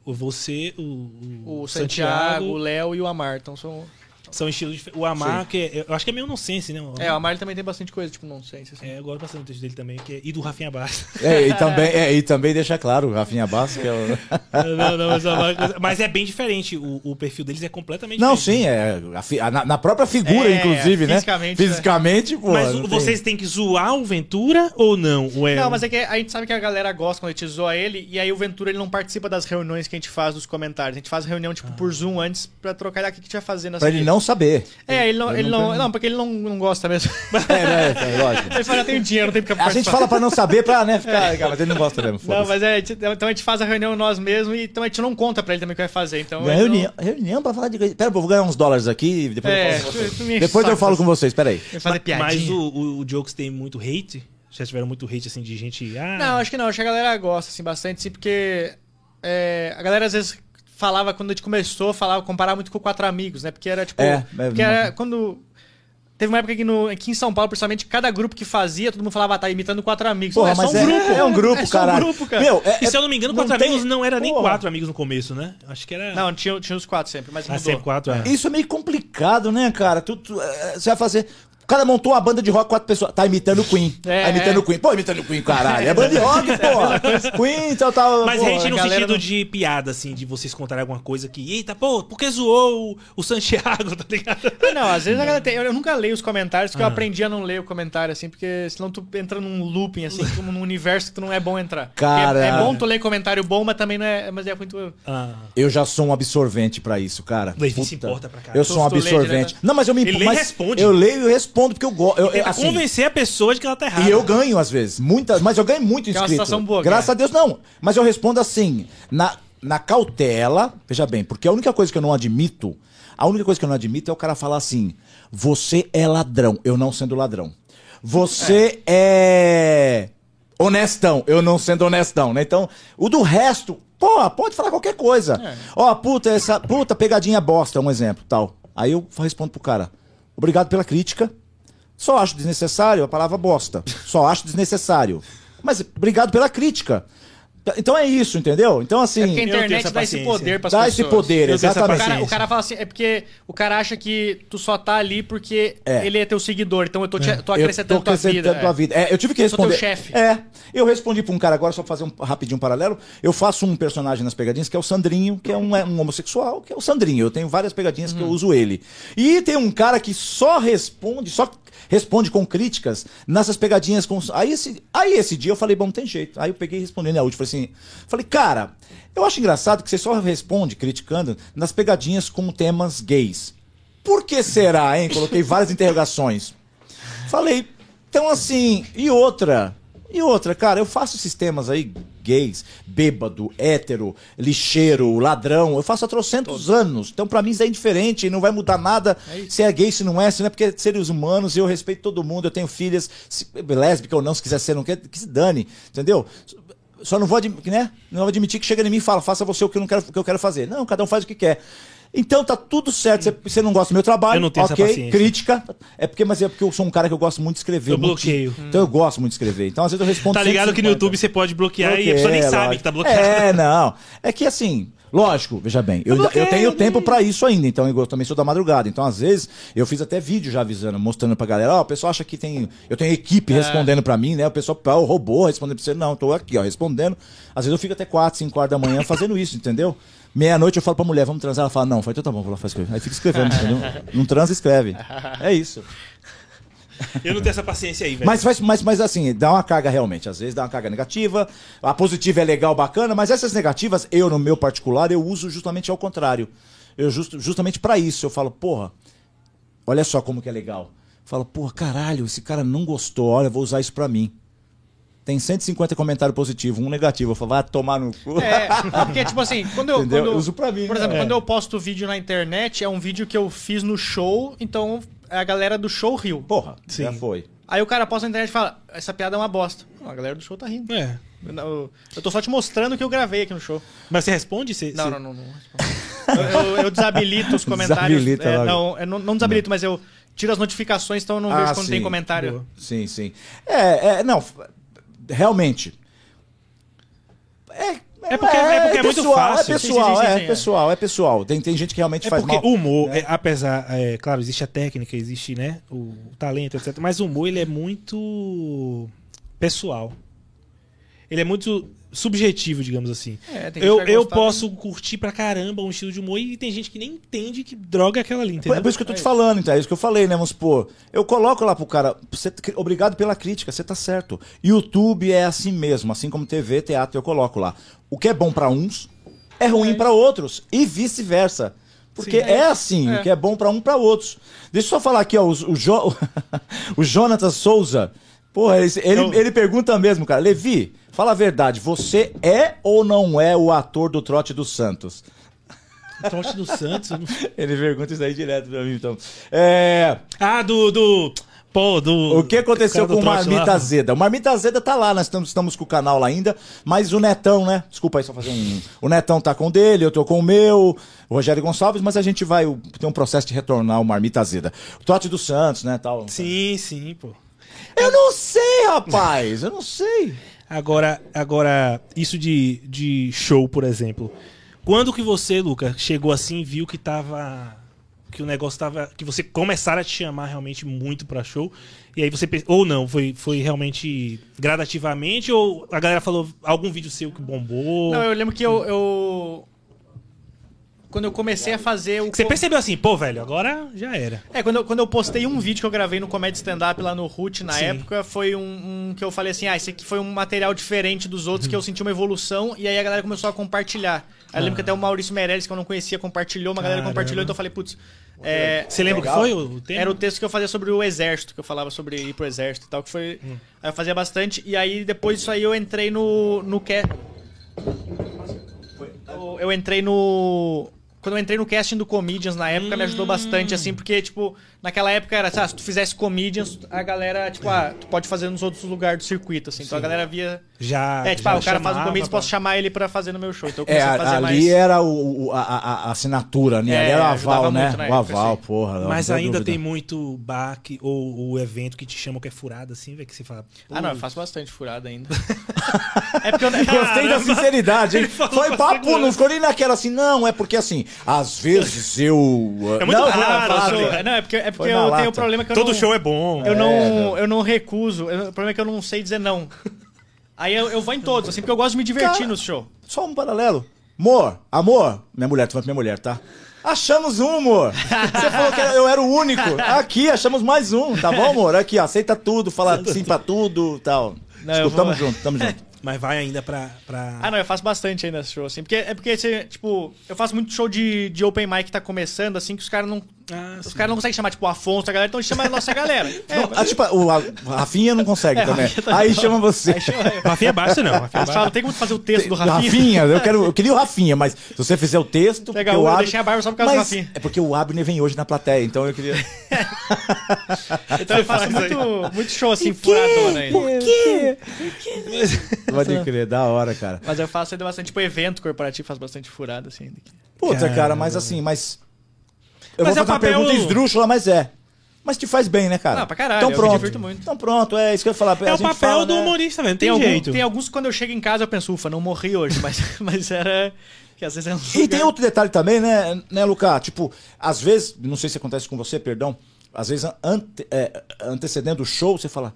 Você, o, o, O Santiago, o Léo e o Amar. Então são. São estilos diferentes. O Amar, que é, eu acho que é meio nonsense, né? É, o Amar ele também tem bastante coisa, tipo, não sei. Assim. É, eu gosto bastante do texto dele também, que é, e do Rafinha Bastos. É, e, [laughs] também, é, e também deixa claro, o Rafinha Bastos, que é o... [laughs] não, não, mas, o Amar- mas é bem diferente. O, o perfil deles é completamente Não, diferente. sim, é. a na, na própria figura, É, inclusive, né? fisicamente, né? Fisicamente, pô. Mas não vocês têm que zoar o Ventura ou não? Ou é Não, mas é que a gente sabe que a galera gosta quando a gente zoa ele, e aí o Ventura ele não participa das reuniões que a gente faz dos comentários. A gente faz reunião, tipo, por Zoom antes pra trocar ideia o que a gente vai fazer nessa Pra ele não saber. É, ele não. Ele Ele não não, não, porque ele não, não gosta mesmo. [laughs] É, né? é, lógico. ele fala, eu tenho dinheiro, não tem porque A gente fala pra não saber, pra né, ficar. Mas ele não gosta mesmo. Não, mas é, então a gente faz a reunião nós mesmos e então a gente não conta pra ele também o que vai fazer. Então Uma ele não- reunião, reunião pra falar de. Pera, eu vou ganhar uns dólares aqui e depois É, eu falo com vocês. Depois eu falo com vocês, peraí. Fazer piadinha. Mas o, o, o Jokes tem muito hate? Já tiveram muito hate, assim, de gente... Ah, Não, acho que não. Acho que a galera gosta, assim, bastante, sim, porque é, a galera às vezes falava, quando a gente começou, falava, comparava muito com Quatro Amigos, né? Porque era tipo. É, é, porque era quando. Teve uma época aqui, no, aqui em São Paulo, principalmente, cada grupo que fazia, todo mundo falava, ah, tá imitando quatro amigos. Porra, é só um grupo. É um grupo, [laughs] é só um caralho. grupo, cara. Meu, é- E se eu não me engano, não quatro tem- amigos não era nem Porra. quatro amigos no começo, né? Acho que era. Não, tinha, tinha os quatro sempre, mas Ah, mudou. sempre quatro, é. Isso é meio complicado, né, cara? Tu, tu, é, você vai fazer. O cara montou uma banda de rock, quatro pessoas. Tá imitando o Queen. É, tá imitando é. o Queen. Pô, imitando o Queen, caralho. É banda de rock, [laughs] pô. Queen, tal, tal. Mas pô, gente no sentido não- de piada, assim, de vocês contarem alguma coisa que, eita, pô, por que zoou o, o Santiago, [laughs] tá ligado? Ah, Não, às vezes a galera tem. Eu nunca leio os comentários, porque eu Ah. aprendi a não ler o comentário, assim, porque senão tu entra num looping, assim, como [laughs] num universo que tu não é bom entrar. Cara. É, é bom tu ler comentário bom, mas também não é. Mas é muito. Ah, Eu já sou um absorvente pra isso, cara. Levi se importa pra caralho. Eu sou um lê absorvente. Não, mas eu me Ele e mas responde. Eu leio e respondo porque eu gosto. Eu, eu, assim, convencer a pessoa de que ela tá errada. E eu ganho, às vezes. Muitas, mas eu ganho muito Que é uma inscrito. situação boa, Graças cara. a Deus, não. Mas eu respondo assim, na, na cautela. Veja bem, porque a única coisa que eu não admito, a única coisa que eu não admito é o cara falar assim: você é ladrão, eu não sendo ladrão. Você é. honestão, eu não sendo honestão, né? Então, o do resto, pô, pode falar qualquer coisa. É. Ó, puta, essa puta pegadinha bosta, um exemplo, tal. Aí eu respondo pro cara: obrigado pela crítica. Só acho desnecessário a palavra bosta. Só acho desnecessário. Mas obrigado pela crítica. Então é isso, entendeu? Então assim, É porque a eu internet dá esse poder pras dá pessoas. esse poder, Eu essa O exatamente. cara, o cara fala assim, é porque o cara acha que tu só tá ali porque É. ele é teu seguidor, então eu tô, te, tô Eu acrescentando tô acrescentando tua vida. tua é. vida. É, eu tive que Eu sou teu responder. chefe. É, eu respondi pra um cara agora, só pra fazer um rapidinho um paralelo. Eu faço um personagem nas pegadinhas que é o Sandrinho, que é um, é um homossexual, que é o Sandrinho. Eu tenho várias pegadinhas que eu uso ele. E tem um cara que só responde, só responde com críticas nessas pegadinhas com. Aí esse, aí esse dia eu falei, bom, não tem jeito. Aí eu peguei e respondi na última. Falei assim, falei, cara, eu acho engraçado que você só responde criticando nas pegadinhas com temas gays. Por que será, hein? Coloquei várias interrogações. Falei, então assim, e outra? E outra, cara, eu faço sistemas aí gays, bêbado, hétero, lixeiro, ladrão, eu faço há trocentos anos. Então pra mim isso é indiferente, não vai mudar nada se é gay, se não é, se não é porque é seres humanos, eu respeito todo mundo, eu tenho filhas, se, lésbica ou não, se quiser ser, não quer, que se dane, entendeu? Só não vou, né? não vou admitir que chega em mim e fala, faça você o que eu, não quero, o que eu quero fazer. Não, cada um faz o que quer. Então tá tudo certo. Você- não gosta do meu trabalho, Eu não tenho essa ok? paciência. Crítica. É porque, mas é porque eu sou um cara que eu gosto muito de escrever. Eu muito- bloqueio. Então eu gosto muito de escrever. Então às vezes eu respondo Tá ligado que no 150. YouTube você pode bloquear e a pessoa nem Bloqueia, sabe lógico. que tá bloqueado. É, não. É que assim, lógico, veja bem, eu, bloqueio, eu tenho eu tempo pra isso ainda, então eu também sou da madrugada. Então, às vezes, eu fiz até vídeo já avisando, mostrando pra galera, ó, o pessoal acha que tem. Eu tenho equipe É. respondendo pra mim, né? O pessoal, o robô respondendo pra você. Não, tô aqui, ó, respondendo. Às vezes eu fico até 4, 5 horas da manhã fazendo isso, entendeu? Meia-noite eu falo pra mulher, vamos transar. Ela fala, não. Falei, então tá bom, vou lá fazer escrever. Aí fica escrevendo, [laughs] entendeu? Não transa, escreve. É isso. Eu não tenho essa paciência aí, velho. Mas, faz- mas, mas assim, dá uma carga realmente. Às vezes dá uma carga negativa. A positiva é legal, bacana, mas essas negativas, eu, no meu particular, eu uso justamente ao contrário. Eu justo, justamente pra isso. Eu falo, porra, olha só como que é legal. Falo, porra, caralho, esse cara não gostou, olha, eu vou usar isso pra mim. Tem 150 comentários positivos, um negativo. Eu falo, vai tomar no cu. É, porque, tipo assim, [laughs] quando eu. Entendeu? Quando, Eu uso pra mim, Por né? exemplo, É. quando eu posto vídeo na internet, é um vídeo que eu fiz no show, então a galera do show riu. Porra, Sim. já foi. Aí o cara posta na internet e fala: Essa piada é uma bosta. Não, a galera do show tá rindo. É. Eu, não- eu tô só te mostrando o que eu gravei aqui no show. Mas você responde? Você, Não, você- não, não. não eu, eu- eu desabilito os [laughs] comentários. Desabilita é, logo. não, eu não, não desabilito, mas eu tiro as notificações, então eu não Ah, vejo quando sim. tem comentário. Boa. Sim, sim. É, é, não, realmente. É, É porque- é porque é muito pessoal, fácil. É pessoal, Sim, sim, sim, é sim, é. pessoal, é pessoal. Tem, tem gente que realmente É faz porque mal. o humor, é, apesar, é, claro, existe a técnica, existe, né, o, o talento, etc. Mas o humor, ele é muito pessoal. Ele é muito subjetivo, digamos assim. É, eu eu posso curtir pra caramba um estilo de humor e tem gente que nem entende que droga é aquela ali, É entendeu? por isso que eu tô te falando, então, é isso que eu falei, né? Vamos supor, eu coloco lá pro cara, você, obrigado pela crítica, você tá certo. YouTube é assim mesmo, assim como TV, teatro, eu coloco lá. O que é bom pra uns é ruim pra outros e vice-versa. Porque Sim. é assim, É. o que é bom pra um pra outros. Deixa eu só falar aqui, ó, o, o, Jo- [laughs] o Jonathan Souza. Porra, ele, ele, Eu- ele pergunta mesmo, cara. Levi, fala a verdade, você é ou não é o ator do Trote dos Santos? [laughs] Trote do Santos. não- Ele pergunta isso aí direto pra mim, então. É. Ah, do, do. Pô, do. O que aconteceu com o trote Marmita lá. Azeda? O Marmita Azeda tá lá, nós estamos, estamos com o canal lá ainda, mas o Netão, né? Desculpa aí só fazer um. O Netão tá com o dele, eu tô com o meu, o Rogério Gonçalves, mas a gente vai ter um processo de retornar o Marmita Azeda. O Tote dos Santos, né? Tal. Sim, sim, pô. Eu não sei, rapaz, eu não sei. Agora, agora isso de, de show, por exemplo. Quando que você, Luca, chegou assim e viu que tava. Que o negócio tava. Que você começaram a te chamar realmente muito pra show. E aí você. Ou não, foi, foi realmente gradativamente? Ou a galera falou algum vídeo seu que bombou? Não, eu lembro que eu. eu- Quando eu comecei a fazer o. Você percebeu assim, pô, velho, agora já era. É, quando eu, quando eu postei um vídeo que eu gravei no Comédia Stand-Up lá no Root na Sim. época, foi um, um que eu falei assim: ah, esse aqui foi um material diferente dos outros que eu senti uma evolução, e aí a galera começou a compartilhar. Aí eu lembro que até o Maurício Meirelles, que eu não conhecia, compartilhou, uma galera Caramba. compartilhou, então eu falei, putz. é, Você lembra o que foi o, tema? Era o texto que eu fazia sobre o exército, que eu falava sobre ir pro exército e tal, que foi. Aí eu fazia bastante, e aí depois disso aí eu entrei no. no que... Eu entrei no. Quando eu entrei no casting do Comedians na época, me ajudou bastante, assim, porque, tipo, naquela época era, sabe, se tu fizesse Comedians, a galera, tipo, ah, tu pode fazer nos outros lugares do circuito, assim. Então a galera via. Já. É, tipo, já ah, o cara faz um Comedians, pra- posso chamar ele pra fazer no meu show. Então eu É, comecei a fazer ali mais. era o, o- a, a- a assinatura, né? É, ali era o ajudava aval, né? O aval, assim. porra. não, Mas não ainda dúvida. tem muito baque ou o evento que te chamam que é furado, assim, velho, que você fala. Ah, não, eu "Pô, faço bastante furada ainda. [laughs] é porque eu. Gostei da sinceridade, hein? Foi papo, não ficou nem naquela assim, não, é porque assim, às vezes eu. É muito não, raro, não, Não, é porque, é porque eu na tenho lata. o problema que eu Todo não... show é bom. Eu não, É, eu não recuso. Eu- O problema é que eu não sei dizer não. Aí eu, eu vou em todos, assim, porque eu gosto de me divertir Cara- no show. Só um paralelo. Amor, amor, minha mulher, tu vai pra minha mulher, tá? Achamos um, amor. Você falou que eu era o único. Aqui, achamos mais um, tá bom, amor? Aqui, ó, aceita tudo, fala sim pra tudo tal. Não, Desculpa, vou- tamo junto, tamo junto. [laughs] Mas vai ainda pra. pra... Ah, não, eu faço bastante ainda esse show, assim. Porque é porque, você, tipo, eu faço muito show de, de open mic que tá começando, assim, que os caras não. Ah, Os caras não conseguem chamar, tipo, o Afonso, a galera, então chama a nossa galera. É, [laughs] Não, ah, tipo, o a- Rafinha não consegue É, também. Tá Aí chama você. aí chama eu. Rafinha é baixo, não. Rafinha é baixo. tem como fazer o texto do Rafinha, Rafinha? eu, quero, eu queria o Rafinha, mas se você fizer o texto. Legal, o eu Ab- deixei a barba só por causa do Mas Rafinha. É porque o Abner vem hoje na plateia, então eu queria. [laughs] Então eu faço muito, muito show, assim, furadona ainda. quê? Pode crer, da hora, cara. Mas eu faço ainda bastante, tipo, evento corporativo, faz bastante furada, assim. ainda. Puta, Caramba. cara, mas assim, mas. Eu Mas vou é fazer uma papel- pergunta esdrúxula, mas é. Mas te faz bem, né, cara? Não, pra caralho, Então pronto. divirto muito. Então pronto, é isso que eu ia falar. É o papel fala, do né? humorista, velho. Não Tem, tem, algum- jeito. tem alguns que quando eu chego em casa eu penso, ufa, não morri hoje, [laughs] mas, mas era. Que às vezes é um E lugar- tem outro detalhe também, né, né, Lucas? Tipo, às vezes, não sei se acontece com você, perdão, às vezes ante- é, antecedendo o show, você fala,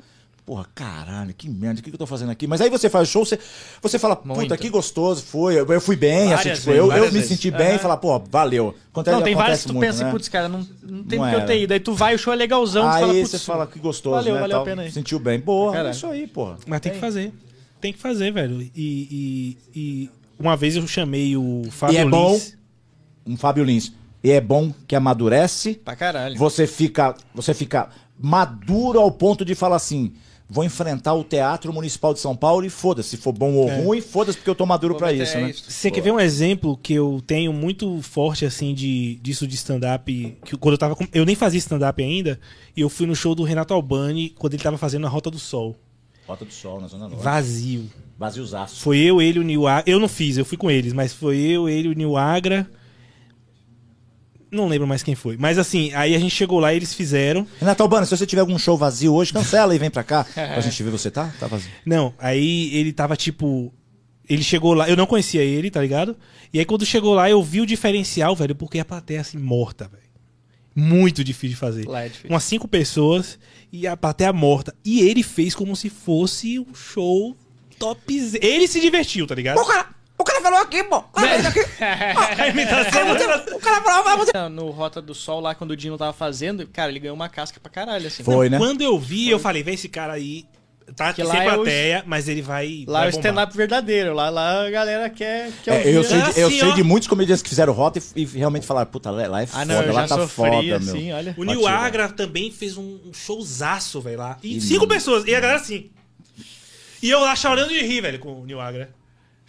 porra, caralho, que merda, o que que eu tô fazendo aqui? Mas aí você faz o show, você, você fala, puta, Muito. que gostoso foi, eu, eu fui bem, assim, Várias tipo, vezes, eu, eu várias me senti bem e Aham. falar, pô, valeu. Acontece, Não, tem vários acontece que tu muito, pensa, né? putz, cara, não, não tem Não porque eu ter ido. Aí tu vai, o show é legalzão, tu Aí fala, putz, você fala, que gostoso, valeu, né, valeu a tal, pena aí. Sentiu bem. Boa, é Caralho. isso aí, porra. Mas tem que fazer. Tem que fazer, velho. E, e, e uma vez eu chamei o Fábio E é bom- Lins. Um Fábio Lins. E é bom que amadurece, Pra caralho. você fica, você fica maduro ao ponto de falar assim: vou enfrentar o Teatro Municipal de São Paulo e foda-se, se for bom ou É. ruim, foda-se porque eu tô maduro meter isso, né? isso. Você quer ver um exemplo que eu tenho muito forte, assim, de, disso de stand-up? Que quando eu tava. com- Eu nem fazia stand-up ainda, e eu fui no show do Renato Albani quando ele tava fazendo a Rota do Sol. Rota do Sol na Zona Norte. Vazio. Vaziozaço. Foi eu, ele e o Nil Agra. Eu não fiz, eu fui com eles, mas foi eu, ele e o Nil Agra. Não lembro mais quem foi. Mas assim, aí a gente chegou lá e eles fizeram. Renato Albano, se você tiver algum show vazio hoje, cancela e vem pra cá. [laughs] pra gente ver você, tá? Tá vazio. Não, aí ele tava tipo. Ele chegou lá, eu não conhecia ele, tá ligado? E aí quando chegou lá, eu vi o diferencial, velho, porque a plateia assim, morta, velho. Muito difícil de fazer. Lá é difícil. Umas cinco pessoas e a plateia morta. E ele fez como se fosse um show top. Ele se divertiu, tá ligado? O cara, o cara falou aqui, pô. O cara fez aqui. [laughs] Imitação. O cara falou, vai você. No Rota do Sol, lá quando o Dino tava fazendo, cara, ele ganhou uma casca pra caralho, assim. Foi, né? Quando eu vi, eu falei, vê esse cara aí. Tá Que sem lá é o- plateia, mas ele vai. Lá vai é o bombar. stand-up verdadeiro. Lá, lá a galera quer, quer É, ouvir. eu sei, né? de, eu Assim, sei ó. de muitos comediantes que fizeram rota e, e realmente falaram, puta, lá é foda, Ah, não, eu lá já tá sofri, foda, assim, meu. olha. O tirar. Agra também fez um um showzaço, velho, lá. E E cinco pessoas. E a galera assim. E eu lá chorando de rir, velho, com o Nil Agra.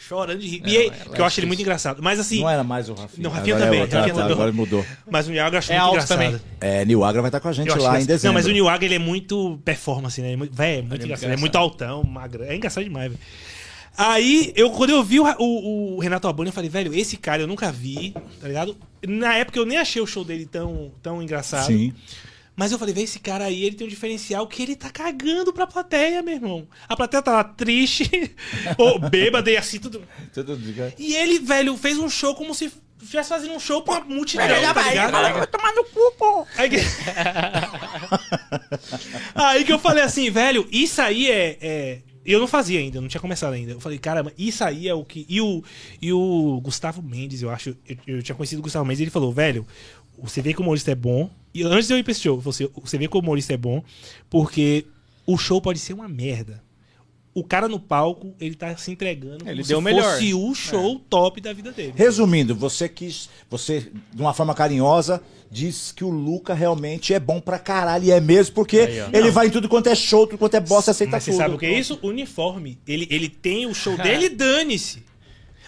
Chorando de rir. Não, e aí, ela que eu é acho ele muito engraçado. Mas assim, Não era mais o Rafinha. Não, Rafinha Agora também, É, outra, Rafinha tá, também. agora mudou. mas o Niaga eu acho É muito engraçado. também. É, Nil Agra vai estar com a gente Eu lá em dezembro. Não, mas o Niwaga ele é muito performance, né? Véi, é muito muito engraçado. É engraçado. muito altão, magro. É engraçado demais, velho. Aí, eu, quando eu vi o, o- o Renato Albani, eu falei, velho, esse cara eu nunca vi, tá ligado? Na época eu nem achei o show dele tão, tão engraçado. Sim. Mas eu falei, velho, esse cara aí, ele tem um diferencial que ele tá cagando pra plateia, meu irmão. A plateia tá lá triste, [laughs] ou bêbada e assim, tudo. E ele, velho, fez um show como se estivesse fazendo um show pra multidão, tá vai, ligado? vai, vai tomar no cu, pô. Aí que... [laughs] aí que eu falei assim, velho, isso aí é, é- Eu não fazia ainda, não tinha começado ainda. Eu falei, caramba, isso aí é o que. E o, e o Gustavo Mendes, eu acho. Eu, eu tinha conhecido o Gustavo Mendes ele falou, velho, você vê que o humorista é bom. E antes de eu ir pra esse show, você, você vê que o humorista é bom, porque o show pode ser uma merda. O cara no palco, ele tá se entregando Ele como deu o se melhor. fosse o show top da vida dele. Resumindo, você quis, você, de uma forma carinhosa, diz que o Luca realmente é bom pra caralho. E é mesmo, porque Aí, ele vai em tudo quanto é show, tudo quanto é bosta, aceita Mas você tudo. sabe o que é isso? Uniforme. Ele, ele tem o show [laughs] dele, dane-se.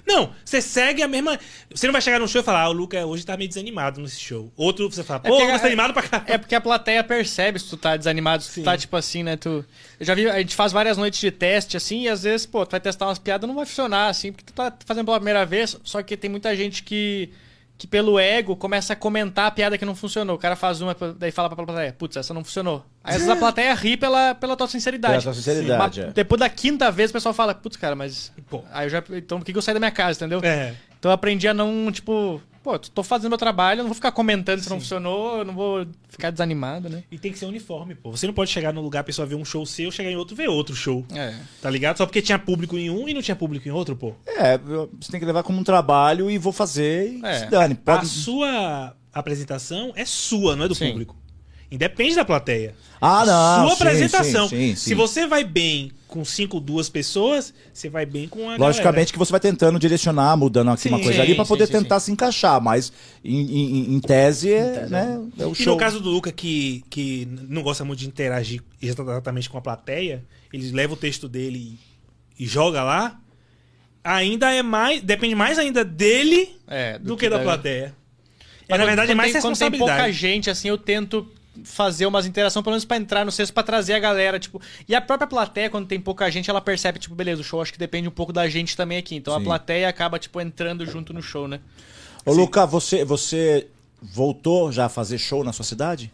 Não, você segue a mesma. Você não vai chegar no show e falar, ah, o Luca hoje tá meio desanimado nesse show. Outro, você fala, pô, o porque Luca tá é- animado pra caralho. É porque a plateia percebe se tu tá desanimado, se Sim. tu tá tipo assim, né? Tu... Eu já vi, a gente faz várias noites de teste, assim, e às vezes, pô, tu vai testar umas piadas, não vai funcionar, assim, porque tu tá fazendo pela primeira vez, só que tem muita gente que, que pelo ego começa a comentar a piada que não funcionou. O cara faz uma, daí fala pra plateia, putz, essa não funcionou. Aí às vezes a plateia ri pela, pela tua sinceridade. Pela tua sinceridade, é. Depois da quinta vez o pessoal fala, putz, cara, mas. Pô. Aí eu já. Então por que que eu saí da minha casa, entendeu? É. Então eu aprendi a não, tipo, pô, tô fazendo meu trabalho, eu não vou ficar comentando se não funcionou, eu não vou ficar desanimado, né? E tem que ser uniforme, pô. Você não pode chegar num lugar, a pessoa ver um show seu, chegar em outro ver outro show. É. Tá ligado? Só porque tinha público em um e não tinha público em outro, pô. É, você tem que levar como um trabalho e vou fazer e É. se dane. A Pode... sua apresentação é sua, não é do Sim. público. Independe da plateia. Ah, não. Sua sim, apresentação. sim, sim, Se você vai bem com cinco, duas pessoas, você vai bem com a Logicamente galera. que você vai tentando direcionar, mudando aqui Sim, uma coisa sim, ali pra sim, poder sim, tentar se encaixar, mas em, em- em tese, é, né, é o E show. no caso do Luca, que, que não gosta muito de interagir exatamente com a plateia, ele leva o texto dele e, e joga lá, ainda é mais. Depende mais ainda dele É, do, que, da, plateia. É, Mas na verdade, é mais tem- Quando tem responsabilidade. pouca gente, assim, eu tento fazer umas interações, pelo menos pra entrar no sexto, pra trazer a galera, tipo... E a própria plateia, quando tem pouca gente, ela percebe, tipo, beleza, o show acho que depende um pouco da gente também aqui. Então Sim. a plateia acaba, tipo, entrando junto no show, né? Ô, Luca, você, você voltou já a fazer show na sua cidade?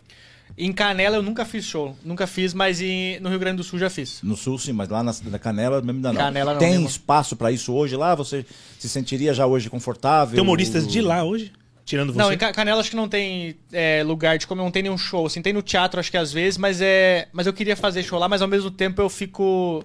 Em Canela eu nunca fiz show. Nunca fiz, mas em- no Rio Grande do Sul já fiz. No sul, sim, mas lá na, na Canela mesmo ainda não. Canela não Tem mesmo. espaço pra isso hoje lá? Você se sentiria já hoje confortável? Tem humoristas de lá hoje? Tirando você. Não, em Ca- Canela acho que não tem é, lugar de como não tem nenhum show. Assim, tem no teatro, acho que às vezes, mas é. Mas eu queria fazer show lá, mas ao mesmo tempo eu fico.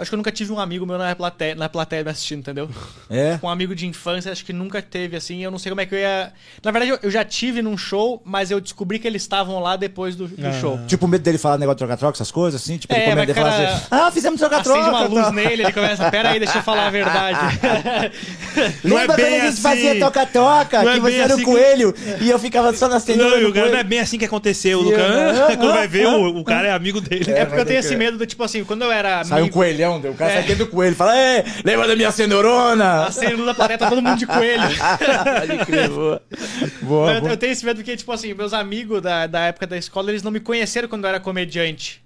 Acho que eu nunca tive um amigo meu na plateia, na plateia me assistindo, entendeu? [laughs] É? Um amigo de infância, acho que nunca teve, assim. Eu não sei como é que eu ia. Na verdade, eu, já tive num show, mas eu descobri que eles estavam lá depois do, do Ah. show. Tipo, medo dele falar negócio de troca-troca, essas coisas, assim? Tipo, É, ele comenta mas, ele fala cara, assim, ah, fizemos troca-troca. Acende uma luz tá. nele, ele começa, pera aí, deixa eu falar a [laughs] verdade. [laughs] Não é Lembra bem quando a gente assim. fazia toca-toca, Não é que bem você era assim o que- coelho e eu ficava só na Não, cenoura e do o cara não é bem assim que aconteceu. O Sim, Luca, aham, quando vai ver, o, o cara é amigo dele. É porque eu tenho que- esse medo do tipo assim, quando eu era Sai um amigo. Coelhão, o cara É. sai dentro do coelho fala, Ei, lembra da minha cenourona? Da plateia, tá todo mundo de coelho. [laughs] Pode crer, boa. Boa, eu, boa. eu tenho esse medo porque, tipo assim, meus amigos da, da época da escola, eles não me conheceram quando eu era comediante.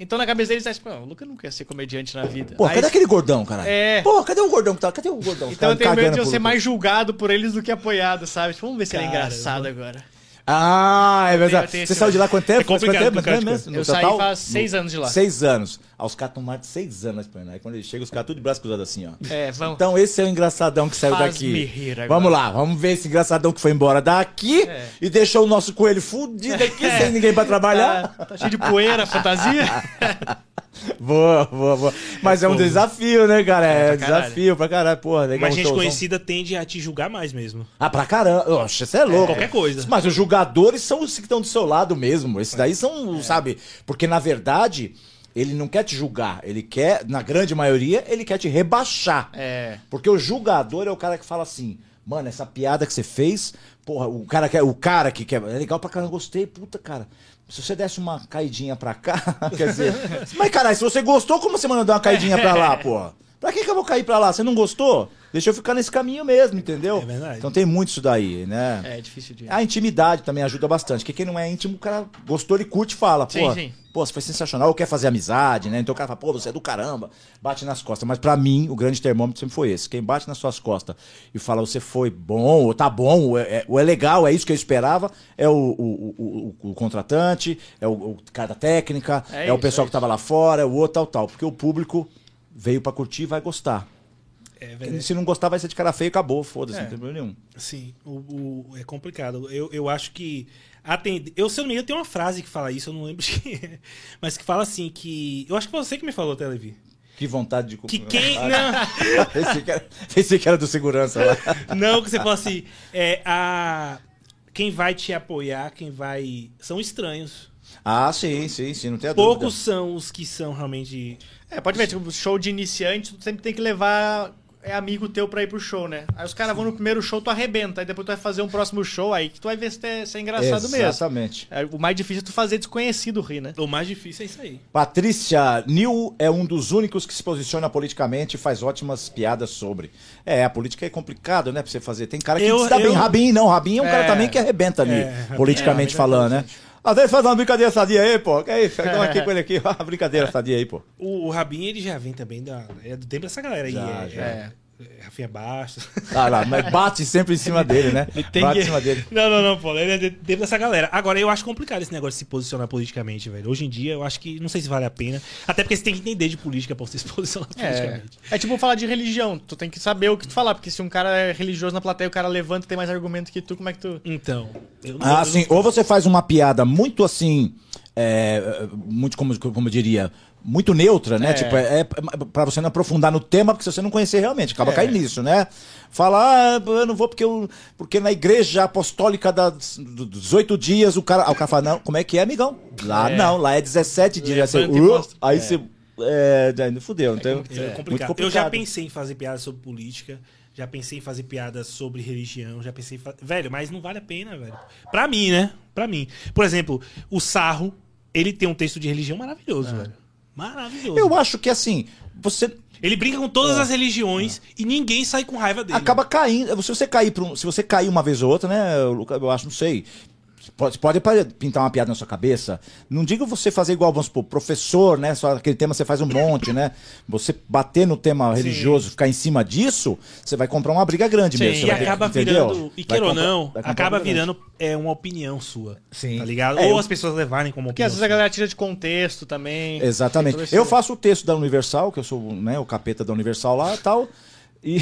Então na cabeça deles, tá tipo, "Não, o Luca nunca ia ser comediante na vida. Pô, Aí- cadê aquele gordão, caralho? É. Pô, cadê o gordão que tá? Cadê o gordão? Então eu tenho medo de eu ser mais julgado por eles do que apoiado, sabe? Tipo, vamos ver se ele é engraçado agora. Ah, é Eu verdade. tenho Você saiu de lá quanto tempo? É complicado, Faz quanto tempo? complicado, Mesmo, Eu no saí total? faz seis anos de lá. Seis anos. Ah, os caras estão mais de seis anos na Espanha. Aí quando ele chega, os caras tudo de braço cruzado assim, ó. É, vamos. Então esse é o engraçadão que saiu Faz-me daqui. rir agora. Vamos lá, vamos ver esse engraçadão que foi embora daqui É. e deixou o nosso coelho fudido aqui [laughs] sem ninguém pra trabalhar. Tá, tá cheio de poeira, fantasia. [laughs] [laughs] Boa, boa, boa. Mas é um desafio, né, cara? É, pra caralho. desafio pra caralho, porra. Legal, Mas um gente conhecida tende a te julgar mais mesmo. Ah, pra caramba. Oxe, você é louco. qualquer coisa. Mas os julgadores são os que estão do seu lado mesmo. Esses daí são, sabe? Porque na verdade, ele não quer te julgar. Ele quer, na grande maioria, ele quer te rebaixar. É. Porque o julgador é o cara que fala assim, mano, essa piada que você fez, porra, o cara que, o cara que quer, é legal pra caramba, gostei, puta, cara. Se você desse uma caidinha pra cá, [laughs] quer dizer, mas caralho, se você gostou, como você mandou dar uma caidinha pra lá, [laughs] porra? Pra que, que eu vou cair pra lá? Você não gostou? Deixa eu ficar nesse caminho mesmo, entendeu? É verdade. Então tem muito isso daí, né? É difícil de. A intimidade também ajuda bastante. Porque quem não é íntimo, o cara gostou, ele curte e fala. Sim, pô, sim. pô, você foi sensacional, ou quer fazer amizade, né? Então o cara fala, pô, você é do caramba, bate nas costas. Mas pra mim, o grande termômetro sempre foi esse. Quem bate nas suas costas e fala, você foi bom, ou tá bom, ou é, é- ou é legal, é isso que eu esperava, é o, o, o- o- o contratante, é o, o cara da técnica, é, É o isso, pessoal é que tava lá fora, é o outro, tal, tal. Porque o público veio pra curtir vai gostar. É. Se não gostar, vai ser de cara feio e acabou, foda-se, É. não tem problema nenhum. Sim, o, o- é complicado. Eu, eu acho que. Atende... Eu, se eu não me engano, tem uma frase que fala isso, eu não lembro [laughs] de é. Mas que fala assim que. Eu acho que foi você que me falou, até, Levi. Que vontade de... Que quem. [laughs] Não, [laughs] Pensei que, era, pensei que era do segurança lá. não, que você fala assim. É, a... Quem vai te apoiar, quem vai. São estranhos. Ah, sim, sim, sim, não tem a Poucos dúvida. são os que são realmente. É, pode ver, tipo, show de iniciante, tu sempre tem que levar é amigo teu pra ir pro show, né? Aí os caras vão no primeiro show, tu arrebenta. Aí depois tu vai fazer um próximo show, aí que tu vai ver se é, se é engraçado mesmo. Exatamente. É, o mais difícil é tu fazer desconhecido rir, né? O mais difícil é isso aí. Patrícia Nil é um dos únicos que se posiciona politicamente e faz ótimas piadas sobre. É, a política é complicado, né, pra você fazer. Tem cara que Eu- se dá eu- bem. Rabin não, Rabin é um cara É. também que arrebenta ali, É, Rabin- politicamente é, falando, né? Às vezes faz uma brincadeira sadia aí, pô. Que é isso? Então aqui com ele aqui, [laughs] uma brincadeira sadia aí, pô. O, o Rabin, ele já vem também da, é do tempo dessa galera aí. Já, é, já. é- é Rafinha Bastos. Ah lá, mas bate sempre em cima dele, né? Tem bate que- em cima dele. Não, não, não, pô. Ele é de- dentro dessa galera. Agora, eu acho complicado esse negócio de se posicionar politicamente, velho. Hoje em dia, eu acho que não sei se vale a pena. Até porque você tem que entender de política pra você se posicionar É, politicamente. é tipo falar de religião. Tu tem que saber o que tu falar, porque se um cara é religioso na plateia, o cara levanta e tem mais argumento que tu, como é que tu. Então. Eu, Ah, eu- sim. Ou você faz uma piada muito assim, é, muito como, como eu diria, muito neutra, né? É. Tipo, é, é pra você não aprofundar no tema, porque se você não conhecer realmente, acaba É. caindo nisso, né? Fala, ah, eu não vou porque, eu, porque na igreja apostólica das, dos oito dias o cara, o cara fala, não, como é que é, amigão? Lá É. não, lá é 17 dias. Aí você, Levanta e "Uh", aí É. você, é, daí fudeu. Então, É muito complicado. Eu já pensei em fazer piada sobre política, já pensei em fazer piada sobre religião, já pensei em fa... Velho, mas não vale a pena, velho. Pra mim, né? Pra mim. Por exemplo, o Sarro, ele tem um texto de religião maravilhoso, velho. Maravilhoso. Eu acho que assim, você Ele brinca com todas as religiões e ninguém sai com raiva dele. acaba caindo. Se você cair um, se você cair uma vez ou outra, né, eu acho, não sei. Pode, pode pintar uma piada na sua cabeça. Não diga você fazer igual, vamos supor, professor, né? Só aquele tema você faz um monte, né? Você bater no tema religioso, ficar em cima disso, você vai comprar uma briga grande Sim, mesmo. você E ter- acaba entendeu? virando, e queira ou não, acaba virando é, uma opinião sua. Sim. Tá ligado? É, Ou eu- as pessoas levarem como Porque opinião. às vezes a galera tira de contexto também. Exatamente. Eu faço o texto da Universal, que eu sou né, o capeta da Universal lá e tal. E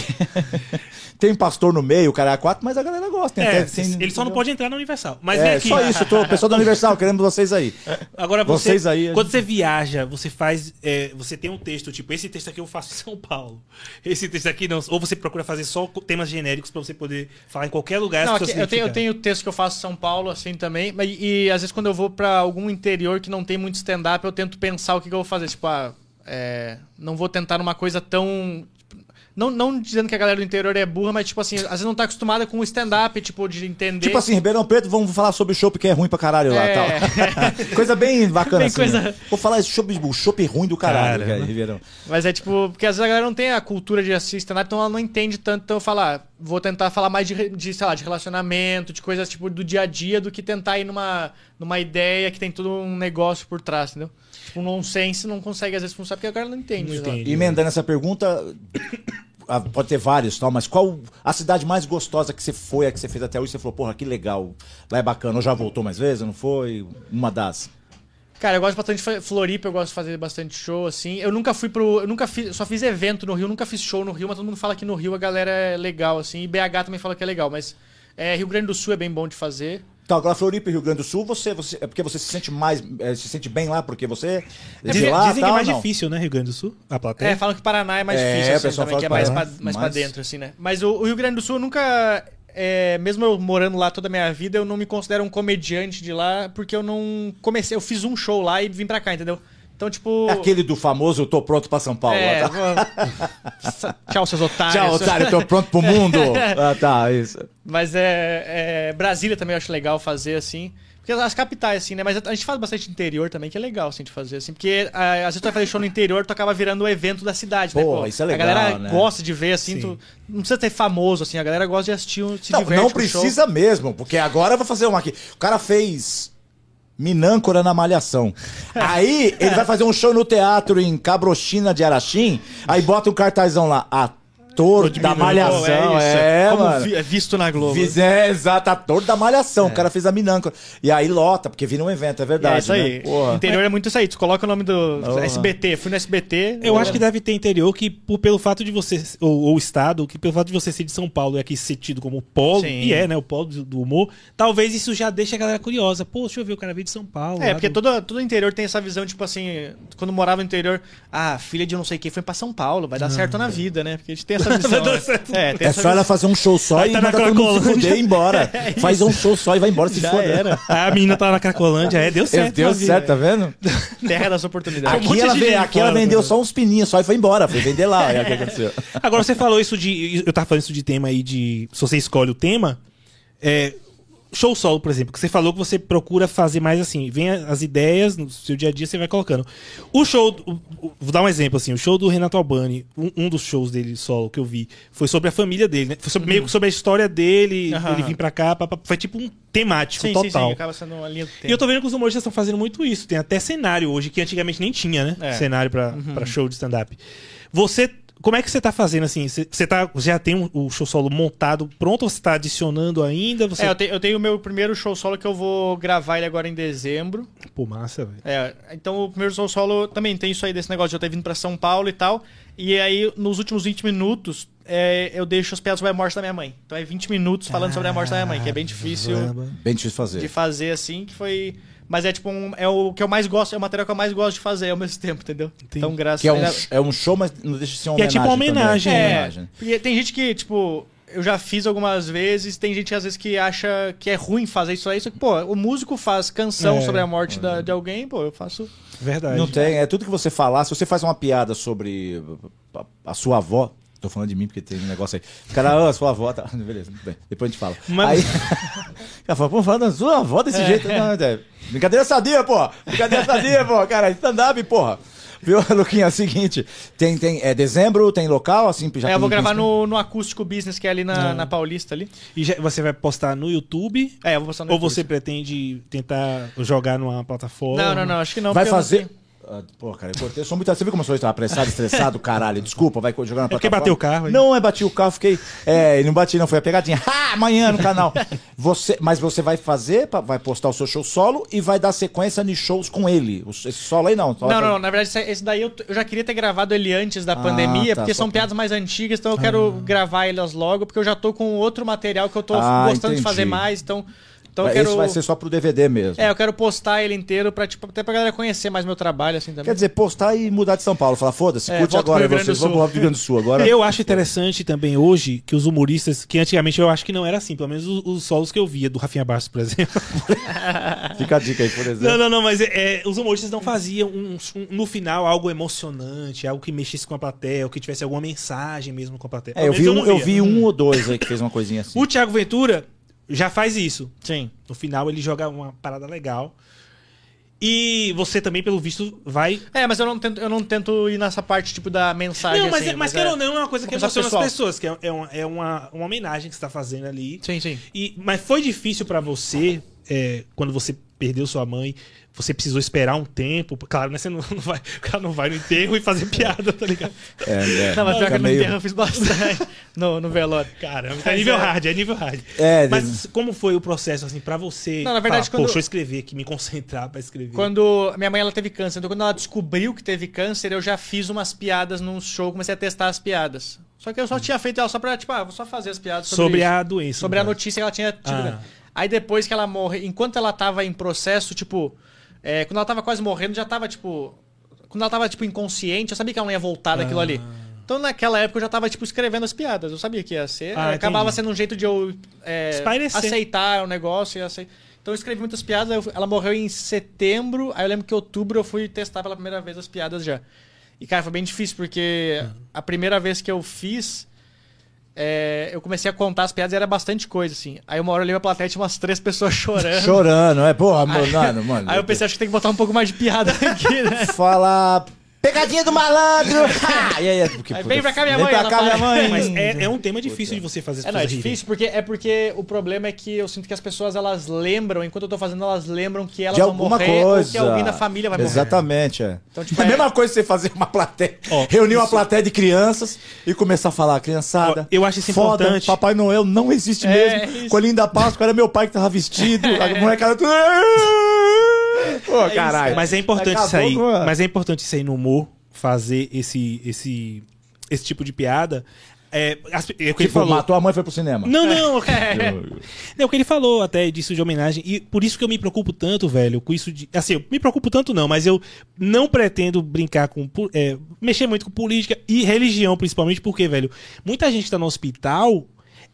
[laughs] tem pastor no meio, o cara é quatro, mas a galera gosta. É, até- tem- ele só não entendeu? pode entrar na Universal. Mas É, aqui. só isso, tô, pessoal da Universal, queremos vocês aí. Agora você, Vocês aí, quando gente- você viaja, você faz, é, você tem um texto, tipo, esse texto aqui eu faço em São Paulo. Esse texto aqui não. Ou você procura fazer só temas genéricos pra você poder falar em qualquer lugar. Não, aqui, eu, tenho, eu tenho texto que eu faço em São Paulo, assim também. Mas, e às vezes quando eu vou pra algum interior que não tem muito stand-up, eu tento pensar o que, que eu vou fazer. Tipo, ah, é, não vou tentar numa coisa tão. Não, não dizendo que a galera do interior é burra, mas tipo assim, às vezes não tá acostumada com o stand-up, tipo, de entender. Tipo assim, Ribeirão Preto, vamos falar sobre o chopp que é ruim pra caralho lá É. tal. [laughs] coisa bem [laughs] bacana Bem assim. coisa- né? Vou falar esse chopp, o chopp ruim do caralho, Caramba. cara, Ribeirão. Mas é tipo, porque às vezes a galera não tem a cultura de assistir stand-up, então ela não entende tanto. Então eu falo, ah, vou tentar falar mais de, de, sei lá, de relacionamento, de coisas tipo do dia a dia, do que tentar ir numa, numa ideia que tem todo um negócio por trás, entendeu? Tipo, um nonsense não consegue às vezes funcionar porque a galera não entende. Não entende. E emendando essa pergunta, pode ter vários tal, mas qual a cidade mais gostosa que você foi, a que você fez até hoje? Você falou, porra, que legal, lá é bacana. Ou já voltou mais vezes, não foi? Uma das. Cara, eu gosto bastante de Floripa, eu gosto de fazer bastante show, assim. Eu nunca fui pro. Eu nunca fiz. Só fiz evento no Rio, nunca fiz show no Rio, mas todo mundo fala que no Rio a galera é legal, assim. E BH também fala que é legal, mas é, Rio Grande do Sul é bem bom de fazer. Então, agora Floripa e Rio Grande do Sul, você, você é porque você se sente mais, eh, se sente bem lá porque você é de Dizem, lá, dizem que é tal, mais não? difícil, né, Rio Grande do Sul? A plateia. É, falam que Paraná é mais É, difícil, o assim, pessoal também, fala que é mais, Paraná, pra, mais mas- pra dentro, assim, né? Mas o, o Rio Grande do Sul eu nunca. é, mesmo eu morando lá toda a minha vida, eu não me considero um comediante de lá, porque eu não comecei. Eu fiz um show lá e vim pra cá, entendeu? Então, tipo. É aquele do famoso eu tô pronto pra São Paulo. É, lá, tá? [laughs] Tchau, seus otários. Tchau, otário, tô pronto pro mundo. [laughs] ah, tá, isso. Mas é, é, Brasília também eu acho legal fazer assim. Porque as capitais, assim, né? Mas a gente faz bastante interior também, que é legal, assim, de fazer, assim. Porque ah, às vezes tu vai fazer show no interior, tu acaba virando o evento da cidade, né? Pô, isso é legal, A galera né? gosta de ver, assim, Sim. tu... Não precisa ter famoso, assim, a galera gosta de assistir, um- se Não, diverte não precisa mesmo, porque agora eu vou fazer uma aqui. O cara fez Minâncora na Malhação. Aí ele vai fazer um show no teatro em Cabrochina de Araxim, aí bota um cartazão lá, ator da. Malhação. Pô, É, Como mano. vi- é visto na Globo. Fiz, é, exato, ator da Malhação. O cara fez a Minâncora. E aí lota, porque vira um evento, é verdade. é isso aí. Né? Interior é muito isso aí. Tu coloca o nome do Porra. SBT. Fui no SBT. Eu acho que deve ter interior que, por, pelo fato de você, ou, ou estado, que pelo fato de você ser de São Paulo e aqui ser tido como polo, Sim. e é, né, o polo do, humor, talvez isso já deixe a galera curiosa. Pô, deixa eu ver, o cara veio de São Paulo. É, porque do- todo, todo interior tem essa visão, tipo assim, quando morava no interior, ah, filha de não sei quem foi pra São Paulo, vai dar certo na vida, né? Porque a gente tem essa visão. Vai dar né? certo. É, tem É essa só ela fazer um show só Vai e tá na manda todo mundo se Cracolândia. fuder e ir embora. [laughs] Faz um show só e vai embora se Já foder. era. A menina tá na Cracolândia, é, deu certo. Deu certo, tá vendo? [laughs] Terra das oportunidades. um monte Aqui, ela, de ve- gente aqui ela fora, vendeu só uns pininhos só e foi embora. Foi vender lá. Olha o que aconteceu. Agora você falou isso de. Eu tava falando isso de tema aí de. Se você escolhe o tema. É, show solo, por exemplo, que você falou que você procura fazer mais assim, vem as ideias no seu dia a dia, você vai colocando. O show, o- o- vou dar um exemplo assim, o show do Renato Albani, um, um dos shows dele solo que eu vi, foi sobre a família dele, né? Foi sobre- meio que sobre a história dele, Aham. ele vir pra cá, pá, pá, foi tipo um temático Sim, sim, total. sim, acaba sendo uma linha do tempo. E eu tô vendo que os humoristas estão fazendo muito isso. Tem até cenário hoje, que antigamente nem tinha, né? É. Cenário pra, pra show de stand-up. Você. Como é que você tá fazendo assim? Você, tá, já tem um- o show solo montado pronto ou você tá adicionando ainda? Você... É, eu, te- eu tenho o meu primeiro show solo que eu vou gravar ele agora em dezembro. Pô, massa, velho. É, então o primeiro show solo também tem isso aí desse negócio de eu ter vindo pra São Paulo e tal. E aí, nos últimos 20 minutos, é, eu deixo as piadas sobre a morte da minha mãe. Então é 20 minutos falando sobre a morte da minha mãe, que é bem difícil. Bem difícil fazer. de fazer assim, que foi. Mas é tipo um, é o que eu mais gosto, é o material que eu mais gosto de fazer ao mesmo tempo, entendeu? Entendi. Então, graças Que é um, a é um show, mas não deixa de ser uma E é homenagem. tipo uma homenagem? É, homenagem. porque tem gente que, tipo, eu já fiz algumas vezes, tem gente às vezes que acha que é ruim fazer isso aí, só que, pô, o músico faz canção É. sobre a morte da- de alguém, pô, eu faço. Verdade. Não tem, é tudo que você falar. Se você faz uma piada sobre a, a sua avó. Tô falando de mim porque tem um negócio aí. O cara, ah, sua avó, tá. [laughs] Beleza, tudo bem. Depois a gente fala. Mas- Aí. [laughs] O cara fala, pô, falando da sua avó desse jeito. Não, é, brincadeira sadia, pô. Brincadeira sadia, pô. Cara, stand-up, porra. Viu, [laughs] Luquinha? É o seguinte: tem, tem, é dezembro, tem local, assim, já É, eu vou gravar no, no Acústico Business, que é ali na, na Paulista ali. E já- você vai postar no YouTube? É, eu vou postar no ou YouTube. você pretende tentar jogar numa plataforma? Não, não, não, acho que não. Vai porque eu não fazer. sei. Ah, Pô, cara, eu cortei. Eu sou muito. Você viu como eu sou apressado, estressado, caralho? Desculpa, vai jogar na porque plataforma. bateu o carro aí. Não, é bati o carro, fiquei. É, não bati, não, foi a pegadinha. Ha! Amanhã no canal. Você, mas você vai fazer, vai postar o seu show solo e vai dar sequência de shows com ele. O- Esse solo aí não. só Não, vai- não, não, na verdade, esse- esse daí eu, eu já queria ter gravado ele antes da Ah, pandemia, tá, porque só são pra- piadas mais antigas, então eu quero gravar elas logo, porque eu já tô com outro material que eu tô Ah, gostando de entendi. fazer mais, então, então eu Esse quero. vai ser só pro DVD mesmo. É, eu quero postar ele inteiro pra, tipo, até pra galera conhecer mais meu trabalho, assim, também. Quer dizer, postar e mudar de São Paulo. Falar, foda-se, É, curte agora vocês. Vamos pro Rio Grande do Sul agora. Eu acho interessante também hoje que os humoristas, que antigamente eu acho que não era assim, pelo menos os, os solos que eu via, do Rafinha Bastos, por exemplo. [laughs] Fica a dica aí, por exemplo. Não, não, não, mas é, é, os humoristas não faziam um- um- no final algo emocionante, algo que mexesse com a plateia, ou que tivesse alguma mensagem mesmo com a plateia. É, eu vi, menos um, eu vi um ou dois aí que fez uma coisinha assim. O Thiago Ventura já faz isso. Sim. No final ele joga uma parada legal. E você também, pelo visto, vai. É, mas eu não tento, eu não tento ir nessa parte, tipo, da mensagem, não, mas, assim, é- mas quer ou não, é uma coisa que emociona as pessoal. pessoas, que é, é uma, é uma, uma homenagem que você tá fazendo ali. Sim, sim. E, mas foi difícil pra você, é, quando você perdeu sua mãe, você precisou esperar um tempo. Claro, né? Você não, [laughs] não vai, o cara não vai no enterro e fazer piada, tá ligado? É, é. Não, mas pior que no meio- enterro eu fiz bastante [laughs] no, no velório. Caramba, é nível hard, é nível hard. É, Mas como foi o processo, assim, pra você? Não, na verdade, falar, quando- Pô, deixa eu escrever aqui, me concentrar pra escrever. Quando minha mãe ela teve câncer, então quando ela descobriu que teve câncer, eu já fiz umas piadas num show, comecei a testar as piadas. Só que eu só tinha feito ela só pra, tipo, ah, vou só fazer as piadas sobre, Sobre a doença. sobre a notícia que ela tinha tido. Ah. né? Aí depois que ela morre, enquanto ela tava em processo, tipo, é, quando ela tava quase morrendo, já tava, tipo. Quando ela tava, tipo, inconsciente, eu sabia que ela não ia voltar daquilo Ah. ali. Então naquela época eu já tava, tipo, escrevendo as piadas. Eu sabia que ia ser. Ah, acabava entendi. sendo um jeito de eu é, aceitar o negócio e aceitar. Então eu escrevi muitas piadas, ela morreu em setembro, aí eu lembro que em outubro eu fui testar pela primeira vez as piadas já. E, cara, foi bem difícil, porque a primeira vez que eu fiz, é, eu comecei a contar as piadas e era bastante coisa, assim. Aí uma hora eu olhei pra plateia e tinha umas três pessoas [laughs] chorando. Chorando, é, porra, mano, mano. Aí eu pensei, acho que tem que botar um pouco mais de piada [laughs] aqui, né? Fala. Pegadinha do malandro! [laughs] Ah, e aí, porque, Aí vem pra cá minha vem mãe, pra ela cá minha mãe. Mas é, é um tema difícil de você fazer as É, não, é difícil, porque é porque o problema é que eu sinto que as pessoas elas lembram, enquanto eu tô fazendo, elas lembram que elas de vão alguma morrer coisa. ou que alguém da família vai morrer. Exatamente, é. Então, tipo, é a é- mesma coisa que você fazer uma plateia, [laughs] Ó, reunir uma isso- plateia de crianças e começar a falar, criançada. Ó, eu acho isso foda, importante. Papai Noel não existe É, mesmo. isso. Colinho da Páscoa era meu pai que tava vestido. A [laughs] molecada tudo. [laughs] Pô, caralho. Mas é importante Acabou isso aí. a- Mas é importante isso aí no humor, fazer esse, esse, esse tipo de piada. É, as- é o que ele Tipo, falou. matou a mãe e foi pro cinema. Não, não. É. É [laughs] o que ele falou até disso de homenagem. E por isso que eu me preocupo tanto, velho, com isso de. Assim, eu me preocupo tanto não, mas eu não pretendo brincar com. é, mexer muito com política e religião, principalmente, porque, velho, muita gente tá no hospital.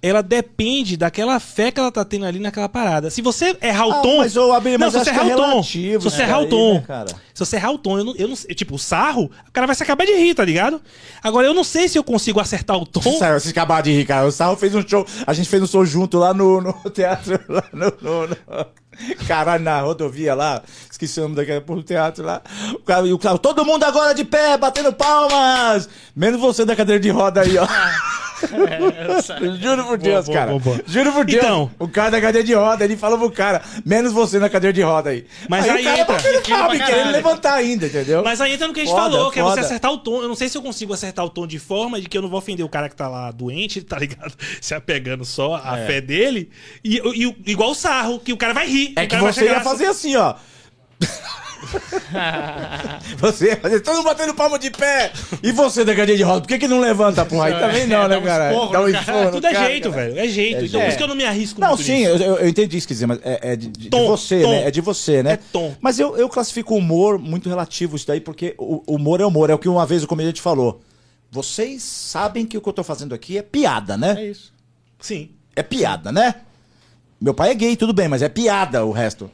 Ela depende daquela fé que ela tá tendo ali naquela parada. Se você errar o Ah, tom. mas, ô, Abel, não, mas se acho você que é errar o tom. relativo Se você isso errar o aí, tom. né, cara? Se você errar o tom, eu não, eu não. Tipo, o sarro, o cara vai se acabar de rir, tá ligado? Agora, eu não sei se eu consigo acertar o tom. [laughs] Sério, vocês acabaram de rir, cara. O Sarro fez um show. A gente fez um show junto lá no, no [laughs] teatro. Lá no, no- no- [laughs] Caralho, na rodovia lá. Esqueci o nome daquele porra teatro lá. O cara, o cara, todo mundo agora de pé, batendo palmas. Menos você da cadeira de roda aí, ó. [laughs] Juro por Deus, boa, cara. boa, boa. Juro por Deus. Então. O cara da cadeira de roda, ele falou pro cara, menos você na cadeira de roda aí. Mas aí o cara entra. e querendo caralho. levantar ainda, entendeu? Mas aí entra no que a gente Foda, falou, que é você acertar o tom. Eu não sei se eu consigo acertar o tom de forma de que eu não vou ofender o cara que tá lá doente, tá ligado? [laughs] Se apegando só à fé dele. E, e o- igual o sarro, que o cara vai rir. É o que você ia fazer assim, ó. [laughs] [laughs] você ia fazer todo mundo batendo palma de pé. E você da cadeira de roda, por que, que não levanta, porra? Aí também não, É, né, dá um cara? esporro um cara. Tudo é cara, jeito, cara. velho. É jeito. É então por isso que eu não me arrisco Não, muito sim, nisso. eu, eu- entendi isso, quer dizer, mas é, é de, de Tom, você, tom. né? É de você, né? É tom. Mas eu, eu classifico o humor muito relativo isso daí, porque o o humor é humor, é o que uma vez o comediante falou. Vocês sabem que o que eu tô fazendo aqui é piada, né? É isso. Sim. É piada, né? Meu pai é gay, tudo bem, mas é piada o resto.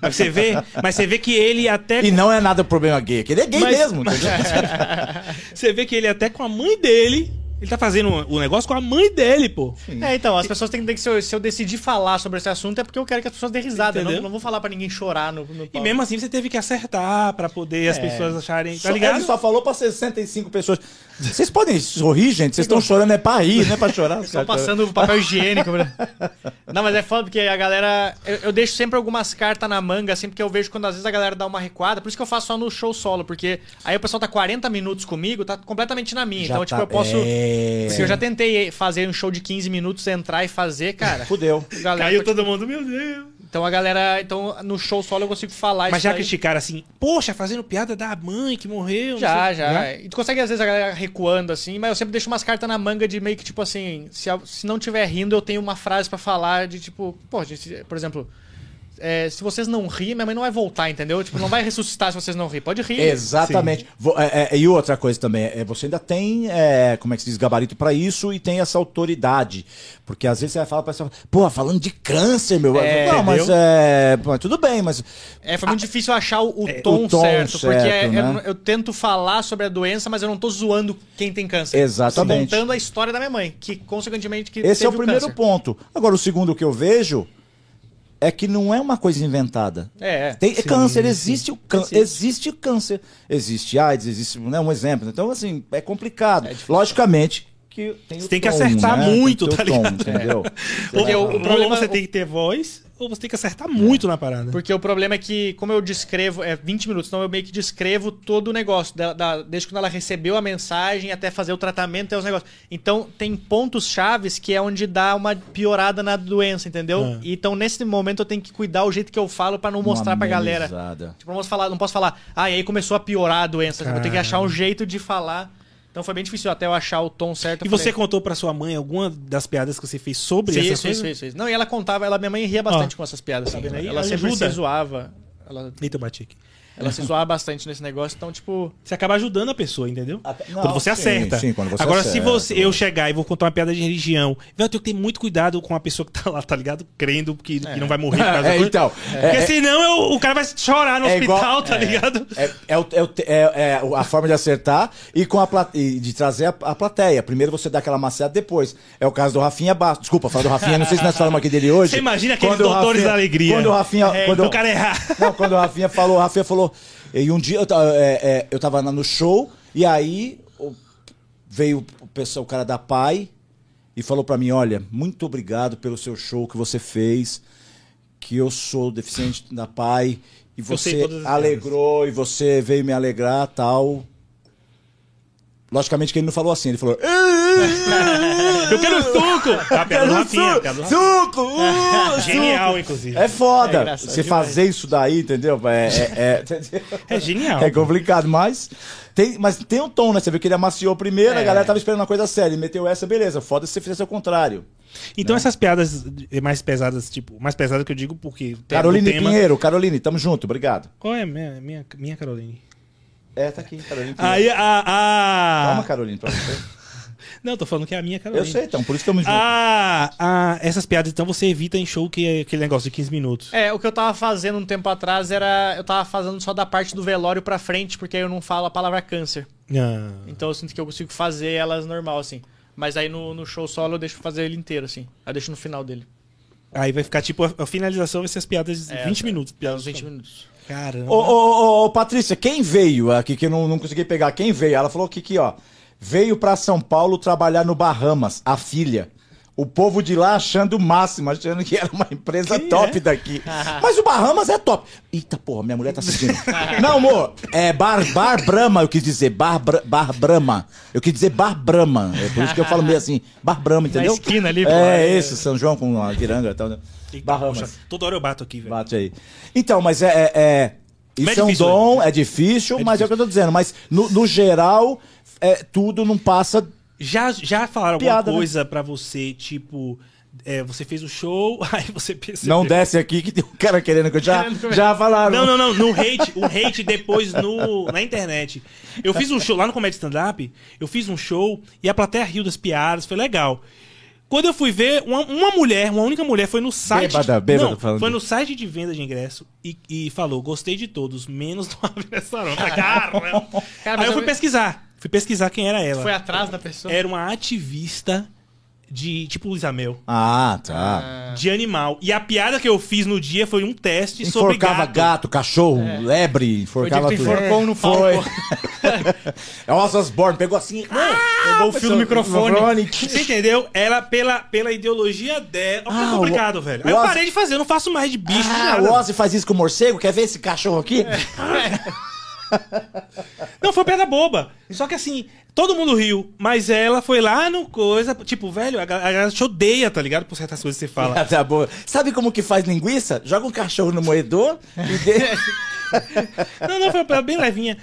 Mas você vê, mas você vê que ele até. E não é nada problema gay, é que ele é gay Mas- mesmo, mas-? [laughs] Você vê que ele até com a mãe dele. Ele tá fazendo o negócio com a mãe dele, pô. É, então, as pessoas têm que entender que se eu, se eu decidir falar sobre esse assunto é porque eu quero que as pessoas dêem risada. Eu não, não vou falar pra ninguém chorar no, no E mesmo assim você teve que acertar pra poder as É. pessoas acharem. Tá ligado? Ele só falou pra 65 pessoas. Vocês podem sorrir, gente? Vocês estão chorando é pra rir, não é pra chorar. Só passando o papel higiênico. né? [laughs] Não, mas é foda porque a galera. Eu, eu deixo sempre algumas cartas na manga, assim, porque eu vejo quando às vezes a galera dá uma recuada. Por isso que eu faço só no show solo, porque aí o pessoal tá 40 minutos comigo, tá completamente na minha. Já então, tipo, tá- eu posso. É. Se eu já tentei fazer um show de 15 minutos, entrar e fazer, cara. Fudeu. galera Caiu todo mundo, meu Deus. Então a galera. Então no show solo eu consigo falar Mas isso já daí. criticaram assim, poxa, fazendo piada da mãe que morreu. não Já, sei- já. E tu consegue, às vezes, a galera recuando, assim, mas eu sempre deixo umas cartas na manga de meio que, tipo assim, se, se não tiver rindo, eu tenho uma frase pra falar de, tipo, pô, gente, por exemplo, é, se vocês não rirem, minha mãe não vai voltar, entendeu? Tipo, não vai ressuscitar se vocês não rirem. Pode rir. Exatamente. Vo- é, é, e outra coisa também, é, você ainda tem, é, como é que se diz, gabarito pra isso e tem essa autoridade. Porque às vezes você vai falar pra pessoa, pô, falando de câncer, meu. É, não, mas entendeu? é. pô, tudo bem, mas. É, foi muito difícil achar o, o É, tom, o tom certo, porque certo, é- né? eu, eu tento falar sobre a doença, mas eu não tô zoando quem tem câncer. Exatamente. Eu tô contando a história da minha mãe, que, consequentemente, que Esse é o teve primeiro câncer. ponto. Agora, o segundo que eu vejo é que não é uma coisa inventada. É, Tem, é Sim, câncer, sim. existe o câncer. Existe o câncer. Existe AIDS, existe né, um exemplo. Então, assim, é complicado. Logicamente que tem o Você tem que tom, acertar né? muito, Tem que tá o tom, ligado? entendeu? Porque o- o problema- você tem que ter voz, ou você tem que acertar muito na parada. Porque o problema é que, como eu descrevo, é 20 minutos, então eu meio que descrevo todo o negócio, da, da- desde quando ela recebeu a mensagem até fazer o tratamento até os negócios. Então tem pontos chaves que é onde dá uma piorada na doença, entendeu? Ah. Então nesse momento eu tenho que cuidar o jeito que eu falo pra não mostrar pra galera. amenizada. Tipo, não posso falar, não posso falar, ah, e aí começou a piorar a doença. Eu tenho que achar um jeito de falar. Então foi bem difícil até eu achar o tom certo. E Eu você falei, contou pra sua mãe alguma das piadas que você fez sobre essas fiz, coisas? fiz, fiz. Não, e ela contava, ela, minha mãe ria bastante Ó, com essas piadas, sabe? vendo aí? Ela sempre Ajuda. se zoava. Ela Eita. Ela se zoava bastante nesse negócio, então, tipo. Você acaba ajudando a pessoa, entendeu? Até- não, quando você sim, acerta. sim, quando você Agora, se acerta. você, eu chegar e vou contar uma piada de religião, velho, eu tenho que ter muito cuidado com a pessoa que tá lá, tá ligado? Crendo que, que não vai morrer por [laughs] causa da É, coisa. então. Porque é- senão eu- o cara vai chorar no É hospital, igual- tá ligado? É, é, o- é é- é a forma de acertar e com a e de trazer a, a plateia. Primeiro você dá aquela maciada, depois. É o caso do Rafinha Bastos. Desculpa, falar do Rafinha, não sei se nós falamos aqui dele hoje. Você imagina aqueles Quando o doutores Rafinha- da alegria. Quando o Rafinha. É, quando, o cara errar. Não, quando o Rafinha falou, o Rafinha falou. E um dia eu, é, é, eu tava no show e aí veio o, pessoal, o cara da Pai e falou pra mim: Olha, muito obrigado pelo seu show que você fez. Que eu sou deficiente da Pai. E você alegrou e você veio me alegrar tal. Logicamente que ele não falou assim, ele falou. Eu quero suco! [laughs] Tá, Rafinha. Suco! [laughs] uh, Genial, suco." inclusive. É foda. É você demais. fazer isso daí, entendeu? É, é, é- [laughs] É genial. é complicado, mas tem, mas tem um tom, né? Você viu que ele amaciou primeiro, a É. galera tava esperando uma coisa séria, ele meteu essa, beleza. Foda se você fizesse o contrário. Então essas piadas mais pesadas, tipo, mais pesadas que eu digo porque Caroline tema... Pinheiro, Caroline, tamo junto, obrigado. Qual é a minha, minha, minha Caroline? É, tá aqui, Caroline Pinheiro. Aí a, a... Calma, Caroline, pra você. [laughs] Não, tô falando que é a minha Eu Caroline. sei, então, por isso tamo junto. Ah, ah, essas piadas, então você evita em show que é aquele negócio de 15 minutos. É, o que eu tava fazendo um tempo atrás era. Eu tava fazendo só da parte do velório pra frente, porque aí eu não falo a palavra câncer. Ah. Então eu sinto que eu consigo fazer elas normal, assim. Mas aí no, no show solo eu deixo fazer ele inteiro, assim. Aí eu deixo no final dele. Aí vai ficar tipo, a, a finalização vai ser as piadas de É, 20 tá. minutos. Piadas 20 minutos. Caramba. Ô, ô, ô, ô, Patrícia, quem veio aqui, que eu não, não consegui pegar, quem veio? Ela falou que aqui, ó, veio pra São Paulo trabalhar no Bahamas, a filha. O povo de lá achando o máximo, achando que era uma empresa Quem top é? daqui. [laughs] Mas o Bahamas é top. Eita porra, minha mulher tá assistindo. [laughs] não, amor, é Bar, bar Brahma, eu quis dizer, Bar, bar Brahma. Eu quis dizer Bar Brahma. É por isso que eu falo meio assim, Bar Brahma, entendeu? esquina ali, pô. É, esse, São João com a Viranga e tal. né? Bahamas. poxa, toda hora eu bato aqui, velho. Bate aí. Então, mas é. é- é- isso é é, um difícil, dom, é difícil, É mas é o que eu tô dizendo. Mas no, no geral, é, tudo não passa. Já, já falaram Piada, alguma né? coisa pra você, tipo, é, você fez o show, [laughs] aí você percebeu. Não desce aqui que tem um cara querendo que eu já, já falaram. Não, não, não. No hate, o hate depois no, na internet. Eu fiz um show lá no Comédia Stand-Up, eu fiz um show e a plateia riu das piadas, foi legal. Quando eu fui ver, uma, uma mulher, uma única mulher, foi no site. Bêbada, bêbada não, falando foi no site de venda de ingresso e, e falou: gostei de todos, menos do [laughs] Restaurante. [laughs] Cara, Cara, Aí eu fui eu- pesquisar. Fui pesquisar quem era ela. Foi atrás da pessoa. Era uma ativista de tipo Luísa Mel. Ah, tá. De animal. E a piada que eu fiz no dia foi um teste sobre Enforcava gato. gato, cachorro, lebre, Foi enforcava de que tudo. enforcou no Foi. [laughs] É o Osas Born, pegou assim. ah, Pegou o fio do microfone. Você entendeu? Ela, pela, pela ideologia dela. Olha Ah, complicado, o- velho. o Aí eu parei de fazer, eu não faço mais de bicho, de Ah, nada. o Ozzy faz isso com o morcego? Quer ver esse cachorro aqui? [laughs] [laughs] Não, foi piada boba. Só que assim, todo mundo riu, mas ela foi lá no coisa. Tipo, velho, a gal- a galera te odeia, tá ligado? Por certas coisas que você fala. tá boa. Sabe como que faz linguiça? Joga um cachorro no moedor e deixa. [laughs] Não, não, foi uma bem levinha.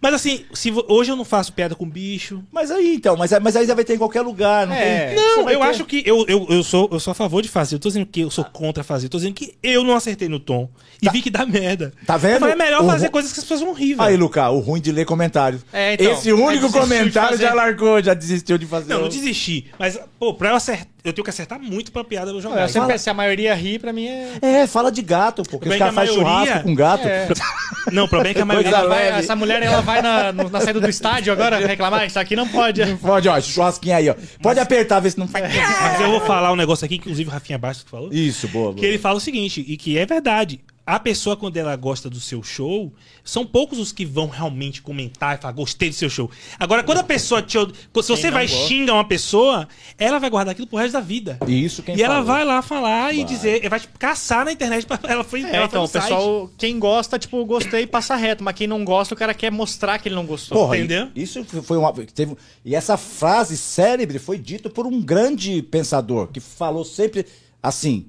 Mas assim, se hoje eu não faço piada com bicho. Mas aí, então, mas, mas aí já vai ter em qualquer lugar, não É. tem? Não, eu ter- acho que eu, eu, eu, sou, eu sou a favor de fazer. Eu tô dizendo que eu sou contra fazer. Eu tô dizendo que eu não acertei no tom. E vi que dá merda. Tá vendo? Falei, é melhor O fazer ru- coisas que as pessoas vão rir, Aí, velho. Luca, o ruim de ler comentário. É, então, Esse único aí de comentário fazer. já largou, já desistiu de fazer. Não, não o- desisti. Mas, pô, pra eu acertar, eu tenho que acertar muito pra piada eu jogar. Eu sempre, Fala- se a maioria ri, pra mim é. É, fala de gato, pô. Porque Bem os caras que a fazem maioria- churrasco com gato. É. [laughs] Não, o problema é que a maioria... Vai- essa mulher ela vai na, na saída do estádio agora reclamar? Isso aqui não pode. Pode, ó, esse churrasquinho aí, ó. Pode apertar, ver se não faz. [laughs] Mas eu vou falar um negócio aqui, que inclusive o Rafinha Bastos falou. Isso, boa, boa. Que ele fala o seguinte, e que é verdade. A pessoa, quando ela gosta do seu show, são poucos os que vão realmente comentar e falar, gostei do seu show. Agora, quando a pessoa te. Se você vai gosta. xingar uma pessoa, ela vai guardar aquilo pro resto da vida. Isso quem e ela falou. vai lá falar e Vai. dizer, vai tipo, caçar na internet pra ela foi, É, ela foi então, o pessoal, quem gosta, tipo, gostei e passa reto. Mas quem não gosta, o cara quer mostrar que ele não gostou. Porra, Entendeu? e- Isso foi uma. Teve, e essa frase célebre foi dita por um grande pensador que falou sempre assim.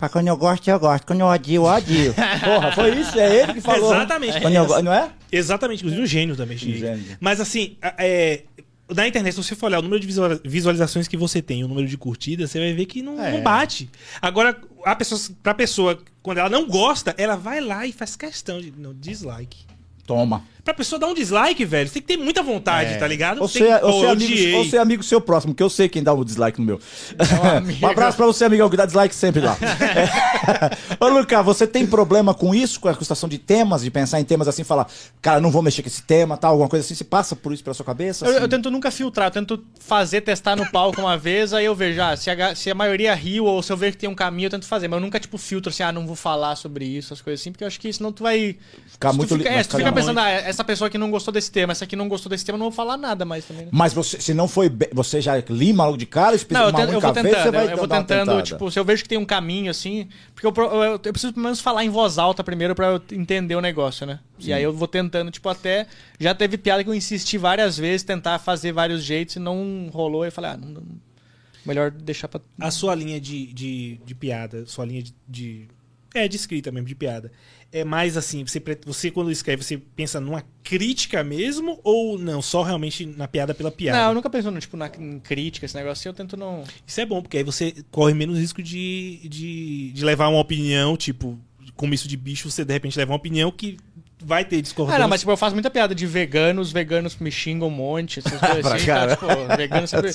Pra quando eu gosto, eu gosto. Quando eu odio, eu odio. [laughs] Porra, foi isso, é ele que falou. Exatamente. Eu não é? Exatamente, inclusive um gênio também. Gênio. Mas assim, é, na internet, se você for olhar o número de visualiza- visualizações que você tem, o número de curtidas, você vai ver que não, É. não bate. Agora, a pessoa, pra pessoa, quando ela não gosta, ela vai lá e faz questão de. Não, dislike. Toma. Pra pessoa dar um dislike, velho, você tem que ter muita vontade, É. tá ligado? Ou ser, que- ou, ser eu amigo, ou ser amigo seu próximo, que eu sei quem dá o dislike no meu. [laughs] um abraço pra você, amigão, que dá dislike sempre lá. [laughs] É. [laughs] Ô, Luca, você tem problema com isso, com a questão de temas, de pensar em temas assim, falar, cara, não vou mexer com esse tema, tal, alguma coisa assim, se passa por isso pela sua cabeça? Eu, assim? eu tento nunca filtrar, eu tento fazer, testar no palco uma vez, aí eu vejo, ah, se a, se a maioria riu ou se eu ver que tem um caminho, eu tento fazer. Mas eu nunca, tipo, filtro assim, ah, não vou falar sobre isso, as coisas assim, porque eu acho que senão tu vai. Ficar se muito tu li- fica, vai é, se tu ficar fica muito. pensando, ah, essa pessoa aqui não gostou desse tema, essa aqui não gostou desse tema, eu não vou falar nada mais também. Né? Mas você, se não foi bem, você já lima logo de cara, Não, eu, uma tento- eu vou vez, tentando, você vai eu, eu vou tentando, tipo, se eu vejo que tem um caminho assim, porque eu, eu, eu preciso pelo menos falar em voz alta primeiro pra eu entender o negócio, né? E aí eu vou tentando, tipo, até já teve piada que eu insisti várias vezes, tentar fazer vários jeitos e não rolou, e eu falei, ah, não- melhor deixar pra A sua linha de, de, de piada, sua linha de, de- É, de escrita mesmo, de piada. É mais assim, você, você quando escreve, você pensa numa crítica mesmo ou não? Só realmente na piada pela piada? Não, eu nunca penso no, tipo, na, em crítica, esse negócio assim, eu tento não. Isso é bom, porque aí você corre menos risco de, de, de levar uma opinião, tipo, como isso de bicho, você de repente leva uma opinião que vai ter Ah, discordância. não, mas tipo, eu faço muita piada de veganos, veganos me xingam um monte, essas coisas [laughs] assim. cara. Então, tipo, vegano [laughs] sempre.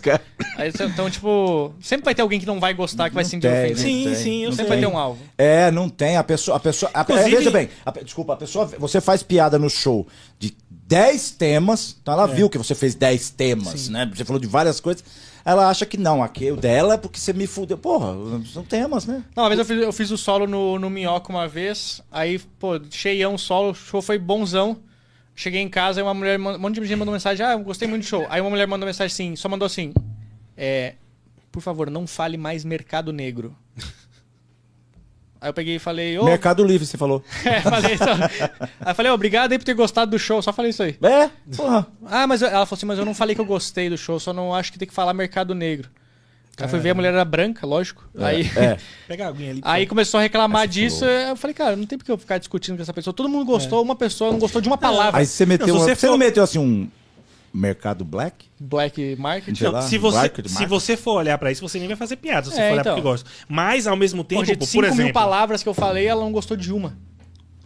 Aí, então, tipo, sempre vai ter alguém que não vai gostar, que vai se sentir tem, ofendido. Sim, tem, sim, eu Sempre vai ter um alvo. É, não tem. A pessoa. A pessoa a, Inclusive- é, veja bem, a desculpa, a pessoa. Você faz piada no show de 10 temas, então ela viu que você fez 10 temas, né? Você falou de várias coisas. Ela acha que não, aqui o dela é porque você me fudeu. Porra, são temas, né? Não, uma vez eu fiz, eu fiz o solo no, no Minhoca uma vez, aí, pô, cheião o solo, o show foi bonzão. Cheguei em casa e uma mulher, um monte de gente mandou mensagem, ah, eu gostei muito do show. Aí uma mulher mandou mensagem assim, só mandou assim, é, por favor, não fale mais mercado negro. [laughs] Aí eu peguei e falei, ô, Mercado Livre, você falou. [laughs] É, falei só. Aí eu falei, obrigado aí por ter gostado do show, só falei isso aí. É, porra. Ah, mas eu- ela falou assim, mas eu não falei que eu gostei do show, só não acho que tem que falar mercado negro. Aí fui ver a mulher era branca, lógico. aí, É. [laughs] Pega a aguinha ali. por aí começou a reclamar Aí você disso, falou. eu falei, cara, não tem porque eu ficar discutindo com essa pessoa. Todo mundo gostou, uma pessoa não gostou de uma palavra. Aí você meteu. Não, uma- você você não meteu assim um. Mercado Black? Black Market. Não, lá, se, você, market, se market. você for olhar pra isso, você nem vai fazer piada, se você É, for olhar então. porque gosta. Mas, ao mesmo tempo, Pô, de pô, 5 por exemplo... mil palavras que eu falei, ela não gostou de uma.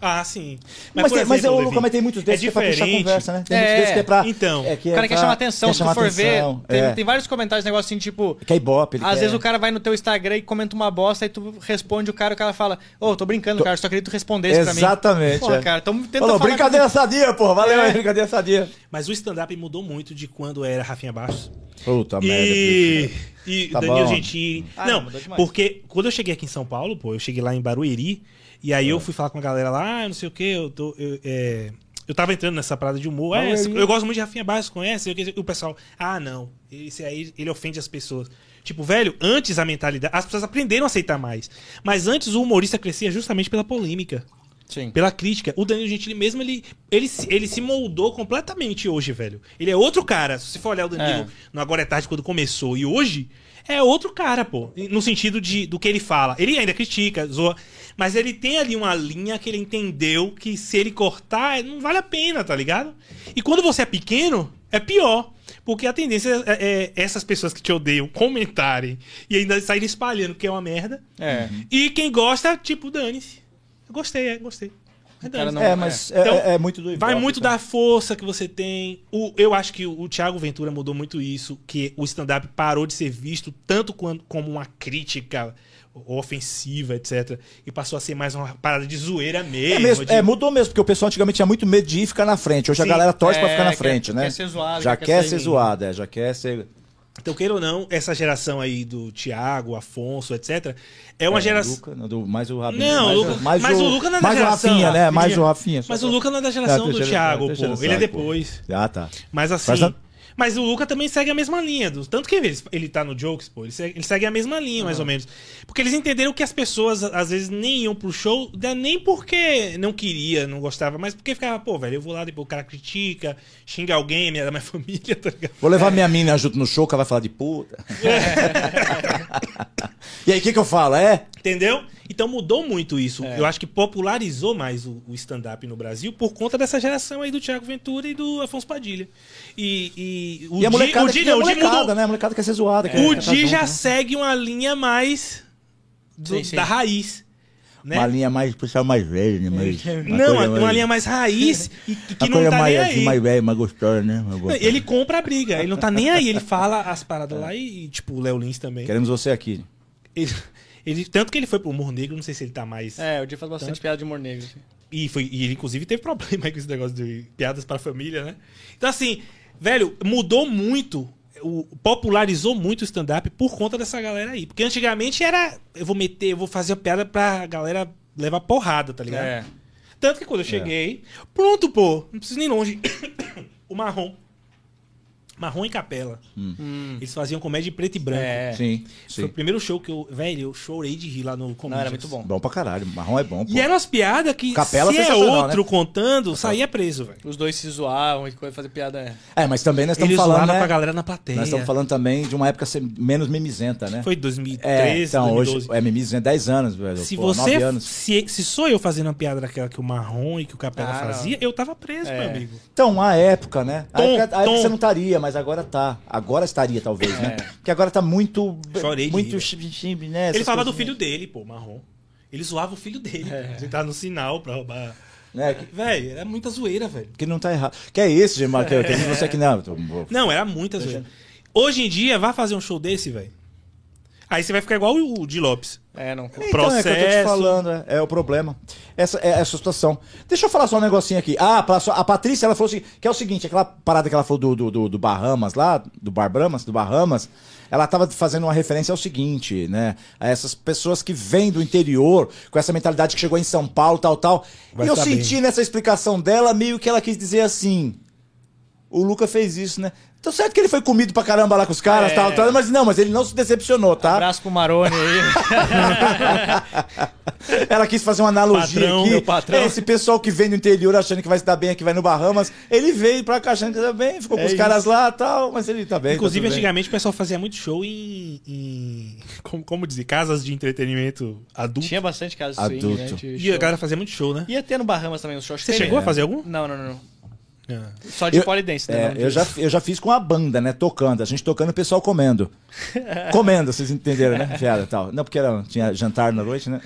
Ah, sim. Mas, por tem, mas exemplo, eu, Levi, mas tem muitos desses é que é pra puxar diferente. conversa, né? Tem É, muitos desses que é pra. então. é que é o cara quer pra- chamar atenção, quer se tu chamar for atenção, ver, tem, é. tem vários comentários, negócio assim, tipo... Que é ibope. ele Às quer- vezes o cara vai no teu Instagram e comenta uma bosta, aí tu responde o cara, o cara fala, ô, tô brincando, cara, só queria que tu respondesse pra mim. Exatamente. Porra, é. cara, então tenta Falou, falar brincadeira sadia, porra. Valeu É. aí, brincadeira sadia. Mas o stand-up mudou muito de quando era Rafinha Bastos. Puta E, e Tá Danilo bom. Gentili. Ah, não, porque quando eu cheguei aqui em São Paulo, pô, eu cheguei lá em Barueri, e aí É. eu fui falar com a galera lá, ah, não sei o que, eu tô. Eu, é, eu tava entrando nessa parada de humor. É, Barueri. eu gosto muito de Rafinha Bastos, conhece? E o pessoal, ah, não. Esse aí, ele ofende as pessoas. Tipo, velho, antes a mentalidade. As pessoas aprenderam a aceitar mais. Mas antes o humorista crescia justamente pela polêmica. Sim. Pela crítica. O Danilo Gentili mesmo, ele, ele, se- ele se moldou completamente hoje, velho. Ele é outro cara. Se você for olhar o Danilo É. no Agora é Tarde, quando começou, e hoje, é outro cara, pô. No sentido de, do que ele fala. Ele ainda critica, zoa. Mas ele tem ali uma linha que ele entendeu que se ele cortar, não vale a pena, tá ligado? E quando você é pequeno, é pior. Porque a tendência é, é essas pessoas que te odeiam comentarem e ainda saírem espalhando que é uma merda. É. E quem gosta, tipo, dane-se. Eu gostei, é, gostei. É, Cara, não- É, mas é, Então, é- é muito do Vai muito tá? da força que você tem. O, eu acho que o, o Thiago Ventura mudou muito isso, que o stand-up parou de ser visto tanto quan- como uma crítica ofensiva, etc. E passou a ser mais uma parada de zoeira mesmo. É, mesmo, de- é, mudou mesmo, porque o pessoal antigamente tinha muito medo de ir ficar na frente. Hoje Sim. a galera torce pra É, ficar na quer- frente, né? quer ser zoado, já quer quer ser- ser zoado, é, já quer ser. Então, queira ou não, essa geração aí do Thiago, Afonso, etc., é uma É, geração. Luca, do- mais o Rabinho. Não, mais, o Luca- o, mais mas o, o Luca não é da mais o geração, Rafinha, né? Mais o Rafinha. Mas o Luca não é da geração É, do terceira- Thiago, pô. Ele é geração, depois. Ah, tá. Mas assim. A- Mas o Luca também segue a mesma linha. Do, tanto que ele, ele tá no Jokes, pô. Ele segue, ele segue a mesma linha, mais ou menos. Porque eles entenderam que as pessoas, às vezes, nem iam pro show, né, nem porque não queria, não gostava, mas porque ficava, pô, velho, eu vou lá, depois o cara critica, xinga alguém, minha, da minha [laughs] família, tá ligado? Vou levar minha mina junto no show, que ela vai falar de puta. [laughs] e aí, o que, que eu falo? É? Entendeu? Então mudou muito isso. É. Eu acho que popularizou mais o, o stand-up no Brasil por conta dessa geração aí do Thiago Ventura e do Afonso Padilha. E, e o e a Di- molecada, o Di, e a não, o Di molecada mudou- né? A molecada quer ser zoada. quer- O quer Di junto, já né? segue uma linha mais do- Sim, sim. da raiz. Né? Uma linha mais, pessoal mais velho, né? Mais, não, uma, uma linha mais raiz [laughs] e que, uma não coisa tá mais, nem assim, aí. mais velha, mais gostosa, né? Mais Não. Ele compra a briga, ele não tá nem aí, ele fala as paradas [laughs] lá e, tipo, o Léo Lins também. Queremos você aqui. Ele, ele- tanto que ele foi pro humor negro, não sei se ele tá mais. É, o dia faz bastante piada de humor negro. assim. E, foi, e ele, inclusive, teve problema aí com esse negócio de piadas pra família, né? Então, assim, velho, mudou muito, o, popularizou muito o stand-up por conta dessa galera aí. Porque antigamente era, eu vou meter, eu vou fazer a piada pra galera levar porrada, tá ligado? É. Tanto que quando eu cheguei, pronto, pô, não preciso nem longe. [coughs] o Marrom. Marrom e Capela. Eles faziam comédia em preto e branco. É. Sim, Foi sim. o primeiro show que eu. Velho, eu chorei de rir lá no Não, comédia. era muito bom. Bom pra caralho. Marrom é bom, pô. E eram as piadas que, Capela se é sensacional, outro né? contando, saía preso, velho. Os dois se zoavam e fazer piada. É. É, mas também nós estamos Ele falando, né? pra galera na plateia. Nós estamos falando também de uma época menos mimizenta, né? Foi É, 2013, então, 2012. hoje é mimizenta 10 anos, velho. Se pô, você. 9 anos. Se, se sou eu fazendo uma piada daquela que o Marrom e que o Capela Ah, não. fazia, eu tava preso, É. meu amigo. Então, a época, né? A Tom, época, a época você não estaria, mas agora tá. Agora estaria, talvez, né? É. Porque agora tá muito. Chorei de muito né? Ele falava do coisinhas. filho dele, pô, Marrom. Ele zoava o filho dele. É. Ele tava no sinal pra roubar. Né? Que, Velho, era muita zoeira, velho. que não tá errado. Que é esse, Gemar, que, que você que não. Não, era muita zoeira. Hoje em dia, vai fazer um show desse, velho. Aí você vai ficar igual o Di Lopes. É, não. Então, é que eu tô te processo. falando, é, é o problema. Essa é essa situação. Deixa eu falar só um negocinho aqui. Ah, a Patrícia, ela falou assim, que é o seguinte, aquela parada que ela falou do, do, do, do Bahamas lá, do Bar Brahmas, do Bahamas, ela tava fazendo uma referência ao seguinte, né? A essas pessoas que vêm do interior, com essa mentalidade que chegou em São Paulo, tal, tal. Vai e eu senti nessa explicação dela meio que ela quis dizer assim. O Luca fez isso, né? Então certo que ele foi comido pra caramba lá com os caras, É. tal, tal, mas não, mas ele não se decepcionou, tá? Abraço pro Maroni aí. [laughs] Ela quis fazer uma analogia Patrão, aqui. meu patrão. Esse pessoal que vem do interior achando que vai se dar bem aqui, vai no Bahamas, ele veio pra cá achando que tá bem, ficou com É os caras lá e tal, mas ele tá bem. Inclusive, tá tudo bem. antigamente o pessoal fazia muito show em. em- como, como dizer? Casas de entretenimento adulto. Tinha bastante casos de swing, Adulto. né? de E a show. galera fazia muito show, né? Ia ter no Bahamas também os shows. Você chegou a fazer algum? Não, não, não. Ah. Só de Eu- polidense, né? É, eu, já, eu já fiz com a banda, né? Tocando. A gente tocando o pessoal comendo. [laughs] comendo, vocês entenderam, né? Piada e tal. Não, porque era, tinha jantar na noite, né?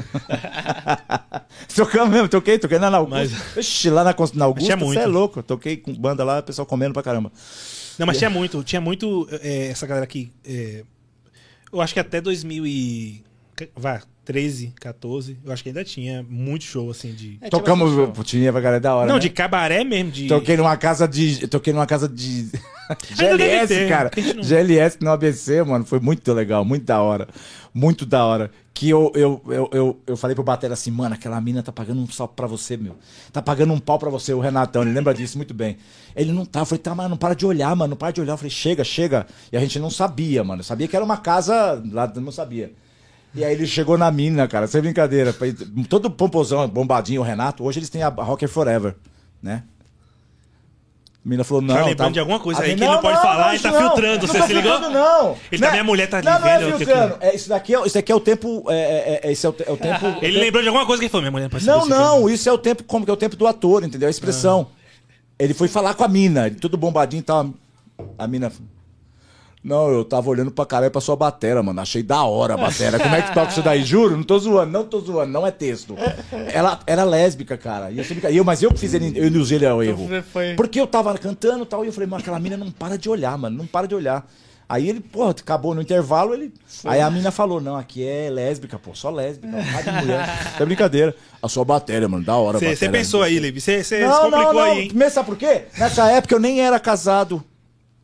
[laughs] Tocamos mesmo, toquei, toquei na Augusta. Ixi, lá na, na Augusta, você é louco. Toquei com banda lá, o pessoal comendo pra caramba. Não, mas tinha muito, tinha muito é, essa galera aqui. é, eu acho que até 2000 e... Vai, 13, 14, eu acho que ainda tinha muito show, assim, de... É, tinha Tocamos show. putinha pra galera da hora. não, né? de cabaré mesmo, de... Toquei numa casa de. Toquei numa casa de. [laughs] GLS, ter, cara. não- GLS no ABC, mano. Foi muito legal, muito da hora. Muito da hora. Que eu, eu, eu, eu, eu falei pro Batera assim, mano, aquela mina tá pagando um sal pra você, meu. Tá pagando um pau pra você, o Renatão. Ele lembra disso muito bem. Ele não tá. Eu falei, tá, mas não para de olhar, mano. Não para de olhar. Eu falei, chega, chega. E a gente não sabia, mano. Eu sabia que era uma casa lá, não sabia. E aí ele chegou na mina, cara, sem brincadeira. Todo pomposão, bombadinho, o Renato. Hoje eles têm a Rocker Forever, né? A mina falou, não. Tá lembrando de alguma coisa aí mina- que ele não pode falar e isso tá não. filtrando, você não se ligou? não. Ele Não tá, é- minha mulher tá ali não, não é vendo, eu tenho filtrando. É, isso, daqui é, isso daqui é o tempo. É, é, é, esse é o, é o tempo. [laughs] Ele lembrou de alguma coisa que ele falou, minha mulher não Não, não, isso é o tempo, como que é o tempo do ator, entendeu? A expressão. Ele foi falar com a mina, ele tudo bombadinho e tal. A mina. Não, eu tava olhando pra caralho pra sua batera, mano. Achei da hora a batera. Como é que toca isso daí? Juro, não tô zoando, não tô zoando, não é texto. Ela era lésbica, cara. E eu, sempre- eu- mas eu que fiz ele, eu induzir ele ao erro. foi- Porque eu tava cantando e tal, e eu falei, mano, aquela mina não para de olhar, mano, não para de olhar. Aí ele, pô, acabou no intervalo, ele. Aí a mina falou: não, aqui é lésbica, pô, só lésbica, rádio de mulher. Isso é brincadeira. A sua bateria, mano, da hora, Você pensou aí, Levi, você complicou não, não. aí, hein? Sabe por quê? Nessa época eu nem era casado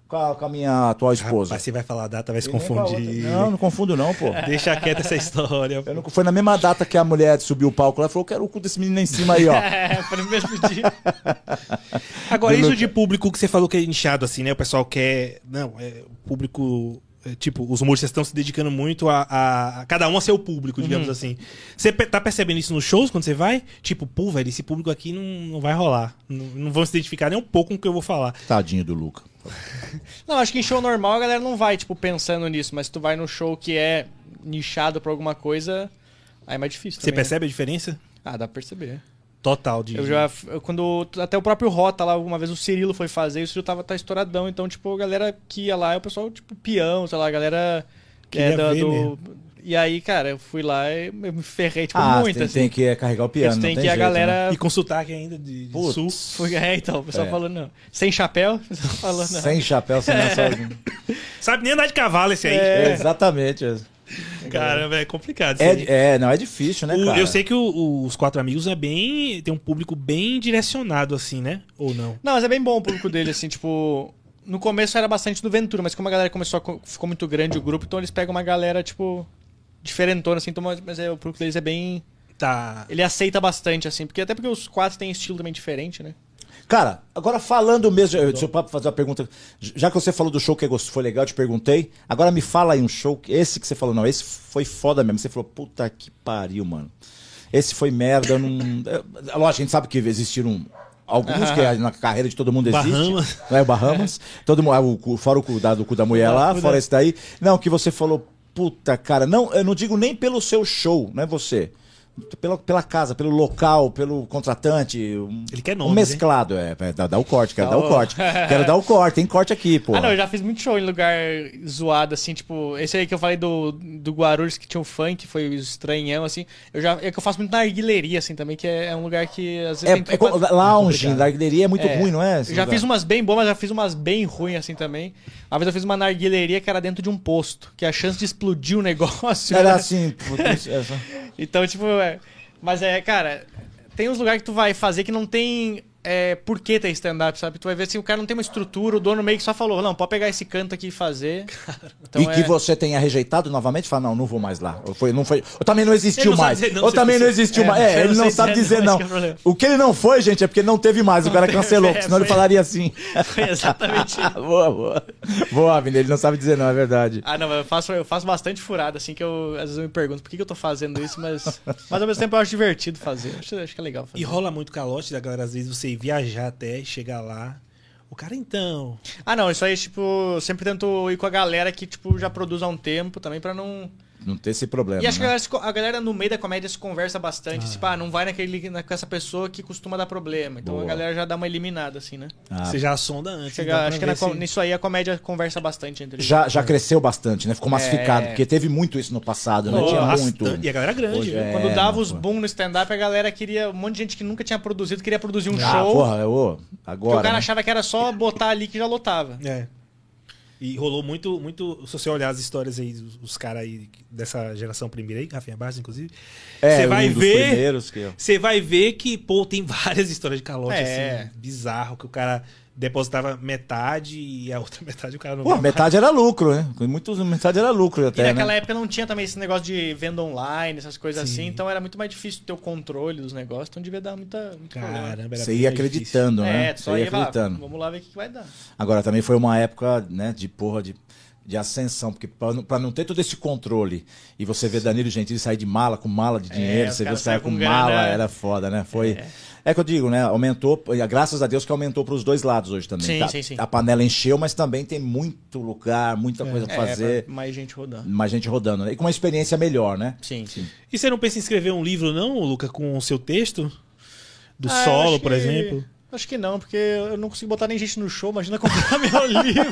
com a, com a minha atual esposa. Mas você vai falar a data, vai se confundir. Não, não confundo, não, pô. [laughs] Deixa quieta essa história. Eu não- foi na mesma data que a mulher subiu o palco lá e falou: quero o cu desse menino em cima aí, ó. [laughs] É, foi no mesmo dia. [laughs] Agora, isso de público que você falou que é inchado, assim, né? O pessoal quer. Não, é, o público. é, tipo, os humoristas estão se dedicando muito a, a- a cada um a seu público, digamos Uhum. assim. Você tá percebendo isso nos shows quando você vai? Tipo, pô, velho, esse público aqui não, não vai rolar. Não, não vão se identificar nem um pouco com o que eu vou falar. Tadinho do Luca. [laughs] Não, acho que em show normal a galera não vai, tipo, pensando nisso, mas se tu vai no show que é nichado pra alguma coisa, aí é mais difícil. Você também, né? percebe a diferença? Ah, dá pra perceber. Total de. Eu já. eu, quando. Até o próprio Rota lá, uma vez o Cirilo foi fazer, e o Cirilo tava tá estouradão. Então, tipo, a galera que ia lá é o pessoal, tipo, peão, sei lá, a galera que é da- ver do. mesmo. E aí, cara, eu fui lá e eu me ferrei, tipo, Ah, muito, tem, assim. tem que é, carregar o piano. Eles têm não que a jeito, né? galera. E com sotaque ainda de, de Putz. sul. Fui- É, então, o pessoal É. falou, não. Sem chapéu? [laughs] O pessoal falou, não. Sem chapéu, sem lençol. [laughs] Sabe nem andar de cavalo esse aí. É. Exatamente. Caramba, é complicado. É, é, não, é difícil, né, O- cara? eu sei que o- o- os quatro amigos é bem. tem um público bem direcionado, assim, né? Ou não? Não, mas é bem bom o público dele, assim, tipo. No começo era bastante do Ventura, mas como a galera começou a. co- ficou muito grande o grupo, então eles pegam uma galera, tipo. Diferentona, assim, então, mas é, o público deles é bem. Tá. Ele aceita bastante, assim, porque até porque os quatro têm estilo também diferente, né? Cara, agora falando mesmo, eu- deixa eu fazer uma pergunta. Já que você falou do show que gost- foi legal, eu te perguntei. Agora me fala aí um show, que- esse que você falou, não, esse foi foda mesmo. Você falou, puta que pariu, mano. Esse foi merda, eu não. é, Lógico, a gente sabe que existiram alguns que na carreira de todo mundo existe. Bahamas. Não é o Bahamas. Todo mundo, ah, o fora o cu da, do cu da mulher lá, fora esse daí. Não, que você falou, puta, cara, não, eu não digo nem pelo seu show, não é você. Pela, pela casa, pelo local, pelo contratante. Um, Ele quer um nomes, mesclado, é. é, Dá, dá o corte, quero Dá dar o corte. [laughs] Quero dar o corte, tem corte aqui, pô. Ah, não, eu já fiz muito show em lugar zoado, assim, tipo, esse aí que eu falei do, do Guarulhos, que tinha o funk, foi o estranhão, assim. Eu já, é que eu faço muito na arguilheria, assim, também, que é, é um lugar que às vezes É, tem é, lounge, narguilheria é muito É. ruim, não é? Eu já lugar? fiz umas bem boas, mas já fiz umas bem ruins, assim, também. Uma vez eu fiz uma narguilheria que era dentro de um posto, que a chance de explodir o negócio... Era era- assim. é Então, tipo, é... Mas é, cara, tem uns lugares que tu vai fazer que não tem é, por que ter stand-up, sabe? Tu vai ver assim, o cara não tem uma estrutura, o dono meio que só falou, não, pode pegar esse canto aqui e fazer. [laughs] Então, e que é- você tenha rejeitado novamente, fala, não, não vou mais lá. Ou, foi, não foi, ou também não existiu Ele não mais. não, ou se também não existiu É, mais. É, ele não sabe dizer não, que é o que ele não foi, gente, é porque não teve mais. O cara [laughs] cancelou, É, senão ele foi- falaria assim. Foi exatamente [laughs] isso. boa, boa. Boa, Abner, ele não sabe dizer não, é verdade. Ah, não, eu faço, eu faço bastante furada, assim, que eu às vezes eu me pergunto por que, que eu tô fazendo isso, mas, mas ao mesmo tempo eu acho divertido fazer. Acho, acho que é legal fazer. E rola muito calote da galera, às vezes você viajar até, chegar lá. O cara, então. Ah, não, isso aí, tipo, sempre tento ir com a galera que, tipo, já produz há um tempo também pra não. Não ter esse problema. E acho que a né? galera, a galera no meio da comédia se conversa bastante. Tipo, ah, não vai naquele, na- com essa pessoa que costuma dar problema. Então Boa. a galera já dá uma eliminada, assim, né? Ah, Você já sonda antes. Chega- então, acho que na se- nisso aí a comédia conversa bastante entre eles. já, já cresceu bastante, né? Ficou massificado, É. porque teve muito isso no passado, né? Pô, Tinha bastante. muito. E a galera grande. Hoje viu? é. Quando dava não, os boom no stand-up, a galera queria. Um monte de gente que nunca tinha produzido queria produzir um Ah, show. porra, ô, porque agora. o cara né? achava que era só botar ali que já lotava. É. E rolou muito, muito. Se você olhar as histórias aí, os, os caras aí dessa geração primeira aí, Rafinha Barça, inclusive. É, você vai um ver. eu- Você vai ver que, pô, tem [laughs] várias histórias de calote, É. assim, bizarro, que o cara depositava metade e a outra [laughs] metade o cara não Pô, metade era lucro, né? Muitos, metade era lucro E até, naquela né? época não tinha também esse negócio de venda online, essas coisas Sim. assim, então era muito mais difícil ter o controle dos negócios, então devia dar muita. Caramba, era Você ia difícil. acreditando, né? É, Você só ia ia lá, acreditando. vamos lá ver o que que vai dar. Agora também foi uma época, né, de porra, de, de ascensão, porque pra não, ter todo esse controle e você vê Danilo Gentili sair de mala com mala de dinheiro, É, os você os caras saem com com mala, grana. era foda, né? Foi. É. É. que eu digo, né? Aumentou, e graças a Deus que aumentou pros dois lados hoje também. Sim, tá? sim, sim. A panela encheu, mas também tem muito lugar, muita coisa pra É, fazer, pra mais gente rodando. mais gente rodando, né? E com uma experiência melhor, né? Sim, sim. E você não pensa em escrever um livro, não, Luca, com o seu texto? Do Ah, solo, por que- exemplo? Acho que não, porque eu não consigo botar nem gente no show, imagina comprar [laughs] meu livro.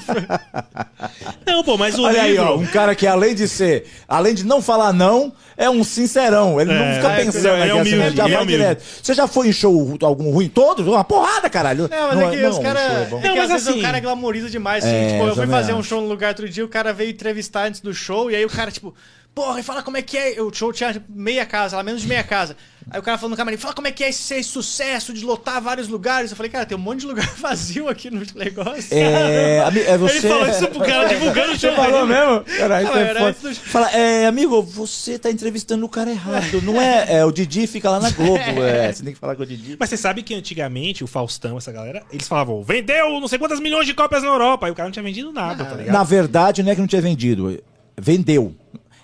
Não, pô, mas o Olha aí, livro. ó, um cara que além de ser, além de não falar não, é um sincerão. Ele não É, fica é, pensando é aqui assim, humilde, ele já ele é vai humilde. direto. Você já foi em show algum ruim? Todos? Uma porrada, caralho. Não, mas é que os um caras. show é É, Não, às mas vezes assim- o cara glamoriza demais. Assim, É, tipo, eu fui fazer um show no lugar outro dia, o cara veio entrevistar antes do show, e aí o cara, tipo, porra, e fala como é que é. O show tinha meia casa, lá menos de meia casa. Aí o cara falou no camarim, fala como é que é esse, esse sucesso de lotar vários lugares. Eu falei, cara, tem um monte de lugar [laughs] vazio aqui no negócio. É, ami- é você... Ele falou isso pro cara divulgando o show Você falou mesmo? Caralho, Ah, é era foda. Fala, é, amigo, você tá entrevistando o cara errado. [laughs] Não é, é o Didi fica lá na Globo. É, você tem que falar com o Didi. Mas você sabe que antigamente o Faustão, essa galera, eles falavam, vendeu não sei quantas milhões de cópias na Europa. Aí o cara não tinha vendido nada, tá ligado? Na verdade, não é que não tinha vendido. Vendeu.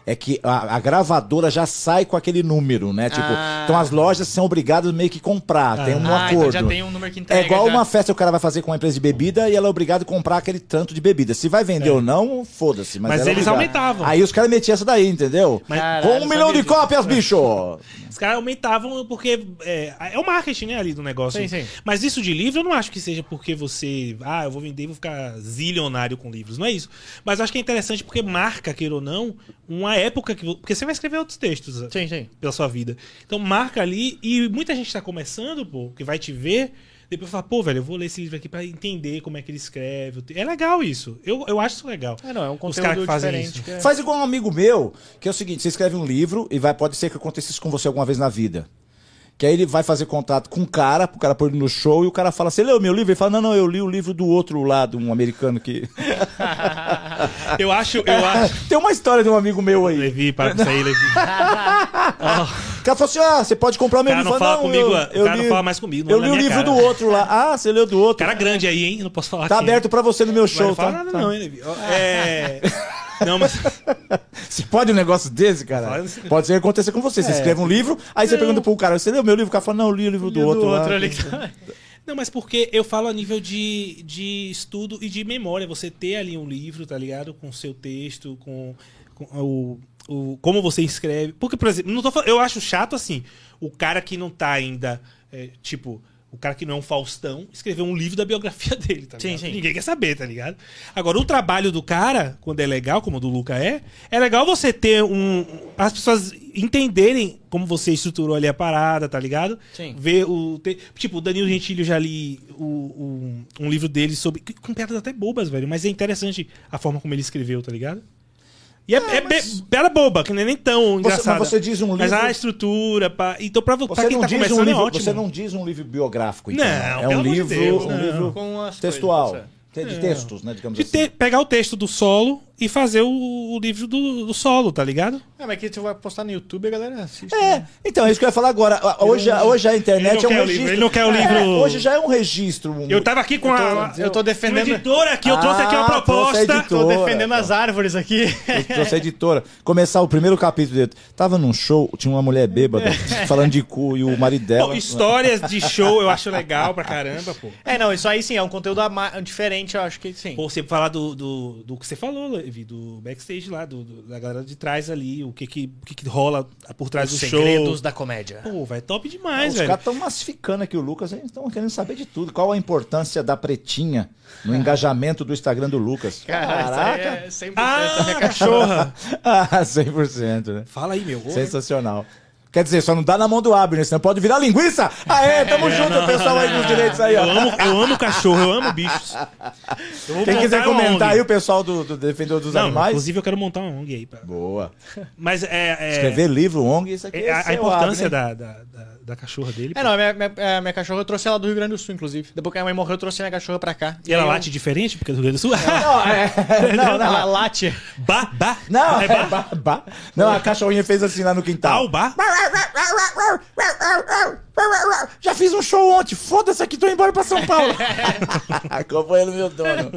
É que a, a gravadora já sai com aquele número, né? Tipo, Ah. então as lojas são obrigadas meio que comprar. Tem um Ah, acordo. então já tem um número que entrega. É igual já. uma festa que o cara vai fazer com uma empresa de bebida e ela é obrigada a comprar aquele tanto de bebida. Se vai vender ou não, foda-se. Mas, Mas é eles aumentavam. Aí os caras metiam essa daí, entendeu? Mas- Caralho, com um milhão de disso. cópias, bicho! [laughs] Os caras aumentavam porque é, é o marketing, né, ali do negócio. Sim, sim. Mas isso de livro eu não acho que seja porque você, ah, eu vou vender e vou ficar zilionário com livros. Não é isso. Mas eu acho que é interessante porque marca, queira ou não, uma época que. Porque você vai escrever outros textos Sim, sim. pela sua vida. Então marca ali, e muita gente tá começando, pô, que vai te ver, depois fala, pô, velho, eu vou ler esse livro aqui pra entender como é que ele escreve. É legal isso. Eu, eu acho isso legal. É, não, é um Os conteúdo caras que fazem diferente. isso. que é- Faz igual um amigo meu, que é o seguinte: você escreve um livro e vai, pode ser que aconteça isso com você alguma vez na vida. Que aí ele vai fazer contato com um cara, pro cara pôr ele no show, e o cara fala: Você leu meu livro? Ele fala: Não, não, eu li o livro do outro lado, um americano que. [laughs] Eu acho, eu [laughs] acho. Tem uma história de um amigo meu aí. Levi, para com isso aí, Levi. [laughs] O cara falou assim: Ah, você pode comprar O meu cara livro. não Eu fala falei, comigo, eu- o eu cara não li- fala mais comigo. Eu não li o livro minha do cara. outro lá. Ah, você leu do outro. Cara grande aí, hein? Não posso falar Tá quem. aberto pra você no meu show, não fala tá? nada Tá. não, hein, Levi. Ó, É... Não, mas... [laughs] Você pode um negócio desse, cara? Assim. Pode ser que aconteça com você. Você É. escreve um livro, aí você pergunta pro cara, você leu meu livro? O cara fala, não, eu li o livro do outro, ali tá- Não, mas porque eu falo a nível de, de estudo e de memória. Você ter ali um livro, tá ligado? Com o seu texto, com, com o, o. Como você escreve. Porque, por exemplo, não tô falando, eu acho chato assim. O cara que não tá ainda. é, tipo. O cara que não é um Faustão escreveu um livro da biografia [laughs] dele, tá Sim, ligado? sim. Ninguém quer saber, tá ligado? Agora, o trabalho do cara, quando é legal, como o do Luca é, é legal você ter um. As pessoas entenderem como você estruturou ali a parada, tá ligado? Sim. ver o. te- Tipo, o Danilo Gentili eu já li o, o- um livro dele sobre. Com piadas até bobas, velho. Mas é interessante a forma como ele escreveu, tá ligado? E é, é mas- be- piada boba, que não é nem tão Você, engraçada. mas você diz um Mas livro... a estrutura, pá. Então, pra, vo- pra Você quem não, tá diz começando, um livro, é ótimo. você não diz um livro biográfico, então. Não, é um livro, Deus, um não. livro textual. coisas, Te- De É. textos, né, digamos De assim. pegar o texto do solo e fazer o, o livro do, do solo, tá ligado? É, mas que você vai postar no YouTube, a galera assiste. É, né? então, é isso que eu ia falar agora. Hoje, hoje a internet é um registro. livro, ele não quer o É, livro- hoje já é um registro. um- Eu tava aqui com Eu tô- a. eu tô defendendo- editora aqui, eu trouxe aqui uma Ah, proposta. editora. Tô defendendo as árvores aqui. Eu trouxe a editora. Começar o primeiro capítulo dele. Tava num show, tinha uma mulher bêbada [laughs] falando de cu e o marido dela. Pô, histórias de show eu acho legal pra caramba, pô. É, não, isso aí sim, é um conteúdo diferente, eu acho que sim. Pô, você falar do, do, do que você falou, Do backstage lá, do, do- da galera de trás ali, o que que, o que, que rola por trás Os do segredos show. da comédia. Pô, vai top demais, Os velho. caras estão massificando aqui o Lucas, eles estão querendo saber de tudo. Qual a importância da pretinha no engajamento do Instagram do Lucas? Cara, isso aí é 100% da Ah, minha cachorra! [laughs] Ah, 100%, né? Fala aí, meu. Sensacional. Quer dizer, só não dá na mão do Abner, senão pode virar linguiça. Ah, é, tamo junto, pessoal aí nos direitos aí, Eu ó. amo, eu amo cachorro, eu amo bichos. Eu Quem quiser comentar aí, o pessoal do, do Defensor dos Não, Animais. inclusive eu quero montar uma ONG aí. Pra... Boa. Mas é. é Escrever livro, ONG, isso aqui é é, a, a importância da, da, da, da cachorra dele. É, não, a minha, minha, a minha cachorra eu trouxe ela do Rio Grande do Sul, inclusive. Depois que a mãe morreu, eu trouxe a minha cachorra pra cá. E ela aí eu- late diferente porque é do Rio Grande do Sul? Não, é, não, não. Ela late. Bah, bah. Não, é é bah. ba- ba- não, a cachorrinha fez assim lá no quintal. Tal, bah. Já fiz um show ontem, foda-se aqui, tô indo embora pra São Paulo. Acompanhando meu dono.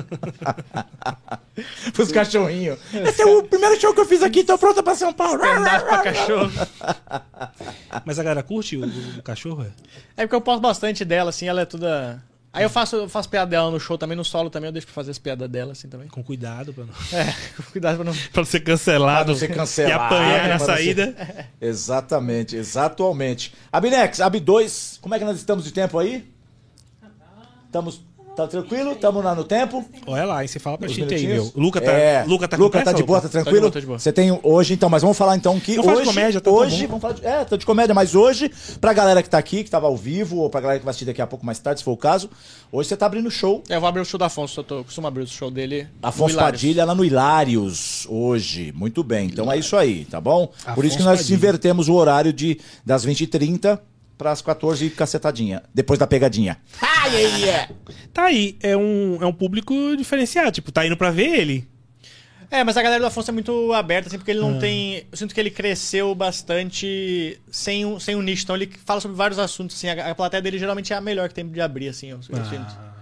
Pros cachorrinhos. Esse é o primeiro show que eu fiz aqui, tô pronta pra São Paulo. Andar pra cachorro. Mas a galera curte o, o cachorro? é? É porque eu posto bastante dela, assim, ela é toda. Aí eu faço, eu faço piada dela no show também, no solo também, eu deixo pra fazer as piadas dela, assim, também. Com cuidado pra não, É, [laughs] cuidado pra não. pra não ser cancelado. Pra não ser cancelado, E apanhar na pra não ser- saída. [laughs] Exatamente, exatamente. Abinex, Ab2, como é que nós estamos de tempo aí? Estamos. Tá tranquilo? Estamos lá no tempo? Olha lá, aí você fala pra Os gente aí, meu. Luca tá, É. Luca tá com Luca tá de boa, tá tranquilo? tá de boa. Você tem hoje, então, mas vamos falar então que Vamos hoje, de comédia, tá, tá hoje, vamos falar de, é, tá de comédia, mas hoje, pra galera que tá aqui, que tava ao vivo, ou pra galera que vai assistir daqui a pouco mais tarde, se for o caso, hoje você tá abrindo show. É, eu vou abrir o show do Afonso, eu tô, costumo abrir o show dele. Afonso Hilários. Padilha lá no Hilários, hoje. Muito bem, então é isso aí, tá bom? Por Afonso isso que nós Padilha. invertemos o horário de, das 20h30 pras 14 e cacetadinha, depois da pegadinha. Tá aí, é um, é um público diferenciado. Tipo, tá indo pra ver ele. É, mas a galera do Afonso é muito aberta, assim, porque ele Ah. não tem. Eu sinto que ele cresceu bastante sem um, sem um nicho. Então ele fala sobre vários assuntos, assim. A, a plateia dele geralmente é a melhor que tem de abrir, assim, eu, eu sinto.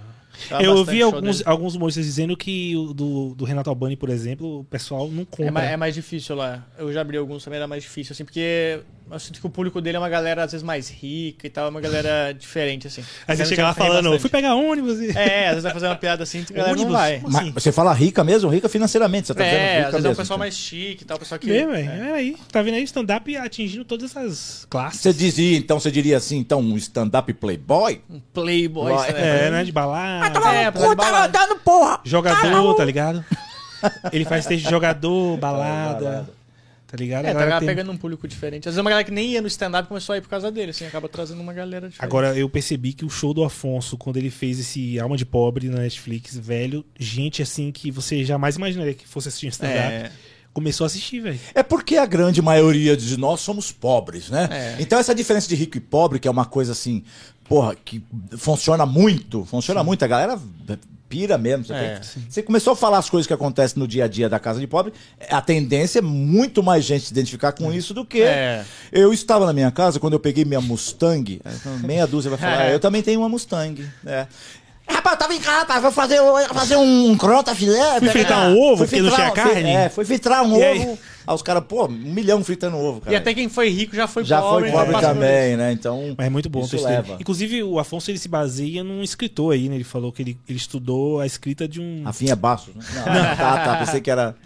Tá eu bastante vi show alguns, dele. alguns humoristas dizendo que o do, do Renato Albani, por exemplo, o pessoal não compra. É mais, é mais difícil lá. Eu já abri alguns também, era mais difícil, assim, porque eu sinto que o público dele é uma galera, às vezes, mais rica e tal, é uma galera [laughs] diferente, assim. Aí você Geralmente chega lá tem falando, bastante. fui pegar ônibus e... É, às vezes vai fazer uma piada assim, [laughs] a galera não Ônibus? vai. Como Mas assim? você fala rica mesmo? Rica financeiramente, você tá dizendo É, rica às vezes é um mesmo, pessoal então. mais chique e tal, pessoal que. Vê, velho. é. É aí. Tá vendo aí stand-up atingindo todas essas classes. Você dizia, então, você diria assim, então, um stand-up playboy? Um playboy, Vai. né? É, né? De balada. É, pra de balada. dando porra! Jogador, tá ligado? Ele faz texto de jogador, [laughs] balada. balada. Tá tá ligado? É, tá tem- pegando um público diferente. Às vezes uma galera que nem ia no stand-up começou a ir por causa dele, assim, acaba trazendo uma galera diferente. Agora, eu percebi que o show do Afonso, quando ele fez esse Alma de Pobre na Netflix, velho, gente assim que você jamais imaginaria que fosse assistir stand-up, É. começou a assistir, velho. É porque a grande maioria de nós somos pobres, né? É. Então essa diferença de rico e pobre, que é uma coisa assim, porra, que funciona muito, funciona muito, a galera pira mesmo. Você, É, tem- você começou a falar as coisas que acontecem no dia a dia da casa de pobre, a tendência é muito mais gente se identificar com isso do que É. eu estava na minha casa quando eu peguei minha Mustang, meia dúzia vai falar, [laughs] É. eu também tenho uma Mustang, né? Rapaz, eu tava em casa, rapaz, vou fazer, fazer um crota filé. Fui fritar um ovo, porque não tinha carne? É, foi fritar um ovo. Aí os caras, pô, um milhão fritando ovo, cara. E até quem foi rico já foi Já pobre. foi pobre por também, né? Então. Mas é muito bom Isso leva. Inclusive, o Afonso ele se baseia num escritor aí, né? Ele falou que ele, ele estudou a escrita de um. Rafinha Bastos, né? Não, tá, tá. Pensei que era.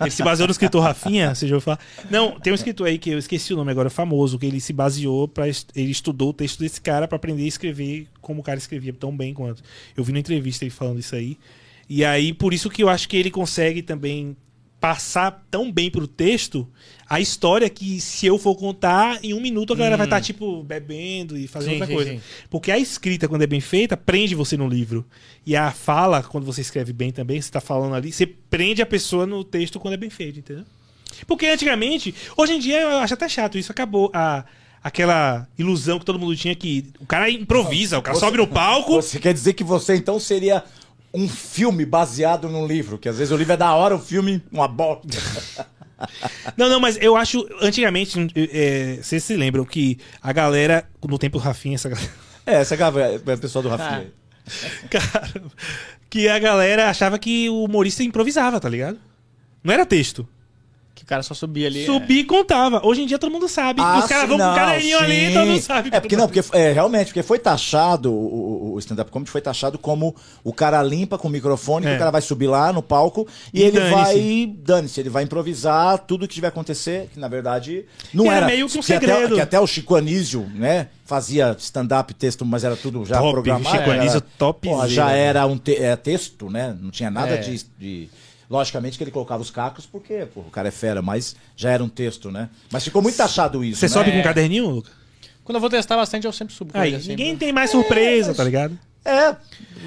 Ele se baseou no escritor Rafinha, você já ouviu falar? Não, tem um escritor aí que eu esqueci o nome agora, famoso, que ele se baseou para ele estudou o texto desse cara pra aprender a escrever como o cara escrevia tão bem quanto. Eu vi na entrevista ele falando isso aí. E aí por isso que eu acho que ele consegue também passar tão bem pro texto a história que se eu for contar em um minuto a galera vai estar tipo bebendo e fazendo Sim, outra sim, coisa. sim. Porque a escrita quando é bem feita prende você no livro. E a fala quando você escreve bem também, você tá falando ali, você prende a pessoa no texto quando é bem feito, entendeu? Porque antigamente, hoje em dia eu acho até chato isso, acabou a aquela ilusão que todo mundo tinha que o cara improvisa, o cara sobe no palco. Você quer dizer que você então seria um filme baseado num livro? Que às vezes o livro é da hora, o filme uma bosta. [laughs] Não, não, mas eu acho antigamente, é, vocês se lembram que a galera no tempo do Rafinha, essa galera, É, essa galera é o pessoal do Rafinha. [laughs] cara, que a galera achava que o humorista improvisava, tá ligado? Não era texto. Que o cara só subia ali. Subia e contava. Hoje em dia todo mundo sabe. Ah, Os caras vão com não, o caderninho ali sim. e todo mundo sabe. É porque não, porque é, realmente, porque foi taxado, o, o- stand-up comedy foi taxado como o cara limpa com o microfone, que É. o cara vai subir lá no palco e, E ele dane-se. vai. Dane-se, ele vai improvisar tudo que tiver acontecer, que na verdade não Era era. meio que um Até, segredo. que até o Chico Anísio, né? Fazia stand-up, texto, mas era tudo já Top, programado. Chico Anísio. Porra, já era um te- é, texto, né? Não tinha nada É. de, de- Logicamente que ele colocava os cacos, porque pô, o cara é fera, mas já era um texto, né? Mas ficou muito taxado isso. Você né? sobe com um caderninho, Luca? Quando eu vou testar bastante, eu sempre subo com Aí, ele, assim, ninguém pra- tem mais surpresa, tá ligado? É,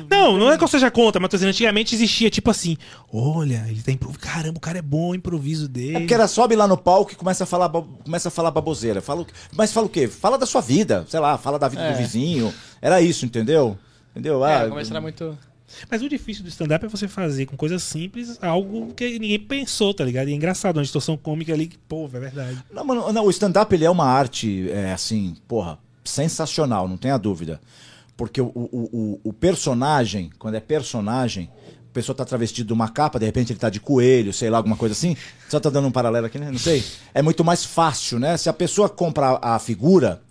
Não, não é que eu seja contra, mas tô dizendo, antigamente existia tipo assim: olha, ele tá improvisando. Caramba, o cara é bom, o improviso É dele. porque era sobe lá no palco e começa a falar, começa a falar baboseira. Fala, mas fala o quê? Fala da sua vida, sei lá, fala da vida É. do vizinho. Era isso, entendeu? Entendeu? É, Ah, era muito. Mas o difícil do stand-up é você fazer com coisas simples algo que ninguém pensou, tá ligado? E é engraçado, uma distorção cômica ali que, pô, é verdade. Não, mano, não, o stand-up ele é uma arte, é, assim, porra, sensacional, não tenha dúvida. Porque o, o, o, o personagem, quando é personagem, a pessoa tá travestido de uma capa, de repente ele tá de coelho, sei lá, alguma coisa assim. Só tá dando um paralelo aqui, né? Não sei. É muito mais fácil, né? Se a pessoa compra a figura,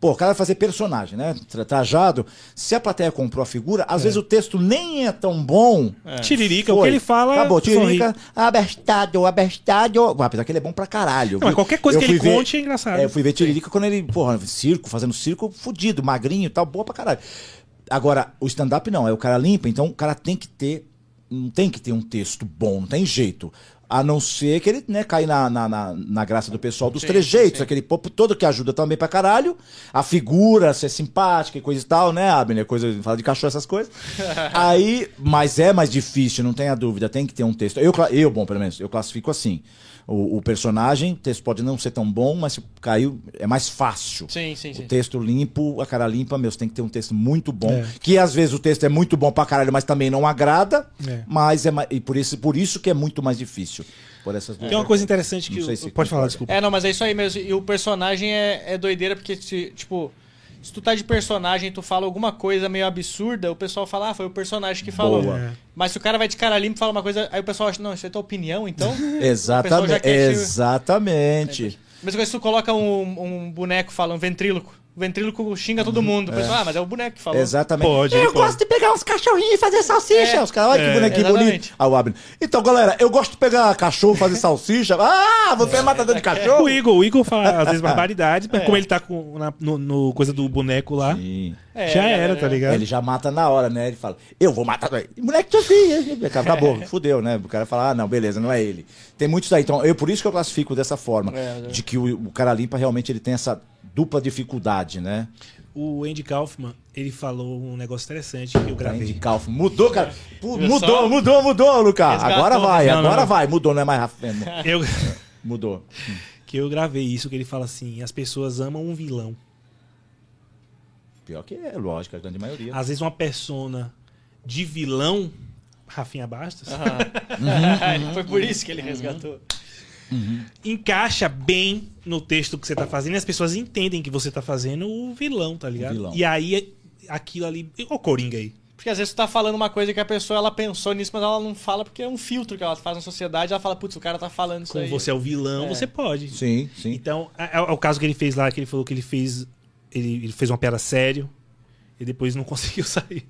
pô, o cara vai fazer personagem, né? Tra- Trajado. Se a plateia comprou a figura, às vezes o texto nem é tão bom. Tiririca, o Foi. que ele fala. Acabou, sorri. Tiririca, abestado, abestado. Apesar que ele é bom pra caralho. Não, mas qualquer coisa Eu que ele ver- conte é engraçado. É, eu fui ver Tiririca quando ele, porra, circo, fazendo circo, fudido, magrinho e tal, boa pra caralho. Agora, o stand-up não, é o cara limpa, então o cara tem que ter. Não tem que ter um texto bom, não tem jeito. A não ser que ele, né, cai na, na, na, na graça do pessoal dos Sim, trejeitos, sim. aquele povo todo que ajuda também pra caralho. A figura, ser simpática e coisa e tal, né, Abner? Coisa, fala de cachorro, essas coisas. [laughs] Aí, mas é mais difícil, não tenha dúvida, tem que ter um texto. Eu, eu bom, pelo menos, eu classifico assim. O, o personagem, o texto pode não ser tão bom, mas se caiu, é mais fácil. Sim, sim, O sim. texto limpo, a cara limpa, meu, você tem que ter um texto muito bom. É. Que às vezes o texto é muito bom pra caralho, mas também não agrada. É. Mas é e por isso, por isso que é muito mais difícil. Por essas duas Tem uma coisa interessante que. Não sei eu- se pode falar, desculpa. É, não, mas é isso aí mesmo. E o personagem é, é doideira porque, tipo, se tu tá de personagem tu fala alguma coisa meio absurda, o pessoal fala, ah, foi o personagem que falou. Boa. Mas se o cara vai de cara limpa e fala uma coisa, aí o pessoal acha, não, isso é tua opinião, então? [laughs] Exatamente. Quer te- Exatamente. Mesma coisa se tu coloca um, um boneco falando, um ventríloco. O ventríloco xinga todo mundo. O pessoal, ah, mas é o boneco que falou. Exatamente. Pode, eu pode. gosto de pegar uns cachorrinhos e fazer salsicha. É. Os caras, olha que É, bonequinho exatamente. bonito. Ah, o Abner. Então, galera, eu gosto de pegar cachorro e fazer salsicha. [laughs] Ah, você é matador de cachorro? O Igor, o Igor fala às vezes [laughs] barbaridades, mas como ele tá com, na, no, no coisa do boneco lá, Sim. É, já era, tá ligado? Ele já mata na hora, né? Ele fala, eu vou matar. Moleque de filho. Acabou, fudeu, né? O cara fala, ah, não, beleza, não é ele. Tem muitos daí. Então, eu, por isso que eu classifico dessa forma. É, é. De que o, o cara limpa realmente ele tem essa dupla dificuldade, né? O Andy Kaufman, ele falou um negócio interessante que eu Andy gravei. Kaufman. Mudou, cara. Mudou, só? mudou, mudou, Lucas. Resgatou. Agora vai, Não, agora não. vai. Mudou, não é mais Rafa. [laughs] Eu, Mudou. que eu gravei isso, que ele fala assim, as pessoas amam um vilão. Pior que é, lógico, a grande maioria. Às vezes uma persona de vilão, Rafinha Bastos. [laughs] [laughs] Foi por isso que ele resgatou. Encaixa bem no texto que você tá fazendo e as pessoas entendem que você tá fazendo o vilão, tá ligado? vilão. E aí, aquilo ali... Ô, Coringa aí. Porque às vezes tu tá falando uma coisa que a pessoa ela pensou nisso, mas ela não fala porque é um filtro que ela faz na sociedade. Ela fala, putz, o cara tá falando isso Como aí. você é o vilão, É. você pode. Sim, sim. Então, é, é o caso que ele fez lá, que ele falou que ele fez. Ele, ele fez uma piada sério e depois não [laughs] conseguiu sair.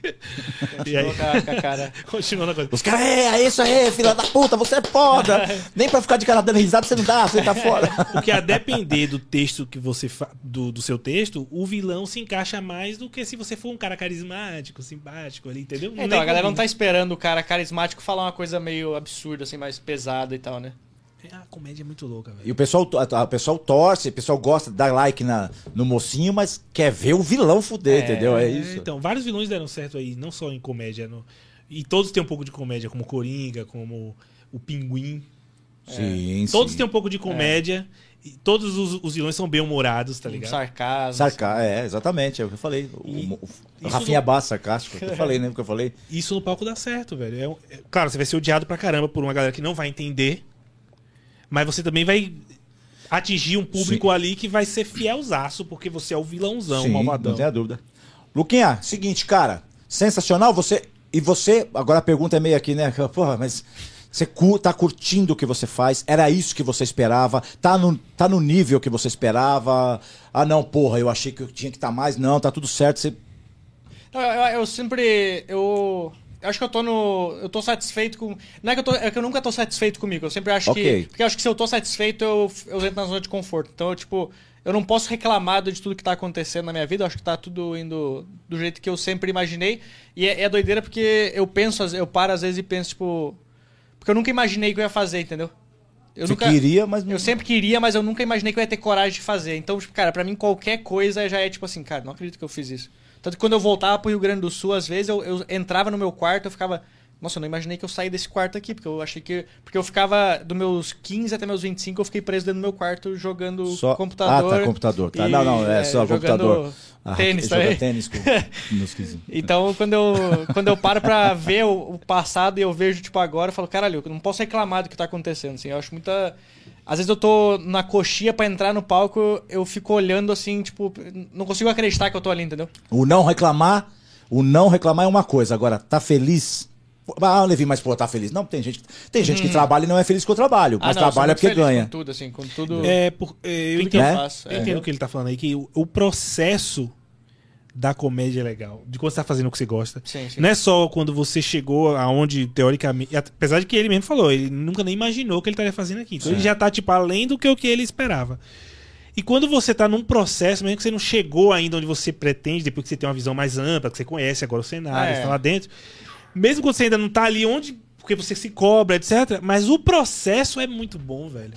e aí, com a- cara. [laughs] continuou na coisa. Os caras, é, é isso aí, filha da puta, você é foda. [laughs] Nem pra ficar de cara dando risada você não dá, você tá fora. Porque a depender do texto que você fa... do, do seu texto, o vilão se encaixa mais do que se você for um cara carismático, simpático ali, entendeu? É, então, Nem a galera não tá esperando o cara carismático falar uma coisa meio absurda, assim, mais pesada e tal, né? A comédia é muito louca, velho. E o pessoal, a- a- o pessoal torce, o pessoal gosta de dar like na, no mocinho, mas quer ver o vilão fuder, É, entendeu? É É, isso. então, vários vilões deram certo aí, não só em comédia. no- E todos têm um pouco de comédia, como Coringa, como o Pinguim. Sim, Todos sim. têm um pouco de comédia. E todos os, os vilões são bem humorados, tá Um ligado? sarcasmo. Sarca é, exatamente, é o que eu falei. O, E- o- Rafinha não- Bass, sarcástico, é o que eu falei, né? O que eu falei. Isso no palco dá certo, velho. É é- claro, você vai ser odiado pra caramba por uma galera que não vai entender. Mas você também vai atingir um público ali que vai ser fielzaço, porque você é o vilãozão, o Sim, malvadão. não tenha dúvida. Luquinha, seguinte, cara, sensacional, você... E você, agora a pergunta é meio aqui, né? [laughs] Porra, mas... Você tá curtindo o que você faz? Era isso que você esperava? Tá no, tá no nível que você esperava? Ah, não, porra, eu achei que eu tinha que estar mais. Não, tá tudo certo. Você... Não, eu, eu sempre. Eu. Acho que eu tô no. Eu tô satisfeito com. Não é que eu tô. É que eu nunca tô satisfeito comigo. Eu sempre acho Ok. que. Porque eu acho que se eu tô satisfeito, eu, eu entro na zona de conforto. Então, eu, tipo, eu não posso reclamar de tudo que tá acontecendo na minha vida. Eu acho que tá tudo indo do jeito que eu sempre imaginei. E é, é doideira porque eu penso, eu paro às vezes e penso, tipo. Porque eu nunca imaginei que eu ia fazer, entendeu? Eu você nunca. queria, mas não... Eu sempre queria, mas eu nunca imaginei que eu ia ter coragem de fazer. Então, tipo, cara, pra mim qualquer coisa já é tipo assim, cara, não acredito que eu fiz isso. Tanto que quando eu voltava pro Rio Grande do Sul, às vezes eu, eu entrava no meu quarto, eu ficava. Nossa, eu não imaginei que eu saí desse quarto aqui, porque eu achei que. Porque eu ficava. Dos meus 15 até meus 25, eu fiquei preso dentro do meu quarto jogando Só... computador. Ah, tá, computador. Tá. e, Não, não, é, só jogando computador. Ah, Tênis joga também. tênis com... [laughs] nos 15. Então, quando eu, quando eu paro pra ver o, o passado e eu vejo, tipo, agora, eu falo, caralho, eu não posso reclamar do que tá acontecendo, assim. Eu acho muita... Às vezes eu tô na coxia pra entrar no palco, eu fico olhando, assim, tipo, não consigo acreditar que eu tô ali, entendeu? O não reclamar, o não reclamar é uma coisa. Agora, tá feliz? Ah, Levi, mas pô, tá feliz. Não, tem gente, tem gente que trabalha e não é feliz com o trabalho, mas Uhum. Ah, não, eu sou trabalha porque feliz ganha. Com tudo, assim, com tudo... É, por, é, eu tudo que entendo, eu faço. eu é. entendo o que ele tá falando aí, que o, o processo da comédia é legal. De quando você tá fazendo o que você gosta. Sim, sim. Não é só quando você chegou aonde, teoricamente. Apesar de que ele mesmo falou, ele nunca nem imaginou que ele estaria fazendo aqui. Então ele já tá, tipo, além do que o que ele esperava. E quando você tá num processo, mesmo que você não chegou ainda onde você pretende, depois que você tem uma visão mais ampla, que você conhece agora o cenário, É. você tá lá dentro. Mesmo quando você ainda não tá ali onde. Porque você se cobra, etc. Mas o processo é muito bom, velho.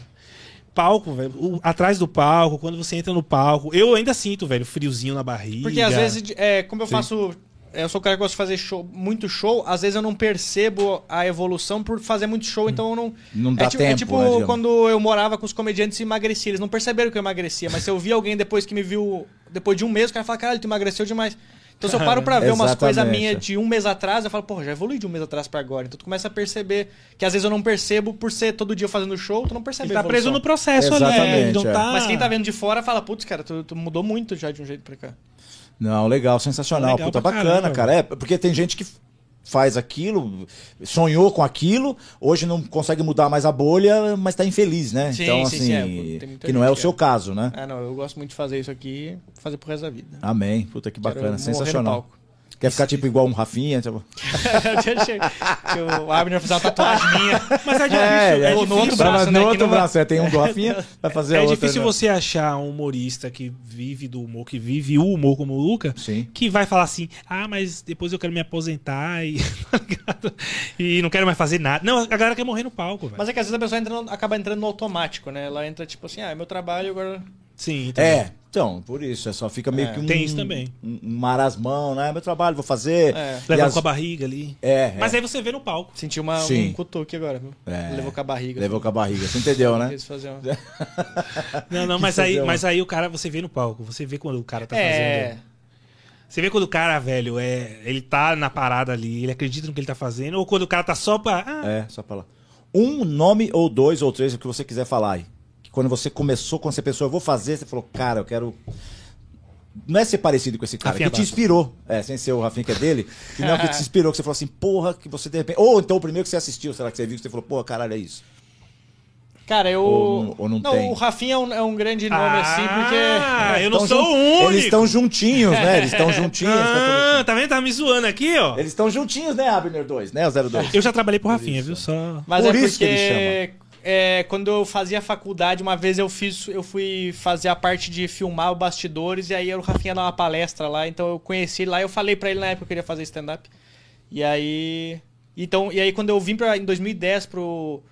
Palco, velho. o- atrás do palco, quando você entra no palco. Eu ainda sinto, velho, friozinho na barriga. Porque às vezes, é, como eu Sim. faço. Eu sou o cara que gosta de fazer show, muito show, às vezes eu não percebo a evolução por fazer muito show, então eu não. Não dá é, tipo, é tempo, tipo né, quando eu morava com os comediantes e emagreci. Eles não perceberam que eu emagrecia, mas se eu vi alguém depois que me viu, depois de um mês, o cara fala, caralho, tu emagreceu demais. Então se eu paro pra [laughs] ver umas coisas minhas de um mês atrás, eu falo, porra, já evolui de um mês atrás pra agora. Então tu começa a perceber que às vezes eu não percebo por ser todo dia fazendo show, tu não percebe Ele tá preso no processo ali. Não é. tá... Mas quem tá vendo de fora fala, putz, cara, tu, tu mudou muito já de um jeito pra cá. Não, legal, sensacional. Legal Puta, bacana, caramba. cara. É, porque tem gente que faz aquilo, sonhou com aquilo, hoje não consegue mudar mais a bolha, mas tá infeliz, né? Sim, então, sim, assim, sim, é, muita que não é o seu que caso, né? Ah, não, eu gosto muito de fazer isso aqui fazer pro resto da vida. Amém. Puta que Quero bacana, no sensacional. Quer ficar tipo igual um Rafinha? Tipo... [laughs] que o Abner fazer uma tatuagem minha. Mas é difícil. É, É, é, no difícil. outro braço, né, no outro não vai- braço, é, tem um do Rafinha, [laughs] vai fazer É a outra. difícil né? você achar um humorista que vive do humor, que vive o humor como o Luca, Sim. que vai falar assim: ah, mas depois eu quero me aposentar e, [laughs] tá e não quero mais fazer nada. Não, a galera quer morrer no palco, velho. Mas é que às vezes a pessoa entra no- acaba entrando no automático, né? Ela entra tipo assim, ah, é meu trabalho, agora. Sim, também. É, então, por isso, é só fica meio É. que um, Tem isso também. um, um marasmão, né? Meu trabalho, vou fazer. É. Levando as- com a barriga ali. É, Mas é. aí você vê no palco. Sentiu uma, Sim. um cutuque agora, viu? É. Levou com a barriga. Levou com a barriga, você entendeu, né? Quis fazer uma- [laughs] Não, não, mas aí, mas aí o cara, você vê no palco. Você vê quando o cara tá É. fazendo. Você vê quando o cara, velho, é, ele tá na parada ali, ele acredita no que ele tá fazendo, ou quando o cara tá só pra. Ah, É, só pra lá. Um nome ou dois ou três, o que você quiser falar aí. Que quando você começou, quando você pensou, eu vou fazer, você falou, cara, eu quero. Não é ser parecido com esse cara, Rafinha que te Bastos. inspirou. É, sem ser o Rafinha que é dele. Que não, que te [laughs] inspirou, que você falou assim, porra, que você de repente. Ou então o primeiro que você assistiu, será que você viu, que você falou, porra, caralho, é isso. Cara, eu. Ou não- ou não tem? o Rafinha é um, é um grande nome assim, porque. Ah, eu não sou jun- o único. Eles estão juntinhos, né? Eles estão juntinhos. Ah, tá vendo? Tá me zoando aqui, ó. Eles estão juntinhos, né, Abner 2, né, o 02? Eu já trabalhei pro Rafinha, viu? Só. Mas Por é isso que porque ele é, quando eu fazia faculdade, uma vez eu fiz, eu fui fazer a parte de filmar os bastidores e aí o Rafinha dá uma palestra lá, então eu conheci ele lá, eu falei pra ele na época que eu queria fazer stand-up. E aí, então, e aí quando eu vim pra, em 2010 pro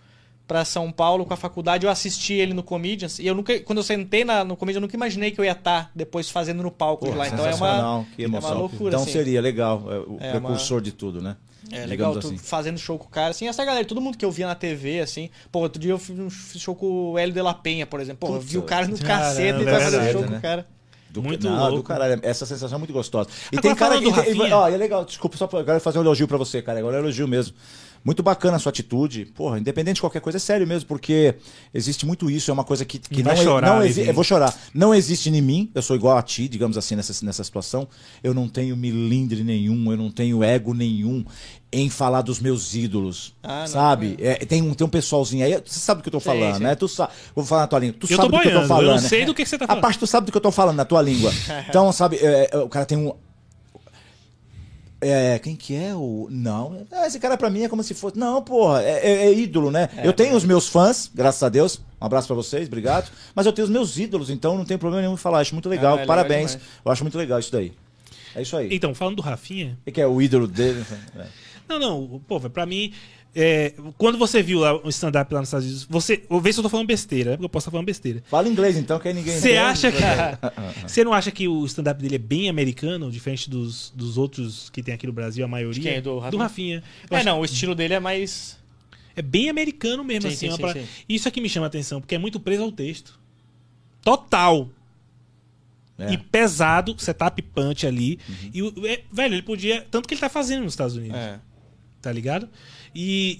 para São Paulo com a faculdade, eu assisti ele no Comedians e eu nunca, quando eu sentei na, no Comedians, eu nunca imaginei que eu ia estar depois fazendo no palco Pô, lá. Então é uma que é uma loucura então assim. seria legal, é, o É precursor de tudo, né? É legal, tu assim. fazendo show com o cara, assim, essa galera, todo mundo que eu via na TV, assim, pô, outro dia eu fiz um show com o Hélio de la Penha, por exemplo, pô, eu vi o cara no caramba, cacete e é tá fazendo verdade, show né? com o cara. Do, Muito não, louco. do caralho. Essa sensação é muito gostosa. E Agora, tem cara que. e- Ó, é legal, desculpa, só pra, agora fazer um elogio pra você, cara. Agora é um elogio mesmo. Muito bacana a sua atitude. Porra, independente de qualquer coisa, é sério mesmo, porque existe muito isso. É uma coisa que, que não, chorar, não existe. Eu vou chorar. Não existe em mim. Eu sou igual a ti, digamos assim, nessa, nessa situação. Eu não tenho milindre nenhum, eu não tenho ego nenhum em falar dos meus ídolos. Ah, não, sabe? É, tem, um, tem um pessoalzinho aí. Você sabe do que eu tô Sei, falando, sei. né? Tu sabe. Vou falar na tua língua. Tu Eu sabe do que eu tô boiando, falando. eu não né? sei do que, que você tá A falando. parte tu sabe do que eu tô falando na tua língua. [laughs] Então, sabe, é, é, o cara tem um. É, quem que é o. Não, é, esse cara pra mim é como se fosse. Não, porra, é, é- é ídolo, né? eu tenho os meus fãs, graças a Deus. Um abraço pra vocês, obrigado. Mas eu tenho os meus ídolos, então não tem problema nenhum em falar. Acho muito legal. Ah, é legal Parabéns. demais. eu acho muito legal isso daí. É isso aí. Então, falando do Rafinha. E que é o ídolo dele. É. Não, não, pô, pra mim. É, quando você viu lá o stand-up lá nos Estados Unidos, você. Vê se eu tô falando besteira, né? Porque eu posso estar falando besteira. Fala inglês então, que aí ninguém Você acha que. [laughs] Você não acha que o stand-up dele é bem americano, diferente dos, dos outros que tem aqui no Brasil, a maioria? De quem? Do Rafinha? Do Rafinha. Eu É, acho- não, o estilo dele é mais. É bem americano mesmo, Sim, assim. sim, sim, parada- sim. Isso aqui me chama a atenção, porque é muito preso ao texto. Total. É. E pesado, setup punch ali. Uhum. E, é, velho, ele podia. Tanto que ele tá fazendo nos Estados Unidos. É. Tá ligado? E,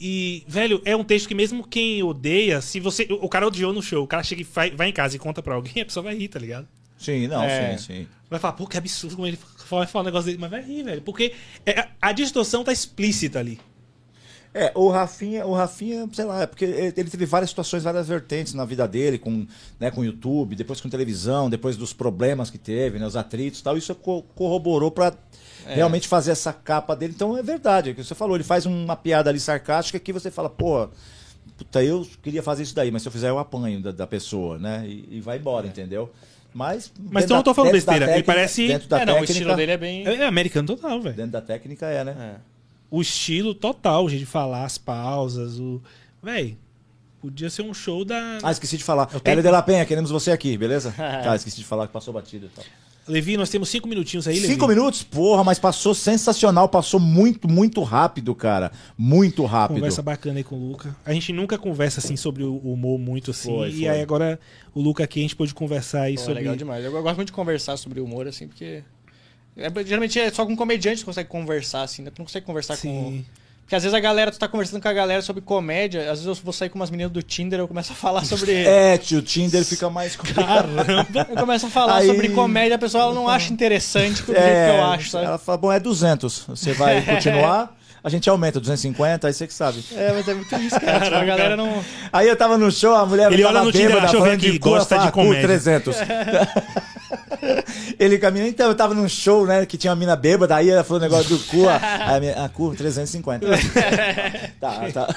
e, velho, é um texto que mesmo quem odeia, se você. O cara odiou no show, o cara chega e vai, vai em casa e conta pra alguém, [laughs] a pessoa vai rir, tá ligado? Sim, não, É. sim, sim. Vai falar, pô, que absurdo como ele vai falar um negócio dele, mas vai rir, velho. Porque é- a distorção tá explícita ali. É, o Rafinha, o Rafinha, sei lá, é porque ele teve várias situações, várias vertentes na vida dele, com, né, com YouTube, depois com televisão, depois dos problemas que teve, né, os atritos e tal, isso co- corroborou pra realmente fazer essa capa dele. Então é verdade, é o que você falou, ele faz uma piada ali sarcástica que você fala, pô, puta, eu queria fazer isso daí, mas se eu fizer eu apanho da, da pessoa, né, e, e vai embora, entendeu? Mas. Mas então eu não tô da- falando da besteira, ele técnica- parece- Dentro da é, não, o técnica. estilo dele é bem. É, é americano total, velho. Dentro da técnica é, né? É. O estilo total, o jeito de falar, as pausas, o. Véi, podia ser um show da. Ah, esqueci de falar. Eu tenho- Hélio de la Penha, queremos você aqui, beleza? [laughs] tá, esqueci de falar que passou batido e tal. Levi, nós temos cinco minutinhos aí, Levi. Cinco minutos? Porra, mas passou sensacional, passou muito, muito rápido, cara. Muito rápido. Conversa bacana aí com o Luca. A gente nunca conversa assim sobre o humor muito assim. Foi, E foi. aí agora o Luca aqui a gente pôde conversar aí Pô, é sobre. legal demais. Eu gosto muito de conversar sobre humor, assim, porque. é- geralmente é só com comediante que você consegue conversar, assim, né? Tu não consegue conversar com. Porque às vezes a galera, tu tá conversando com a galera sobre comédia, às vezes eu vou sair com umas meninas do Tinder, eu começo a falar sobre. É, tio, o Tinder fica mais complicado. Eu começo a falar Aí- sobre comédia, a pessoa ela não acha interessante do jeito que eu acho, sabe? Ela fala, bom, é 200. Você vai [laughs] continuar? a gente aumenta 250, aí você que sabe. É, mas é muito isso, cara. Tipo, a galera não. Aí eu tava no show, a mulher Ele tava olha no Tinder, bêbada, ver falando cu, gosta de fala, cu, comédia. 300. [laughs] Ele caminha, então eu tava num show, né, que tinha uma mina bêbada, aí ela falou o negócio do cu, a, minha, a cu, 350. tá, tá.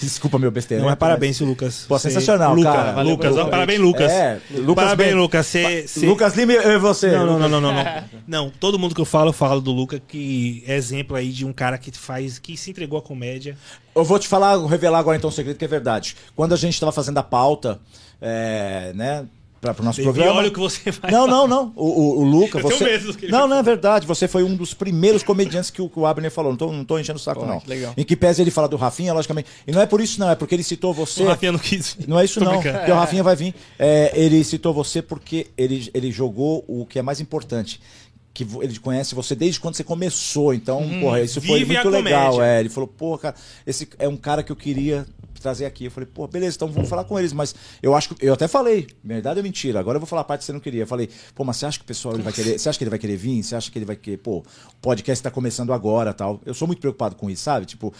Desculpa meu besteira. Não, mas parabéns, Lucas. Pô, Você- sensacional, Lucas, cara. Valeu Lucas, ó, parabéns. Lucas. É, Lucas parabéns, bem- Lucas. Cê, cê- Lucas Lima eu e você. Não, não, não, não, não, não. Não, todo mundo que eu falo, eu falo do Lucas, que é exemplo aí de um cara que faz, que se entregou à comédia. Eu vou te falar, revelar agora então um segredo que é verdade. Quando a gente tava fazendo a pauta, é, né, pra, pro nosso E programa... olha o que você vai Não, falar. não, não. O, o, o Luca, Eu tenho você. medo do que ele não, não é verdade. Você foi um dos primeiros comediantes que o, que o Abner falou. Não tô, não tô enchendo o saco, Pô, não. que legal. Em que pese ele fala do Rafinha, logicamente. E não é por isso, não. É porque ele citou você. O Rafinha não quis. Não é isso, Tô não. brincando. Porque o Rafinha vai vir. É, ele citou você porque ele, ele jogou o que é mais importante. Que ele conhece você desde quando você começou. Então, porra, isso foi muito legal. É, ele falou, pô, cara, esse é um cara que eu queria trazer aqui. Eu falei, pô, beleza, então vamos falar com eles. Mas eu acho que. Eu até falei, verdade ou mentira? Agora eu vou falar a parte que você não queria. Eu falei, pô, mas você acha que o pessoal vai querer. Você acha que ele vai querer vir? Você acha que ele vai querer. Pô, o podcast tá começando agora tal. Eu sou muito preocupado com isso, sabe? Tipo.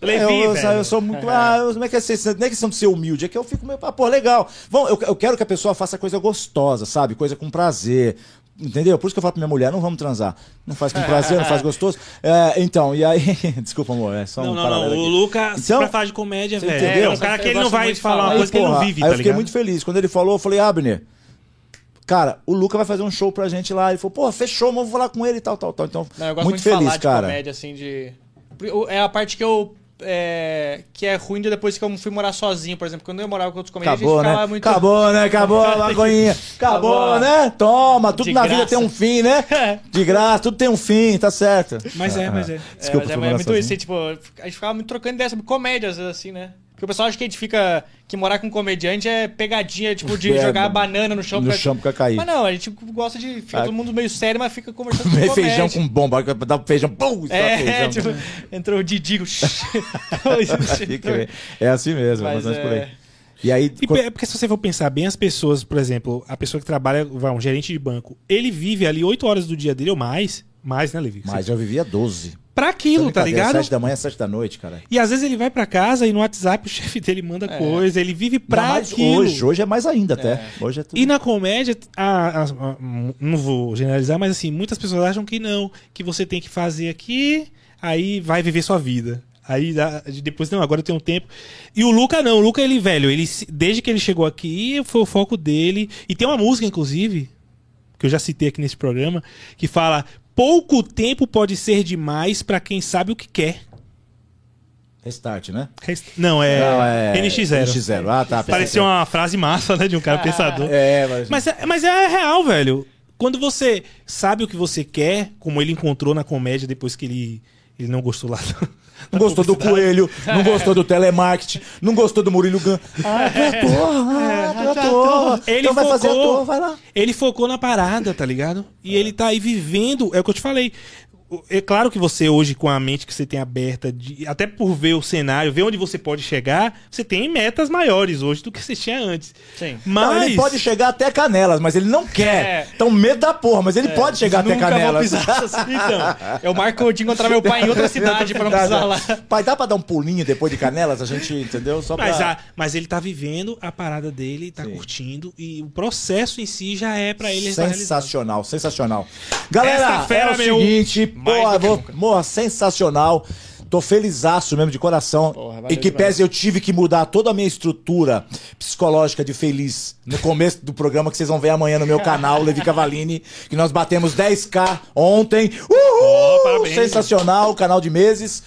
Levi, eu, eu, velho. eu sou muito. Ah, eu- como é que é ser? Não é questão de ser humilde, é que eu fico meio. Ah, pô, legal. Bom, eu, eu quero que a pessoa faça coisa gostosa, sabe? Coisa com prazer. Entendeu? Por isso que eu falo pra minha mulher, não vamos transar. Não faz com prazer, não faz [laughs] gostoso. É, então, e aí. [laughs] Desculpa, amor, é só um Não, não, paralelo não. O. Lucas, Então, pra falar de comédia, velho, entendeu? é um cara que ele não vai falar uma Aí, coisa que ele não vive, aí tá eu fiquei ligado? muito feliz. Quando ele falou, eu falei, Abner, cara, o Luca vai fazer um show pra gente lá. Ele falou, pô, fechou, vamos falar com ele e tal, tal, tal. Então, Não, eu gosto muito, muito, feliz, de falar cara. de comédia, assim, de. É a parte que eu. É, que é ruim de depois que eu fui morar sozinho, por exemplo. Quando eu morava com outros comediantes, Acabou, a gente né? ficava muito. Acabou, né? Acabou a maconhinha. [laughs] Acabou, Acabou. né? Toma, tudo De na vida graça. tem um fim, né? [laughs] De graça, tudo tem um fim, tá certo. Mas é, mas é. É, Desculpa, mas é, fui é morar muito sozinho. isso, assim, tipo, a gente ficava muito trocando ideia sobre comédia, às vezes, assim, né? Porque o pessoal acha que a gente fica. Que morar com comediante é pegadinha, tipo, de É, jogar banana no chão No pra- chão pra cair. Mas não, a gente gosta de. Fica Ah. todo mundo meio sério, mas fica [laughs] conversando comédia. feijão com bomba, dá um feijão, pum, É, feijão. [laughs] tipo, entrou o Didigo. [laughs] É assim mesmo, Mas mais menos por é- aí. E aí, E quando- pe- porque se você for pensar bem, as pessoas, por exemplo, a pessoa que trabalha, vai, um gerente de banco, ele vive ali 8 horas do dia dele ou mais, mais, né, Levi? mas eu vivia 12. Pra aquilo, tá ligado? Sete da manhã, sete da noite, cara. E às vezes ele vai pra casa e no WhatsApp o [laughs] chefe dele manda coisa, ele vive pra Ainda mais aquilo. hoje, hoje é mais ainda até. Hoje é tudo. E na comédia, a- a- a- não vou generalizar, mas assim, muitas pessoas acham que não, que você tem que fazer aqui, aí vai viver sua vida. Aí depois, não, agora eu tenho tempo. E o Luca não, o Luca, ele, velho, ele, desde que ele chegou aqui, foi o foco dele. E tem uma música, inclusive, que eu já citei aqui nesse programa, que fala: pouco tempo pode ser demais pra quem sabe o que quer. Restart, né? Rest- Não, é, Não, é NX0. NX0. Ah, tá. Parecia uma frase massa, né, de um cara pensador. É, mas. Mas é, mas é real, velho. Quando você sabe o que você quer, como ele encontrou na comédia depois que ele, ele não gostou lá. Não gostou do coelho, não gostou do [laughs] telemarketing, não gostou do Murilo Gun. Ah, tu é ator, ah, tu é ator. Ele então vai focou, fazer ator, vai lá. Ele focou na parada, tá ligado? E ele tá aí vivendo, é o que eu te falei. É claro que você hoje, com a mente que você tem aberta, de- até por ver o cenário, ver onde você pode chegar, você tem metas maiores hoje do que você tinha antes. Sim. Mas Não, ele pode chegar até Canelas, mas ele não quer. É. Então, medo da porra, mas ele pode chegar até Nunca vou Canelas. pisar assim, [laughs] então. Eu marco de encontrar meu pai em outra cidade pra não precisar lá. Pai, dá pra dar um pulinho depois de Canelas? A gente, entendeu? Só pra... Mas, a- mas ele tá vivendo a parada dele, tá Sim. curtindo, e o processo em si já é pra ele. Sensacional, sensacional. Galera, é o meu, seguinte, mais porra, do que vou, morra, sensacional. Tô felizaço mesmo de coração. Porra, e que demais. pese eu tive que mudar toda a minha estrutura psicológica de feliz no começo do programa que vocês vão ver amanhã no meu canal, Levi Cavalini, que nós batemos 10k ontem. Uhul! Oh, parabéns. Sensacional, canal de meses.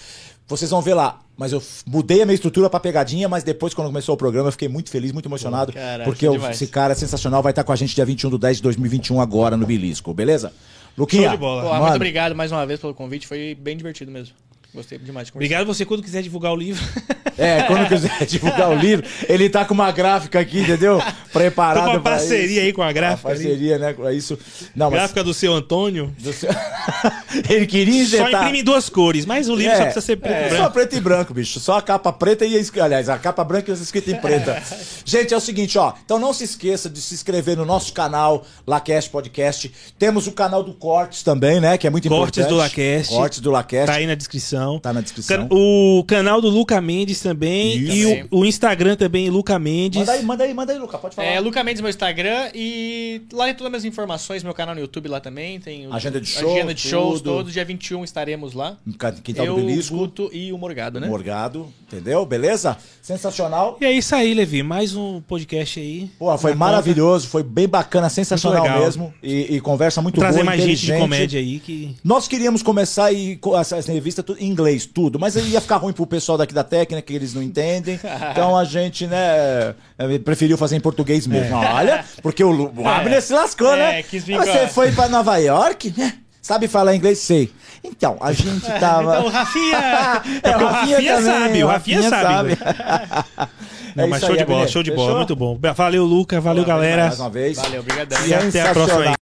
Vocês vão ver lá. Mas eu mudei a minha estrutura pra pegadinha, mas depois, quando começou o programa, eu fiquei muito feliz, muito emocionado. Caralho, porque foi eu- esse cara é sensacional, vai estar com a gente dia 21 de 10 de 2021 agora no Belisco, beleza? Luquinha, Show de bola. Mano, muito obrigado mais uma vez pelo convite, foi bem divertido mesmo. Gostei demais de conversar. Obrigado você quando quiser divulgar o livro. É, quando quiser [laughs] divulgar o livro, ele tá com uma gráfica aqui, entendeu? Preparada Tô com uma pra parceria isso. aí com a gráfica Uma ali. parceria, né? É isso. Não, mas... Gráfica do seu Antônio. do seu- [laughs] ele queria Só injetar... imprime em duas cores, mas o livro É, só precisa ser preto e é, branco. Só preto e branco, bicho. Só a capa preta e. Aliás, a capa branca e escrita em preta. [laughs] Gente, é o seguinte, ó. Então não se esqueça de se inscrever no nosso canal, Lacast Podcast. Temos o canal do Cortes também, né? Que é muito Cortes importante. do Lacast. Cortes do Lacast. Tá aí na descrição. Descrição. Tá na descrição. O canal do Luca Mendes também. Isso. E Também. o, o Instagram também, Luca Mendes. Manda aí, manda aí, manda aí, Luca, pode falar. É, Luca Mendes, meu Instagram, e lá tem todas as minhas informações, meu canal no YouTube lá também, tem o- Agenda de show, agenda de shows tudo. todos, dia 21 estaremos lá. Quintal Eu, do o Belisco, Guto e o Morgado, né? Morgado, entendeu? Beleza? Sensacional. E é isso aí, Levi. Mais um podcast aí. Pô, foi maravilhoso, foi bem bacana, sensacional mesmo. E, e conversa muito Vou trazer boa, mais gente de comédia aí que. Nós queríamos começar e co- essa, essa revista em inglês, tudo, mas ia ficar ruim pro pessoal daqui da técnica, que eles não entendem. Então a gente, né, eh, preferiu fazer em português mesmo. Olha, porque o, o Abner se lascou, É, né? com Você foi pra Nova York? É, Sabe falar inglês? Sei. Então, a gente tava. Então, o Rafinha... [laughs] É, o Rafinha também, sabe, o Rafinha sabe. [laughs] É Não, mas isso show aí, de bola, show de bola. Fechou? Muito bom. Valeu, Luca. Valeu, galera. Mais uma vez. Valeu, obrigadão. E até a próxima aí.